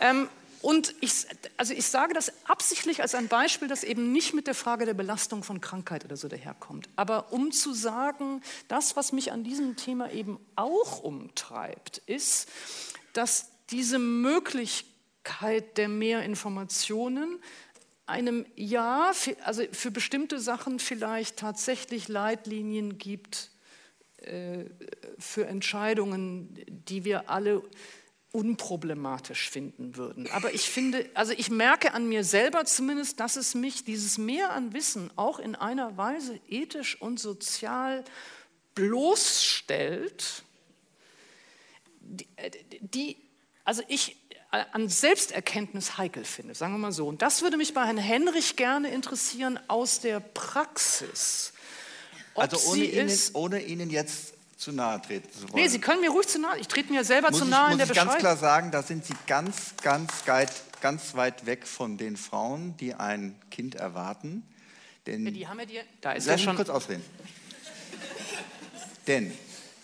Ähm, und ich, also ich sage das absichtlich als ein Beispiel, das eben nicht mit der Frage der Belastung von Krankheit oder so daherkommt. Aber um zu sagen, das, was mich an diesem Thema eben auch umtreibt, ist, dass diese Möglichkeit der mehr Informationen einem Ja, also für bestimmte Sachen vielleicht tatsächlich Leitlinien gibt äh, für Entscheidungen, die wir alle unproblematisch finden würden. Aber ich finde, also ich merke an mir selber zumindest, dass es mich dieses Mehr an Wissen auch in einer Weise ethisch und sozial bloßstellt, die, äh, die also ich an Selbsterkenntnis heikel finde, sagen wir mal so. Und das würde mich bei Herrn Henrich gerne interessieren aus der Praxis. Ob also ohne Ihnen, ohne Ihnen jetzt zu nahe treten zu wollen. Nee, Sie können mir ruhig zu nahe. Ich trete mir selber muss zu nahe ich, in der Beschreibung. Ich muss ganz klar sagen, da sind Sie ganz, ganz, ganz weit weg von den Frauen, die ein Kind erwarten. Denn, ja, die haben ja die, da ist lass ja schon. kurz ausreden. Denn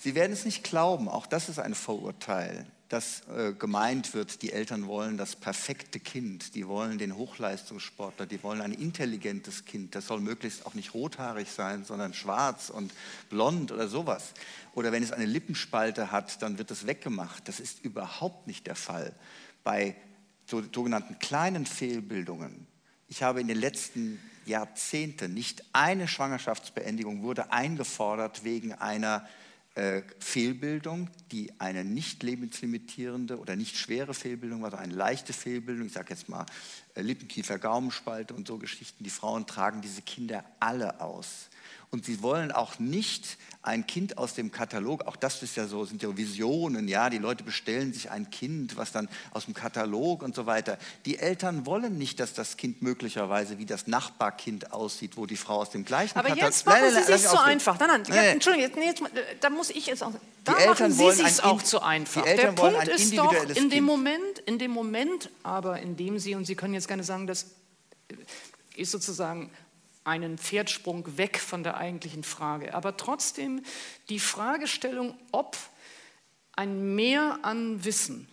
Sie werden es nicht glauben, auch das ist ein Vorurteil dass äh, gemeint wird, die Eltern wollen das perfekte Kind, die wollen den Hochleistungssportler, die wollen ein intelligentes Kind, das soll möglichst auch nicht rothaarig sein, sondern schwarz und blond oder sowas. Oder wenn es eine Lippenspalte hat, dann wird es weggemacht. Das ist überhaupt nicht der Fall. Bei so, sogenannten kleinen Fehlbildungen, ich habe in den letzten Jahrzehnten nicht eine Schwangerschaftsbeendigung wurde eingefordert wegen einer äh, Fehlbildung, die eine nicht lebenslimitierende oder nicht schwere Fehlbildung war, also eine leichte Fehlbildung, ich sage jetzt mal äh, Lippenkiefer, Gaumenspalte und so Geschichten. Die Frauen tragen diese Kinder alle aus. Und sie wollen auch nicht ein Kind aus dem Katalog, auch das ist ja so, sind ja Visionen, ja, die Leute bestellen sich ein Kind, was dann aus dem Katalog und so weiter. Die Eltern wollen nicht, dass das Kind möglicherweise wie das Nachbarkind aussieht, wo die Frau aus dem gleichen Aber Katalog... jetzt machen nein, nein, Sie es so einfach. Nein, nein, nein. Ja, Entschuldigung, jetzt, da muss ich jetzt auch... Da die Eltern machen Sie es auch zu einfach. Der Punkt ist doch, in dem kind. Moment, in dem Moment aber, in dem Sie, und Sie können jetzt gerne sagen, das ist sozusagen einen Pferdsprung weg von der eigentlichen Frage. Aber trotzdem die Fragestellung, ob ein Mehr an Wissen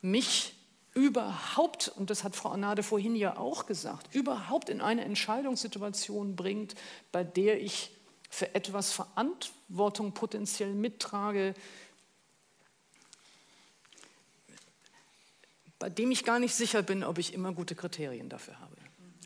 mich überhaupt, und das hat Frau Anade vorhin ja auch gesagt, überhaupt in eine Entscheidungssituation bringt, bei der ich für etwas Verantwortung potenziell mittrage, bei dem ich gar nicht sicher bin, ob ich immer gute Kriterien dafür habe.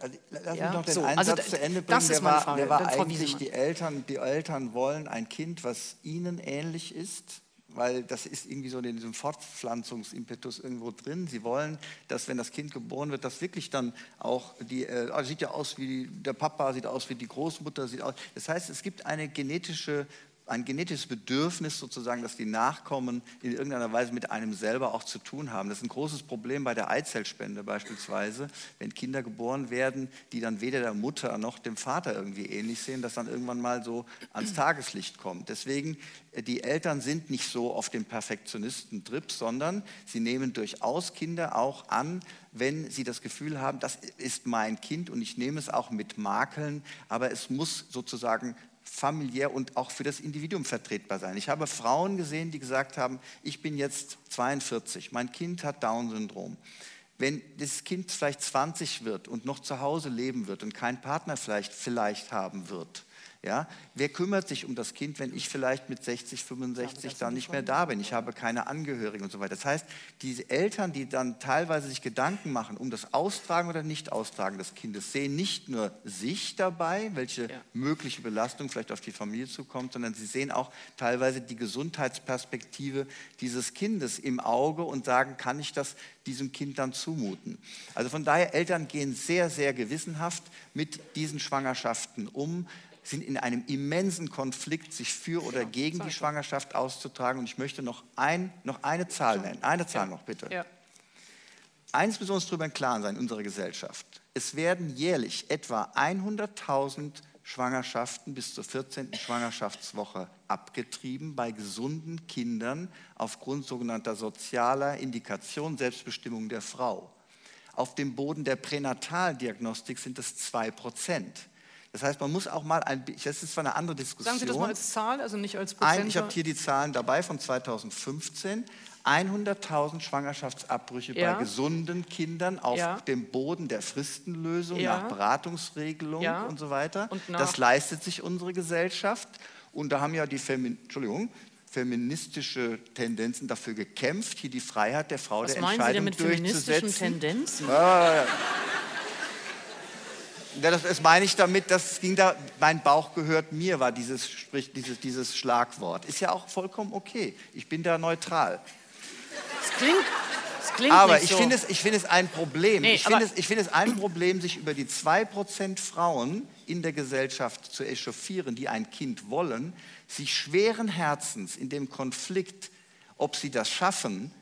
Also, lass Ja, mich noch den so, einen also zu Ende das bringen. Der war, Frage. der war eigentlich, die Eltern, die Eltern wollen ein Kind, was ihnen ähnlich ist, weil das ist irgendwie so in diesem Fortpflanzungsimpetus irgendwo drin. Sie wollen, dass wenn das Kind geboren wird, das wirklich dann auch, die, äh, also sieht ja aus wie der Papa, sieht aus wie die Großmutter, sieht aus. Das heißt, es gibt eine genetische ein genetisches Bedürfnis sozusagen, dass die Nachkommen in irgendeiner Weise mit einem selber auch zu tun haben. Das ist ein großes Problem bei der Eizellspende beispielsweise, wenn Kinder geboren werden, die dann weder der Mutter noch dem Vater irgendwie ähnlich sehen, das dann irgendwann mal so ans Tageslicht kommt. Deswegen, äh, die Eltern sind nicht so auf dem Perfektionisten-Trip, sondern sie nehmen durchaus Kinder auch an, wenn sie das Gefühl haben, das ist mein Kind und ich nehme es auch mit Makeln, aber es muss sozusagen familiär und auch für das Individuum vertretbar sein. Ich habe Frauen gesehen, die gesagt haben, ich bin jetzt 42, mein Kind hat Down-Syndrom. Wenn das Kind vielleicht 20 wird und noch zu Hause leben wird und keinen Partner vielleicht, vielleicht haben wird, ja, wer kümmert sich um das Kind, wenn ich vielleicht mit 60, 65 dann nicht mehr da bin? Ich habe keine Angehörigen und so weiter. Das heißt, diese Eltern, die dann teilweise sich Gedanken machen um das Austragen oder Nicht-Austragen des Kindes, sehen nicht nur sich dabei, welche Ja. mögliche Belastung vielleicht auf die Familie zukommt, sondern sie sehen auch teilweise die Gesundheitsperspektive dieses Kindes im Auge und sagen, kann ich das diesem Kind dann zumuten? Also von daher, Eltern gehen sehr, sehr gewissenhaft mit diesen Schwangerschaften um sind in einem immensen Konflikt, sich für oder gegen die Schwangerschaft auszutragen. Und ich möchte noch, ein, noch eine Zahl nennen. Eine Zahl noch bitte. Ja. Eines müssen wir uns darüber im Klaren sein in unserer Gesellschaft. Es werden jährlich etwa 100.000 Schwangerschaften bis zur 14. Schwangerschaftswoche abgetrieben bei gesunden Kindern aufgrund sogenannter sozialer Indikation, Selbstbestimmung der Frau. Auf dem Boden der Pränataldiagnostik sind es 2 Prozent. Das heißt, man muss auch mal ein bi- das ist zwar eine andere Diskussion. Sagen Sie das mal als Zahl, also nicht als Prozent. Ein, ich habe hier die Zahlen dabei von 2015. 100.000 Schwangerschaftsabbrüche Ja. bei gesunden Kindern auf Ja. dem Boden der Fristenlösung Ja. nach Beratungsregelung und so weiter. Und das leistet sich unsere Gesellschaft. Und da haben ja die Femin Entschuldigung, feministische Tendenzen dafür gekämpft, hier die Freiheit der Frau Was der meinen Sie denn Entscheidung mit feministischen durchzusetzen. Tendenzen? Ja, das, das meine ich damit, das ging da, mein Bauch gehört mir, war dieses, sprich, dieses, dieses Schlagwort. Ist ja auch vollkommen okay. Ich bin da neutral. Das klingt, das klingt Aber ich so. finde es, ich finde es ein Problem. Nee, ich, finde es, ich finde es ein Problem, sich über die 2% Frauen in der Gesellschaft zu echauffieren, die ein Kind wollen, sich schweren Herzens in dem Konflikt, ob sie das schaffen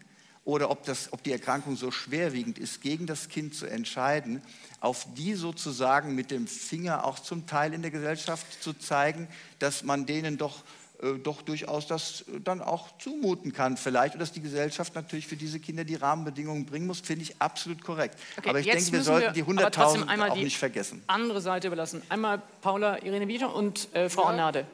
oder ob, das, ob die Erkrankung so schwerwiegend ist, gegen das Kind zu entscheiden, auf die sozusagen mit dem Finger auch zum Teil in der Gesellschaft zu zeigen, dass man denen doch äh, doch durchaus das dann auch zumuten kann vielleicht und dass die Gesellschaft natürlich für diese Kinder die Rahmenbedingungen bringen muss, finde ich absolut korrekt. Okay, aber ich denke, wir sollten wir die 100.000 auch nicht vergessen. Andere Seite überlassen. Einmal Paula Irene Wieter und äh, Frau ja. Arnade.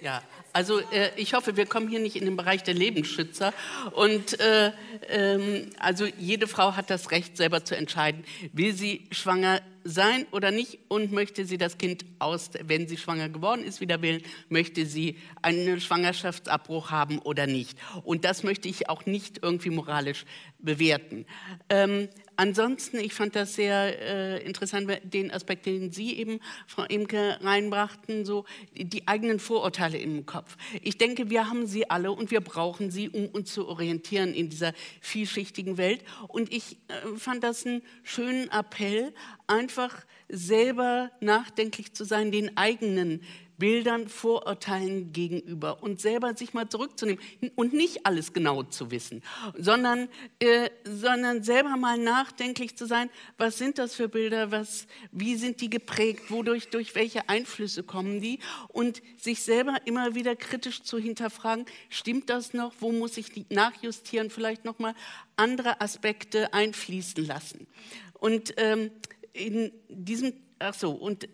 Ja, also äh, ich hoffe, wir kommen hier nicht in den Bereich der Lebensschützer. Und äh, ähm, also jede Frau hat das Recht, selber zu entscheiden, will sie schwanger sein oder nicht und möchte sie das Kind aus, wenn sie schwanger geworden ist, wieder wählen, möchte sie einen Schwangerschaftsabbruch haben oder nicht. Und das möchte ich auch nicht irgendwie moralisch bewerten. Ähm, ansonsten, ich fand das sehr äh, interessant, den Aspekt, den Sie eben, Frau Imke, reinbrachten, so die eigenen Vorurteile im Kopf. Ich denke, wir haben sie alle und wir brauchen sie, um uns zu orientieren in dieser vielschichtigen Welt. Und ich äh, fand das einen schönen Appell, einfach selber nachdenklich zu sein, den eigenen Bildern, Vorurteilen gegenüber und selber sich mal zurückzunehmen und nicht alles genau zu wissen, sondern, äh, sondern selber mal nachdenklich zu sein, was sind das für Bilder, was, wie sind die geprägt, wodurch, durch welche Einflüsse kommen die und sich selber immer wieder kritisch zu hinterfragen, stimmt das noch, wo muss ich nachjustieren, vielleicht nochmal andere Aspekte einfließen lassen. Und ähm, in diesem Ach so, und äh,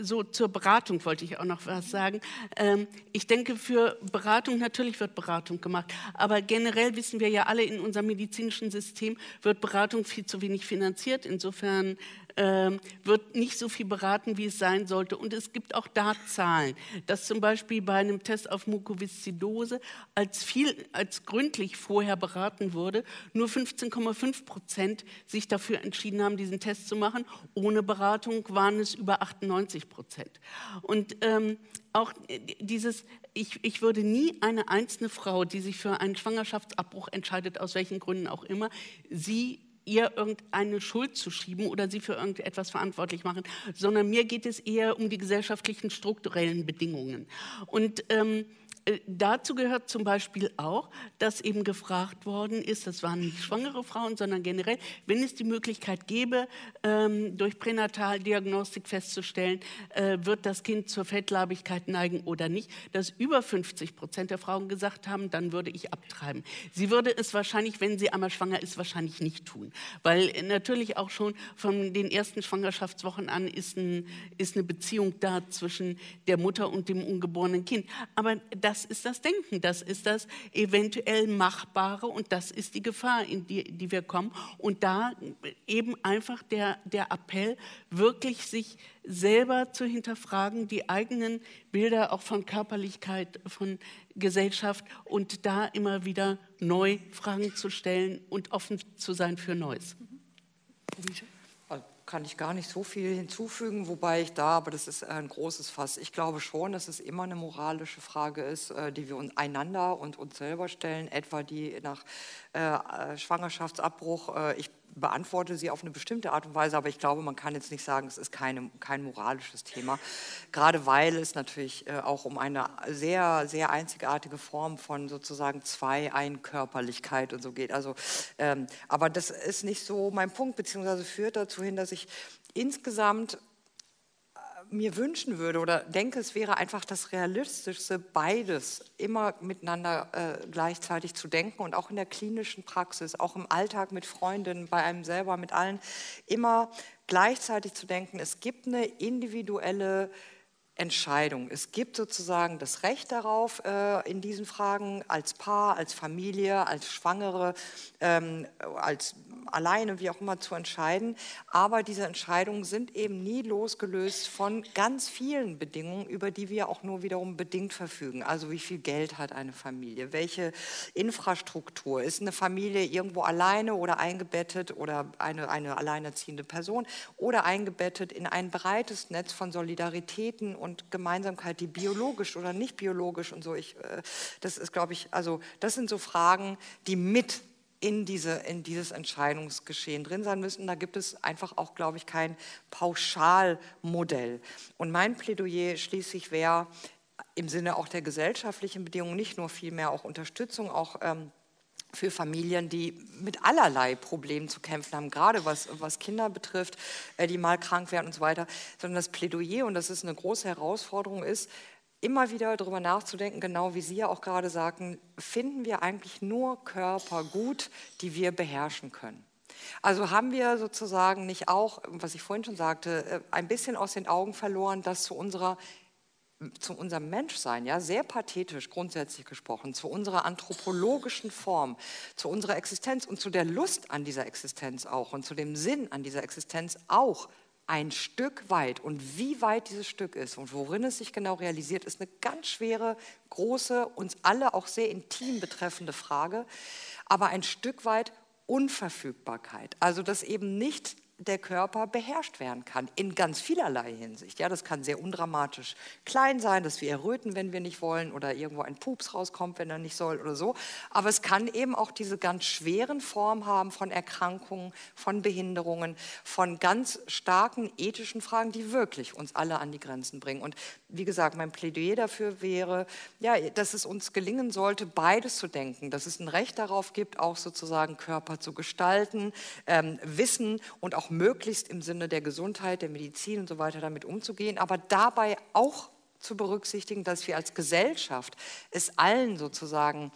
so zur Beratung wollte ich auch noch was sagen. Ähm, ich denke, für Beratung, natürlich wird Beratung gemacht, aber generell wissen wir ja alle, in unserem medizinischen System wird Beratung viel zu wenig finanziert. Insofern ähm, wird nicht so viel beraten, wie es sein sollte. Und es gibt auch da Zahlen, dass zum Beispiel bei einem Test auf Mukoviszidose als, viel, als gründlich vorher beraten wurde, nur 15,5 Prozent sich dafür entschieden haben, diesen Test zu machen. Ohne Beratung waren es über 98 Prozent. Und ähm, auch dieses, ich, ich würde nie eine einzelne Frau, die sich für einen Schwangerschaftsabbruch entscheidet, aus welchen Gründen auch immer, sie ihr irgendeine Schuld zu schieben oder sie für irgendetwas verantwortlich machen, sondern mir geht es eher um die gesellschaftlichen strukturellen Bedingungen. Und ähm, äh, dazu gehört zum Beispiel auch, dass eben gefragt worden ist, das waren nicht schwangere Frauen, sondern generell, wenn es die Möglichkeit gäbe, ähm, durch Pränataldiagnostik festzustellen, äh, wird das Kind zur Fettleibigkeit neigen oder nicht, dass über 50 Prozent der Frauen gesagt haben, dann würde ich abtreiben. Sie würde es wahrscheinlich, wenn sie einmal schwanger ist, wahrscheinlich nicht tun, weil natürlich auch schon von den ersten Schwangerschaftswochen an ist, ein, ist eine Beziehung da zwischen der Mutter und dem ungeborenen Kind. Aber das das ist das Denken, das ist das eventuell Machbare und das ist die Gefahr, in die, die wir kommen. Und da eben einfach der, der Appell, wirklich sich selber zu hinterfragen, die eigenen Bilder auch von Körperlichkeit, von Gesellschaft und da immer wieder neu Fragen zu stellen und offen zu sein für Neues. Mhm kann ich gar nicht so viel hinzufügen, wobei ich da, aber das ist ein großes Fass. Ich glaube schon, dass es immer eine moralische Frage ist, äh, die wir einander und uns selber stellen, etwa die nach äh, Schwangerschaftsabbruch. Äh, ich beantworte sie auf eine bestimmte Art und Weise, aber ich glaube, man kann jetzt nicht sagen, es ist keine, kein moralisches Thema, gerade weil es natürlich äh, auch um eine sehr, sehr einzigartige Form von sozusagen Zwei-Einkörperlichkeit und so geht. Also, ähm, aber das ist nicht so mein Punkt, beziehungsweise führt dazu hin, dass ich insgesamt mir wünschen würde oder denke, es wäre einfach das Realistischste, beides immer miteinander äh, gleichzeitig zu denken und auch in der klinischen Praxis, auch im Alltag mit Freundinnen, bei einem selber, mit allen, immer gleichzeitig zu denken, es gibt eine individuelle Entscheidung. Es gibt sozusagen das Recht darauf, äh, in diesen Fragen als Paar, als Familie, als Schwangere, ähm, als alleine, wie auch immer, zu entscheiden. Aber diese Entscheidungen sind eben nie losgelöst von ganz vielen Bedingungen, über die wir auch nur wiederum bedingt verfügen. Also wie viel Geld hat eine Familie? Welche Infrastruktur? Ist eine Familie irgendwo alleine oder eingebettet oder eine, eine alleinerziehende Person oder eingebettet in ein breites Netz von Solidaritäten und Gemeinsamkeit, die biologisch oder nicht biologisch und so. Ich, äh, das ist, glaube ich, also das sind so Fragen, die mit in, diese, in dieses Entscheidungsgeschehen drin sein müssen. Da gibt es einfach auch, glaube ich, kein Pauschalmodell. Und mein Plädoyer schließlich wäre im Sinne auch der gesellschaftlichen Bedingungen nicht nur viel mehr auch Unterstützung, auch ähm, für Familien, die mit allerlei Problemen zu kämpfen haben, gerade was, was Kinder betrifft, äh, die mal krank werden und so weiter, sondern das Plädoyer, und das ist eine große Herausforderung, ist, immer wieder darüber nachzudenken, genau wie Sie ja auch gerade sagten, finden wir eigentlich nur Körper gut, die wir beherrschen können. Also haben wir sozusagen nicht auch, was ich vorhin schon sagte, äh, ein bisschen aus den Augen verloren, dass zu unserer zu unserem Menschsein, ja, sehr pathetisch grundsätzlich gesprochen, zu unserer anthropologischen Form, zu unserer Existenz und zu der Lust an dieser Existenz auch und zu dem Sinn an dieser Existenz auch ein Stück weit. Und wie weit dieses Stück ist und worin es sich genau realisiert, ist eine ganz schwere, große, uns alle auch sehr intim betreffende Frage. Aber ein Stück weit Unverfügbarkeit. Also dass eben nicht der Körper beherrscht werden kann, in ganz vielerlei Hinsicht. Ja, das kann sehr undramatisch klein sein, dass wir erröten, wenn wir nicht wollen, oder irgendwo ein Pups rauskommt, wenn er nicht soll oder so. Aber es kann eben auch diese ganz schweren Formen haben von Erkrankungen, von Behinderungen, von ganz starken ethischen Fragen, die wirklich uns alle an die Grenzen bringen. Und wie gesagt, mein Plädoyer dafür wäre, ja, dass es uns gelingen sollte, beides zu denken, dass es ein Recht darauf gibt, auch sozusagen Körper zu gestalten, ähm, Wissen und auch möglichst im Sinne der Gesundheit, der Medizin und so weiter damit umzugehen, aber dabei auch zu berücksichtigen, dass wir als Gesellschaft es allen sozusagen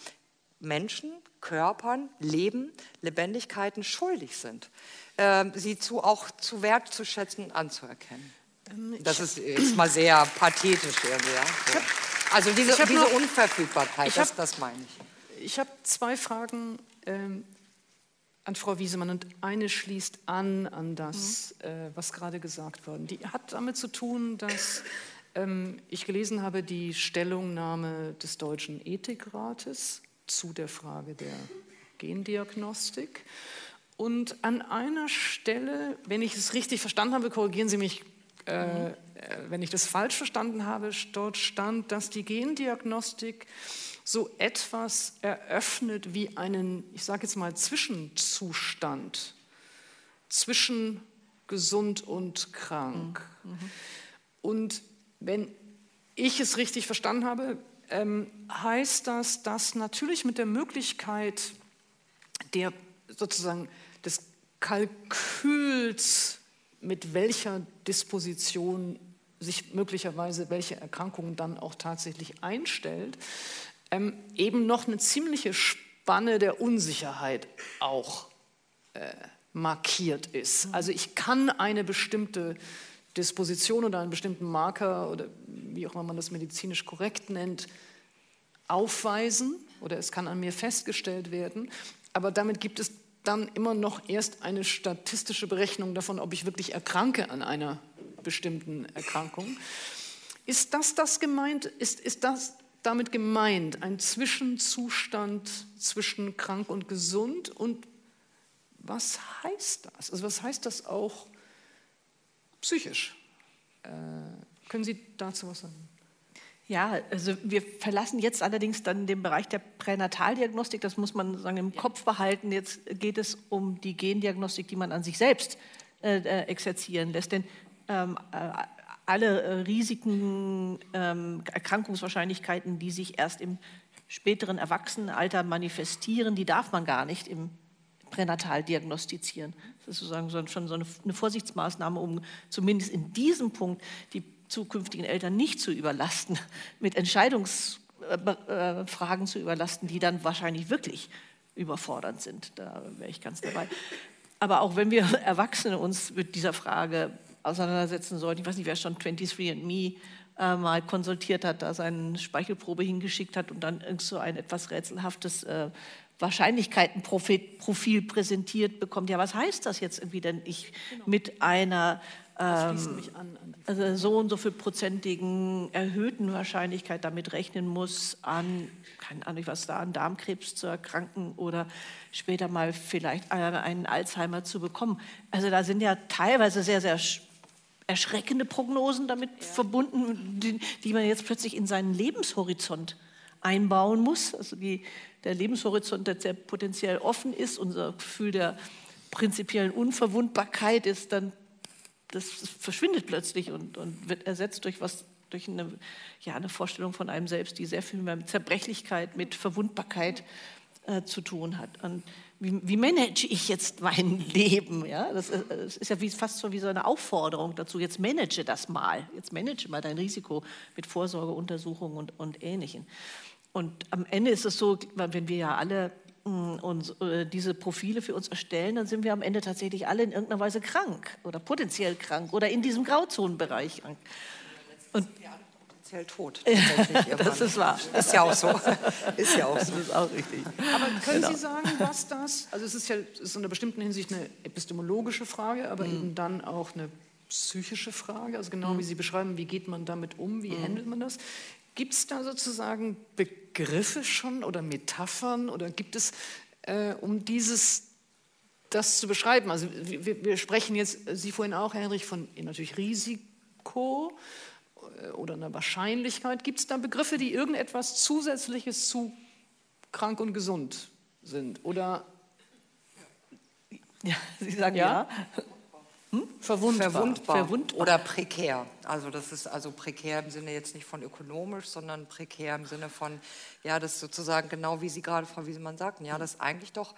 Menschen, Körpern, Leben, Lebendigkeiten schuldig sind, äh, sie zu, auch zu wertzuschätzen und anzuerkennen. Ähm, das ist jetzt mal sehr pathetisch irgendwie. Ja? So. Also diese, diese noch, Unverfügbarkeit, das, das meine ich. Ich habe zwei Fragen. Ähm, an Frau Wiesemann und eine schließt an an das, mhm. äh, was gerade gesagt worden. Die hat damit zu tun, dass ähm, ich gelesen habe die Stellungnahme des Deutschen Ethikrates zu der Frage der Gendiagnostik. Und an einer Stelle, wenn ich es richtig verstanden habe, korrigieren Sie mich, äh, mhm. äh, wenn ich das falsch verstanden habe, dort stand, dass die Gendiagnostik so etwas eröffnet wie einen, ich sage jetzt mal, Zwischenzustand zwischen gesund und krank. Mhm. Und wenn ich es richtig verstanden habe, ähm, heißt das, dass natürlich mit der Möglichkeit der sozusagen des Kalküls, mit welcher Disposition sich möglicherweise welche Erkrankung dann auch tatsächlich einstellt, ähm, eben noch eine ziemliche Spanne der Unsicherheit auch äh, markiert ist. Also ich kann eine bestimmte Disposition oder einen bestimmten Marker oder wie auch immer man das medizinisch korrekt nennt, aufweisen oder es kann an mir festgestellt werden, aber damit gibt es dann immer noch erst eine statistische Berechnung davon, ob ich wirklich erkranke an einer bestimmten Erkrankung. Ist das das gemeint? Ist, ist das damit gemeint? Ein Zwischenzustand zwischen krank und gesund? Und was heißt das? Also was heißt das auch psychisch? Äh, können Sie dazu was sagen? Ja, also wir verlassen jetzt allerdings dann den Bereich der Pränataldiagnostik. Das muss man sagen im ja. Kopf behalten. Jetzt geht es um die Gendiagnostik, die man an sich selbst äh, äh exerzieren lässt. Denn ähm, äh, alle äh, Risiken, ähm, Erkrankungswahrscheinlichkeiten, die sich erst im späteren Erwachsenenalter manifestieren, die darf man gar nicht im pränatal diagnostizieren. Das ist sozusagen schon so eine, Vorsichtsmaßnahme, um zumindest in diesem Punkt die zukünftigen Eltern nicht zu überlasten, [laughs] mit Entscheidungsfragen zu überlasten, die dann wahrscheinlich wirklich überfordernd sind. Da wäre ich ganz dabei. Aber auch wenn wir [laughs] Erwachsene uns mit dieser Frage auseinandersetzen sollten. Ich weiß nicht, wer schon 23andMe äh, mal konsultiert hat, da seine Speichelprobe hingeschickt hat und dann irgend so ein etwas rätselhaftes äh, Wahrscheinlichkeitenprofil präsentiert bekommt. Ja, was heißt das jetzt irgendwie denn ich genau. mit einer ähm, also so und so viel prozentigen erhöhten Wahrscheinlichkeit damit rechnen muss, an, keine Ahnung, was da, an Darmkrebs zu erkranken oder später mal vielleicht einen Alzheimer zu bekommen. Also da sind ja teilweise sehr, sehr erschreckende Prognosen damit ja. verbunden, die, die, man jetzt plötzlich in seinen Lebenshorizont einbauen muss. Also die, der Lebenshorizont, der sehr potenziell offen ist, unser Gefühl der prinzipiellen Unverwundbarkeit ist dann, das verschwindet plötzlich und, und wird ersetzt durch was durch eine, ja, eine Vorstellung von einem selbst, die sehr viel mehr mit Zerbrechlichkeit, mit Verwundbarkeit äh, zu tun hat. Und wie, wie, manage ich jetzt mein [laughs] Leben? Ja, das, ist, das ist ja wie, fast so wie so eine Aufforderung dazu. Jetzt manage das mal. Jetzt manage mal dein Risiko mit Vorsorgeuntersuchungen und, und Ähnlichem. Und am Ende ist es so, wenn wir ja alle mm, und äh, diese Profile für uns erstellen, dann sind wir am Ende tatsächlich alle in irgendeiner Weise krank oder potenziell krank oder in diesem Grauzonenbereich krank. Und potenziell tot. [laughs] das ist wahr. Ist ja auch so. [laughs] Ist ja auch so. Das ist auch richtig. Aber können genau. Sie sagen, was das, also es ist ja es ist in einer bestimmten Hinsicht eine epistemologische Frage, aber mhm. eben dann auch eine psychische Frage, also genau mhm. wie Sie beschreiben, wie geht man damit um, wie mhm. handelt man das? Gibt es da sozusagen Begriffe schon oder Metaphern oder gibt es, äh, um dieses das zu beschreiben. Also wir, wir, sprechen jetzt, Sie vorhin auch, Herr Henrich, von natürlich Risiko, äh, oder einer Wahrscheinlichkeit? Gibt es da Begriffe, die irgendetwas Zusätzliches zu krank und gesund sind? Oder ja, [laughs] Sie sagen ja. ja. Hm? Verwundbar. Verwundbar. Verwundbar. Oder prekär. Also das ist also prekär im Sinne jetzt nicht von ökonomisch, sondern prekär im Sinne von, ja, das sozusagen genau wie Sie gerade, Frau Wiesemann sagten, ja, das eigentlich doch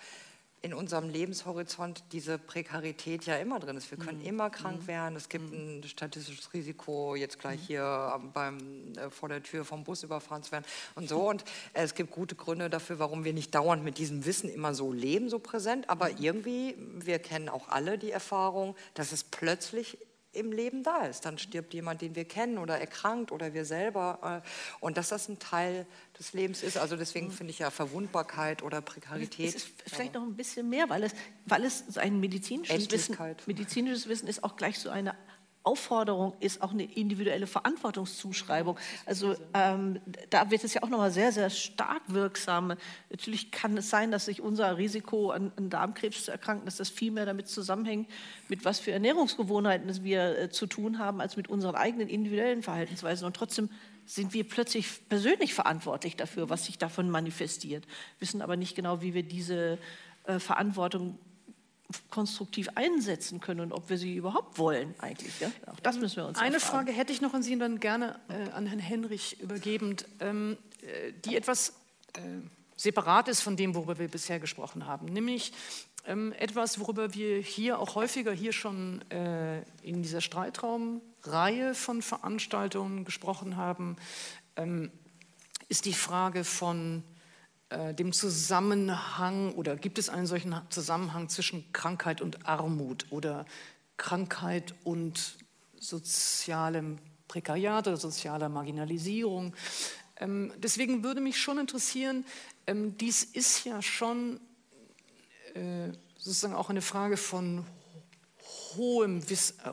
in unserem Lebenshorizont diese Prekarität ja immer drin ist. Wir können mhm. immer krank mhm. werden. Es gibt mhm. ein statistisches Risiko, jetzt gleich mhm. hier beim, äh, vor der Tür vom Bus überfahren zu werden und so. [laughs] Und äh, es gibt gute Gründe dafür, warum wir nicht dauernd mit diesem Wissen immer so leben, so präsent. Aber mhm. irgendwie, wir kennen auch alle die Erfahrung, dass es plötzlich im Leben da ist. Dann stirbt jemand, den wir kennen oder erkrankt oder wir selber. Äh, und dass das ein Teil des Lebens ist. Also deswegen mhm. finde ich ja Verwundbarkeit oder Prekarität. Es ist vielleicht noch ein bisschen mehr, weil es, weil es ein medizinisches Wissen, medizinisches Wissen ist auch gleich so eine Aufforderung ist auch eine individuelle Verantwortungszuschreibung. Also ähm, da wird es ja auch nochmal sehr, sehr stark wirksam. Natürlich kann es sein, dass sich unser Risiko an, an, Darmkrebs zu erkranken, dass das viel mehr damit zusammenhängt, mit was für Ernährungsgewohnheiten wir äh, zu tun haben, als mit unseren eigenen individuellen Verhaltensweisen. Und trotzdem sind wir plötzlich persönlich verantwortlich dafür, was sich davon manifestiert, wissen aber nicht genau, wie wir diese äh, Verantwortung konstruktiv einsetzen können und ob wir sie überhaupt wollen eigentlich. Ja? Auch das müssen wir uns Eine erfragen. Frage hätte ich noch an Sie und dann gerne äh, an Herrn Henrich übergebend, ähm, äh, die etwas äh, separat ist von dem, worüber wir bisher gesprochen haben, nämlich ähm, etwas, worüber wir hier auch häufiger hier schon äh, in dieser Streitraumreihe von Veranstaltungen gesprochen haben, ähm, ist die Frage von äh, dem Zusammenhang oder gibt es einen solchen Zusammenhang zwischen Krankheit und Armut oder Krankheit und sozialem Prekariat oder sozialer Marginalisierung. Ähm, deswegen würde mich schon interessieren, ähm, dies ist ja schon äh, sozusagen auch eine Frage von hohem Wissen, äh,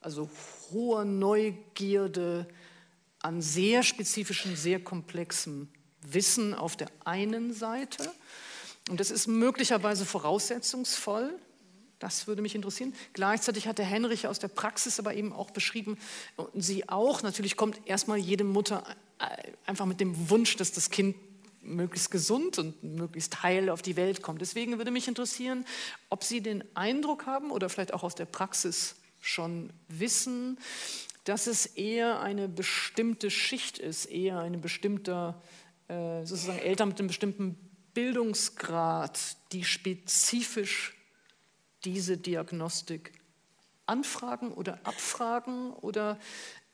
also hoher Neugierde an sehr spezifischen, sehr komplexen Wissen auf der einen Seite. Und das ist möglicherweise voraussetzungsvoll. Das würde mich interessieren. Gleichzeitig hat der Henrich aus der Praxis aber eben auch beschrieben, und sie auch, natürlich kommt erstmal jede Mutter äh, einfach mit dem Wunsch, dass das Kind möglichst gesund und möglichst heil auf die Welt kommt. Deswegen würde mich interessieren, ob Sie den Eindruck haben oder vielleicht auch aus der Praxis schon wissen, dass es eher eine bestimmte Schicht ist, eher ein bestimmter sozusagen Eltern mit einem bestimmten Bildungsgrad, die spezifisch diese Diagnostik anfragen oder abfragen? Oder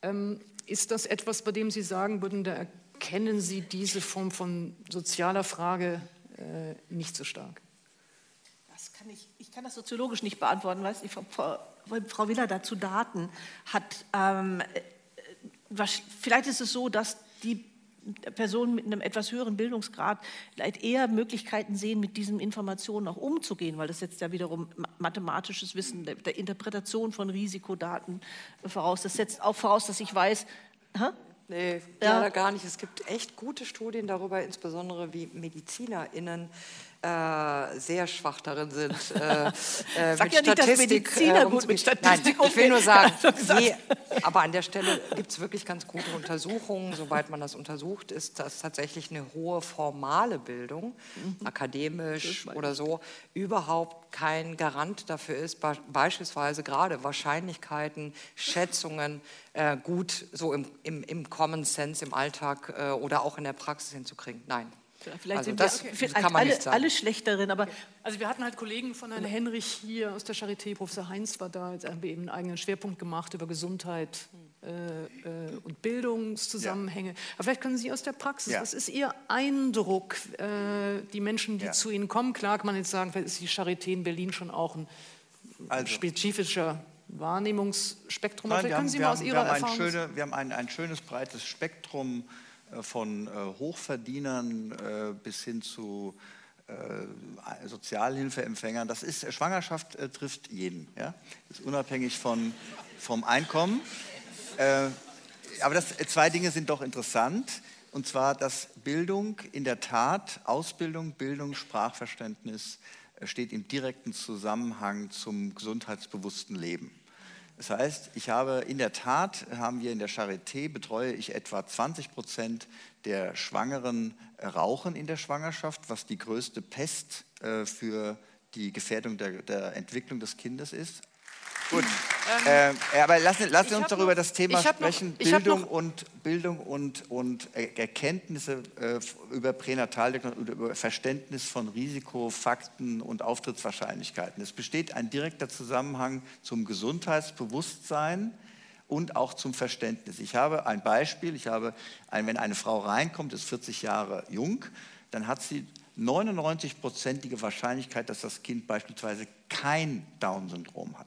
ähm, ist das etwas, bei dem Sie sagen würden, da erkennen Sie diese Form von sozialer Frage äh, nicht so stark? Das kann ich, ich kann das soziologisch nicht beantworten, weil Frau, Frau Willer dazu Daten hat. Ähm, äh, vielleicht ist es so, dass die Personen mit einem etwas höheren Bildungsgrad vielleicht eher Möglichkeiten sehen, mit diesen Informationen auch umzugehen, weil das setzt ja wiederum mathematisches Wissen der, der Interpretation von Risikodaten voraus. Das setzt auch voraus, dass ich weiß, hä? Nee, ja. leider gar nicht. Es gibt echt gute Studien darüber, insbesondere wie MedizinerInnen äh, sehr schwach darin sind. [laughs] Äh, äh, Sag ja nicht, dass Mediziner äh, gut mit Statistik Nein, ich will nur sagen, [laughs] je, aber an der Stelle gibt es wirklich ganz gute Untersuchungen. Soweit man das untersucht, ist das tatsächlich eine hohe formale Bildung, mhm. akademisch oder so, überhaupt kein Garant dafür ist, beispielsweise gerade Wahrscheinlichkeiten, Schätzungen äh, gut so im, im, im Common Sense im Alltag äh, oder auch in der Praxis hinzukriegen. Nein. Vielleicht Also sind das wir vielleicht kann man alle, nicht sagen. alle schlechterin, aber Also wir hatten halt Kollegen von Herrn Henrich hier aus der Charité, Professor Heinz war da, jetzt haben wir eben einen eigenen Schwerpunkt gemacht über Gesundheit äh, äh, und Bildungszusammenhänge. Aber vielleicht können Sie aus der Praxis, Ja. was ist Ihr Eindruck, äh, die Menschen, die Ja. zu Ihnen kommen, klar kann man jetzt sagen, vielleicht ist die Charité in Berlin schon auch ein Also- spezifischer Wahrnehmungsspektrum. Aber Nein, vielleicht wir können haben, Sie wir mal aus haben, Ihrer wir haben, schöne, wir haben ein, ein schönes breites Spektrum von äh, Hochverdienern äh, bis hin zu äh, Sozialhilfeempfängern. Das ist, Schwangerschaft trifft jeden, ja? ist unabhängig von, vom Einkommen. Aber das, zwei Dinge sind doch interessant. Und zwar, dass Bildung in der Tat, Ausbildung, Bildung, Sprachverständnis steht im direkten Zusammenhang zum gesundheitsbewussten Leben. Das heißt, ich habe in der Tat, haben wir in der Charité, betreue ich etwa 20 Prozent der Schwangeren äh, rauchen in der Schwangerschaft, was die größte Pest äh, für die Gefährdung der, der Entwicklung des Kindes ist. Gut, äh, aber lassen, lassen ich uns darüber noch- das Thema noch- sprechen, hab Bildung noch- und Bildung und, und Er- Erkenntnisse äh, über Pränataldiagnostik, über Verständnis von Risiko, Fakten und Auftrittswahrscheinlichkeiten. Es besteht ein direkter Zusammenhang zum Gesundheitsbewusstsein und auch zum Verständnis. Ich habe ein Beispiel, ich habe, ein, wenn eine Frau reinkommt, ist 40 Jahre jung, dann hat sie 99-prozentige Wahrscheinlichkeit, dass das Kind beispielsweise kein Down-Syndrom hat.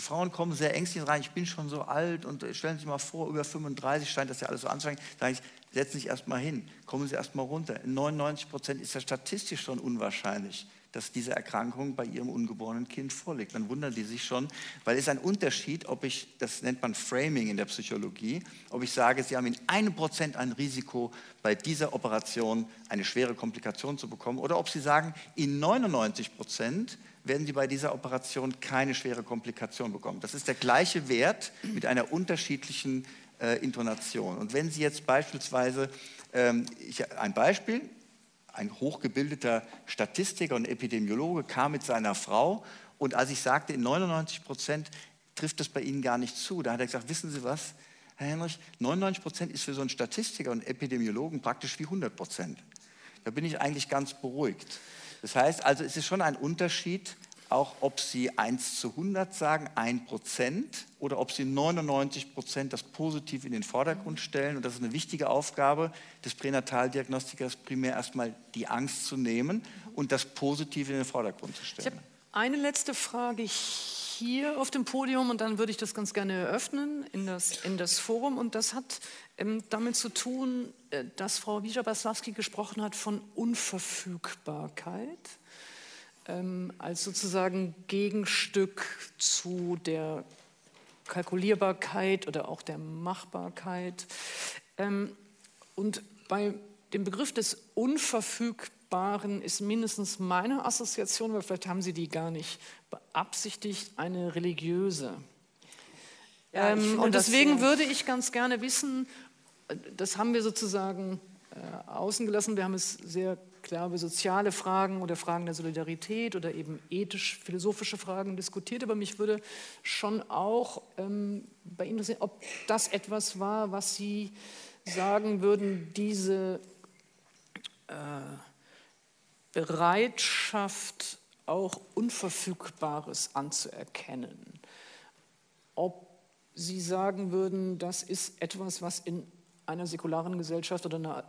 Die Frauen kommen sehr ängstlich rein, ich bin schon so alt und äh, stellen Sie sich mal vor, über 35 scheint das ja alles so anzufangen. Sage ich, setzen Sie sich erst mal hin, kommen Sie erst mal runter. In 99 Prozent ist das statistisch schon unwahrscheinlich, dass diese Erkrankung bei Ihrem ungeborenen Kind vorliegt. Dann wundern die sich schon, weil es ist ein Unterschied, ob ich, das nennt man Framing in der Psychologie, ob ich sage, Sie haben in einem Prozent ein Risiko, bei dieser Operation eine schwere Komplikation zu bekommen, oder ob Sie sagen, in 99 Prozent werden Sie bei dieser Operation keine schwere Komplikation bekommen. Das ist der gleiche Wert mit einer unterschiedlichen äh, Intonation. Und wenn Sie jetzt beispielsweise, ähm, ich, ein Beispiel, ein hochgebildeter Statistiker und Epidemiologe kam mit seiner Frau und als ich sagte, in 99 Prozent trifft das bei Ihnen gar nicht zu, da hat er gesagt, wissen Sie was, Herr Henrich, 99 Prozent ist für so einen Statistiker und Epidemiologen praktisch wie 100 Prozent. Da bin ich eigentlich ganz beruhigt. Das heißt also, es ist schon ein Unterschied, auch ob Sie 1 zu 100 sagen, 1 Prozent, oder ob Sie 99 Prozent das Positiv in den Vordergrund stellen. Und das ist eine wichtige Aufgabe des Pränataldiagnostikers, primär erstmal die Angst zu nehmen und das Positive in den Vordergrund zu Ich stellen. habe eine letzte Frage hier auf dem Podium und dann würde ich das ganz gerne eröffnen in das, in das Forum. Und das hat ähm, damit zu tun, äh, dass Frau Wischer-Baslawski gesprochen hat von Unverfügbarkeit ähm, als sozusagen Gegenstück zu der Kalkulierbarkeit oder auch der Machbarkeit. Ähm, und bei dem Begriff des Unverfügbaren ist mindestens meine Assoziation, aber vielleicht haben Sie die gar nicht beabsichtigt, eine religiöse. Ja, ähm, und deswegen würde ich ganz gerne wissen, äh, das haben wir sozusagen äh, außen gelassen, wir haben es sehr klar über soziale Fragen oder Fragen der Solidarität oder eben ethisch-philosophische Fragen diskutiert, aber mich würde schon auch ähm, bei Ihnen interessieren, ob das etwas war, was Sie sagen würden, diese äh, Bereitschaft, auch Unverfügbares anzuerkennen. Ob Sie sagen würden, das ist etwas, was in einer säkularen Gesellschaft oder einer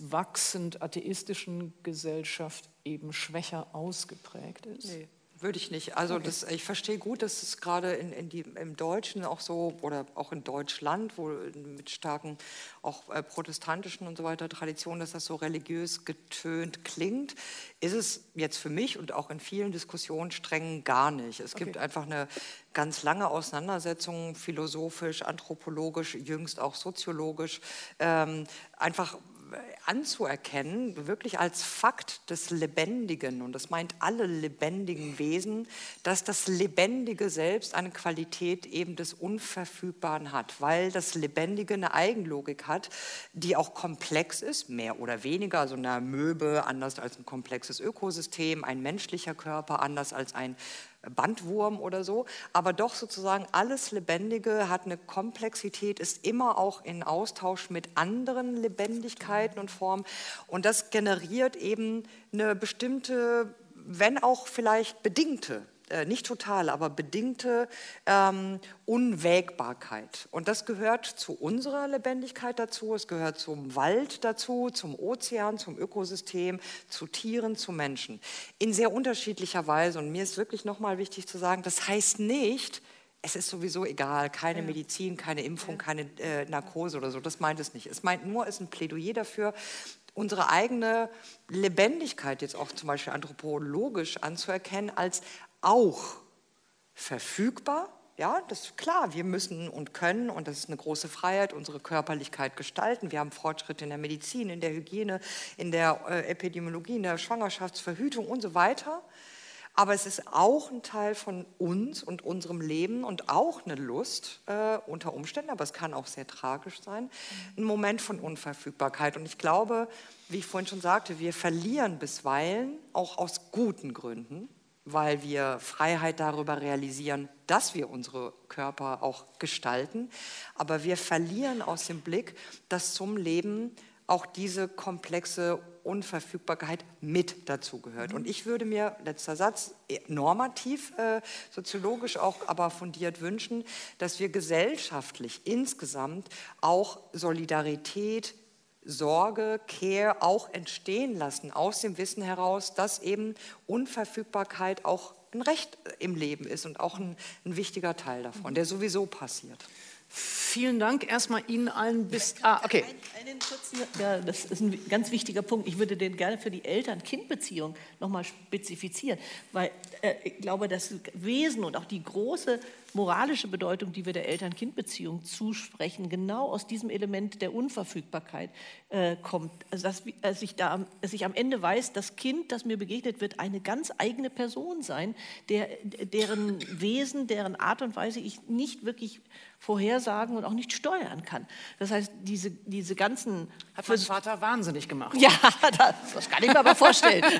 wachsend atheistischen Gesellschaft eben schwächer ausgeprägt ist. Nee, würde ich nicht. Also das, ich verstehe gut, dass es gerade in, in die, im Deutschen auch so oder auch in Deutschland, wo mit starken auch äh, protestantischen und so weiter Traditionen, dass das so religiös getönt klingt, ist es jetzt für mich und auch in vielen Diskussionen streng gar nicht. Es gibt einfach eine ganz lange Auseinandersetzung, philosophisch, anthropologisch, jüngst auch soziologisch, ähm, einfach anzuerkennen, wirklich als Fakt des Lebendigen, und das meint alle lebendigen Wesen, dass das Lebendige selbst eine Qualität eben des Unverfügbaren hat, weil das Lebendige eine Eigenlogik hat, die auch komplex ist, mehr oder weniger, also eine Möbe anders als ein komplexes Ökosystem, ein menschlicher Körper anders als ein Bandwurm oder so, aber doch sozusagen alles Lebendige hat eine Komplexität, ist immer auch in Austausch mit anderen Lebendigkeiten und Formen. Und das generiert eben eine bestimmte, wenn auch vielleicht bedingte äh, nicht total, aber bedingte ähm, Unwägbarkeit. Und das gehört zu unserer Lebendigkeit dazu, es gehört zum Wald dazu, zum Ozean, zum Ökosystem, zu Tieren, zu Menschen. In sehr unterschiedlicher Weise. Und mir ist wirklich nochmal wichtig zu sagen, das heißt nicht, es ist sowieso egal, keine Medizin, keine Impfung, keine äh, Narkose oder so, das meint es nicht. Es meint nur, es ist ein Plädoyer dafür, unsere eigene Lebendigkeit jetzt auch zum Beispiel anthropologisch anzuerkennen als auch verfügbar. Ja, das ist klar, wir müssen und können, und das ist eine große Freiheit, unsere Körperlichkeit gestalten. Wir haben Fortschritte in der Medizin, in der Hygiene, in der äh, Epidemiologie, in der Schwangerschaftsverhütung und so weiter. Aber es ist auch ein Teil von uns und unserem Leben und auch eine Lust äh, unter Umständen, aber es kann auch sehr tragisch sein, ein Moment von Unverfügbarkeit. Und ich glaube, wie ich vorhin schon sagte, wir verlieren bisweilen, auch aus guten Gründen, weil wir Freiheit darüber realisieren, dass wir unsere Körper auch gestalten. Aber wir verlieren aus dem Blick, dass zum Leben auch diese komplexe Unverfügbarkeit mit dazu gehört. Und ich würde mir, letzter Satz, normativ, äh, soziologisch auch aber fundiert wünschen, dass wir gesellschaftlich insgesamt auch Solidarität, Sorge, Care auch entstehen lassen aus dem Wissen heraus, dass eben Unverfügbarkeit auch ein Recht im Leben ist und auch ein, ein wichtiger Teil davon, der sowieso passiert. Vielen Dank erstmal Ihnen allen bis. Ah, okay. Ein, einen kurzen, ja, das ist ein ganz wichtiger Punkt. Ich würde den gerne für die Eltern-Kind-Beziehung nochmal spezifizieren, weil äh, ich glaube, das Wesen und auch die große moralische Bedeutung, die wir der Eltern-Kind-Beziehung zusprechen, genau aus diesem Element der Unverfügbarkeit äh, kommt. Also dass, dass, ich da, dass ich am Ende weiß, das Kind, das mir begegnet wird, eine ganz eigene Person sein, der, deren Wesen, deren Art und Weise ich nicht wirklich vorhersagen und auch nicht steuern kann. Das heißt, diese, diese ganzen... Hat mein Vater wahnsinnig gemacht. Ja, [laughs] das, das kann ich mir aber vorstellen. [laughs]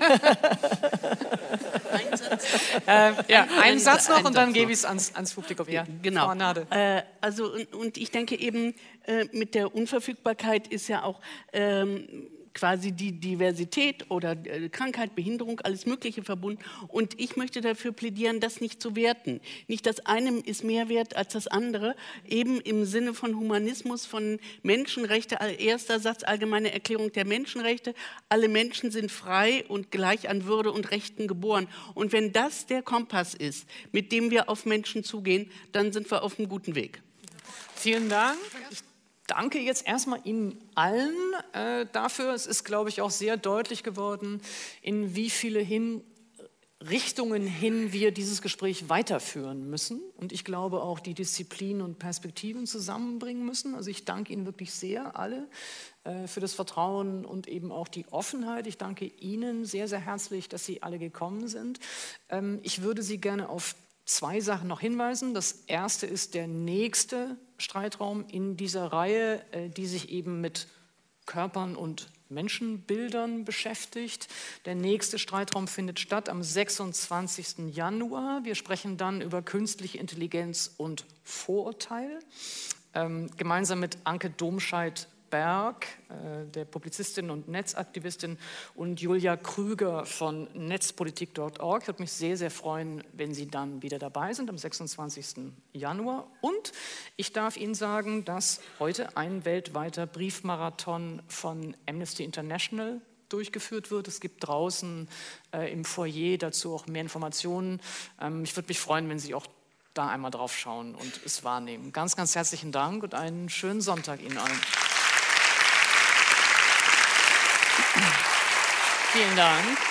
ein Satz, äh, ja, ein, ein Satz noch ein und dann gebe ich es ans, ans Publikum. Ja, genau. Äh, also, und, und, ich denke eben, äh, mit der Unverfügbarkeit ist ja auch... Ähm, quasi die Diversität oder äh, Krankheit, Behinderung, alles Mögliche verbunden. Und ich möchte dafür plädieren, das nicht zu werten. Nicht das eine ist mehr wert als das andere, eben im Sinne von Humanismus, von Menschenrechte, erster Satz, allgemeine Erklärung der Menschenrechte. Alle Menschen sind frei und gleich an Würde und Rechten geboren. Und wenn das der Kompass ist, mit dem wir auf Menschen zugehen, dann sind wir auf einem guten Weg. Vielen Dank. Ich danke jetzt erstmal Ihnen allen äh, dafür. Es ist, glaube ich, auch sehr deutlich geworden, in wie viele hin Richtungen hin wir dieses Gespräch weiterführen müssen. Und ich glaube auch, die Disziplin und Perspektiven zusammenbringen müssen. Also ich danke Ihnen wirklich sehr, alle, äh, für das Vertrauen und eben auch die Offenheit. Ich danke Ihnen sehr, sehr herzlich, dass Sie alle gekommen sind. Ähm, ich würde Sie gerne auf zwei Sachen noch hinweisen. Das erste ist der nächste Streitraum in dieser Reihe, äh, die sich eben mit Körpern und Menschenbildern beschäftigt. Der nächste Streitraum findet statt am 26. Januar. Wir sprechen dann über künstliche Intelligenz und Vorurteil. Ähm, gemeinsam mit Anke Domscheit Berg, äh, der Publizistin und Netzaktivistin, und Julia Krüger von netzpolitik.org. Ich würde mich sehr, sehr freuen, wenn Sie dann wieder dabei sind am 26. Januar. Und ich darf Ihnen sagen, dass heute ein weltweiter Briefmarathon von Amnesty International durchgeführt wird. Es gibt draußen äh, im Foyer dazu auch mehr Informationen. Ähm, ich würde mich freuen, wenn Sie auch da einmal drauf schauen und es wahrnehmen. Ganz, ganz herzlichen Dank und einen schönen Sonntag Ihnen allen. Vielen Dank.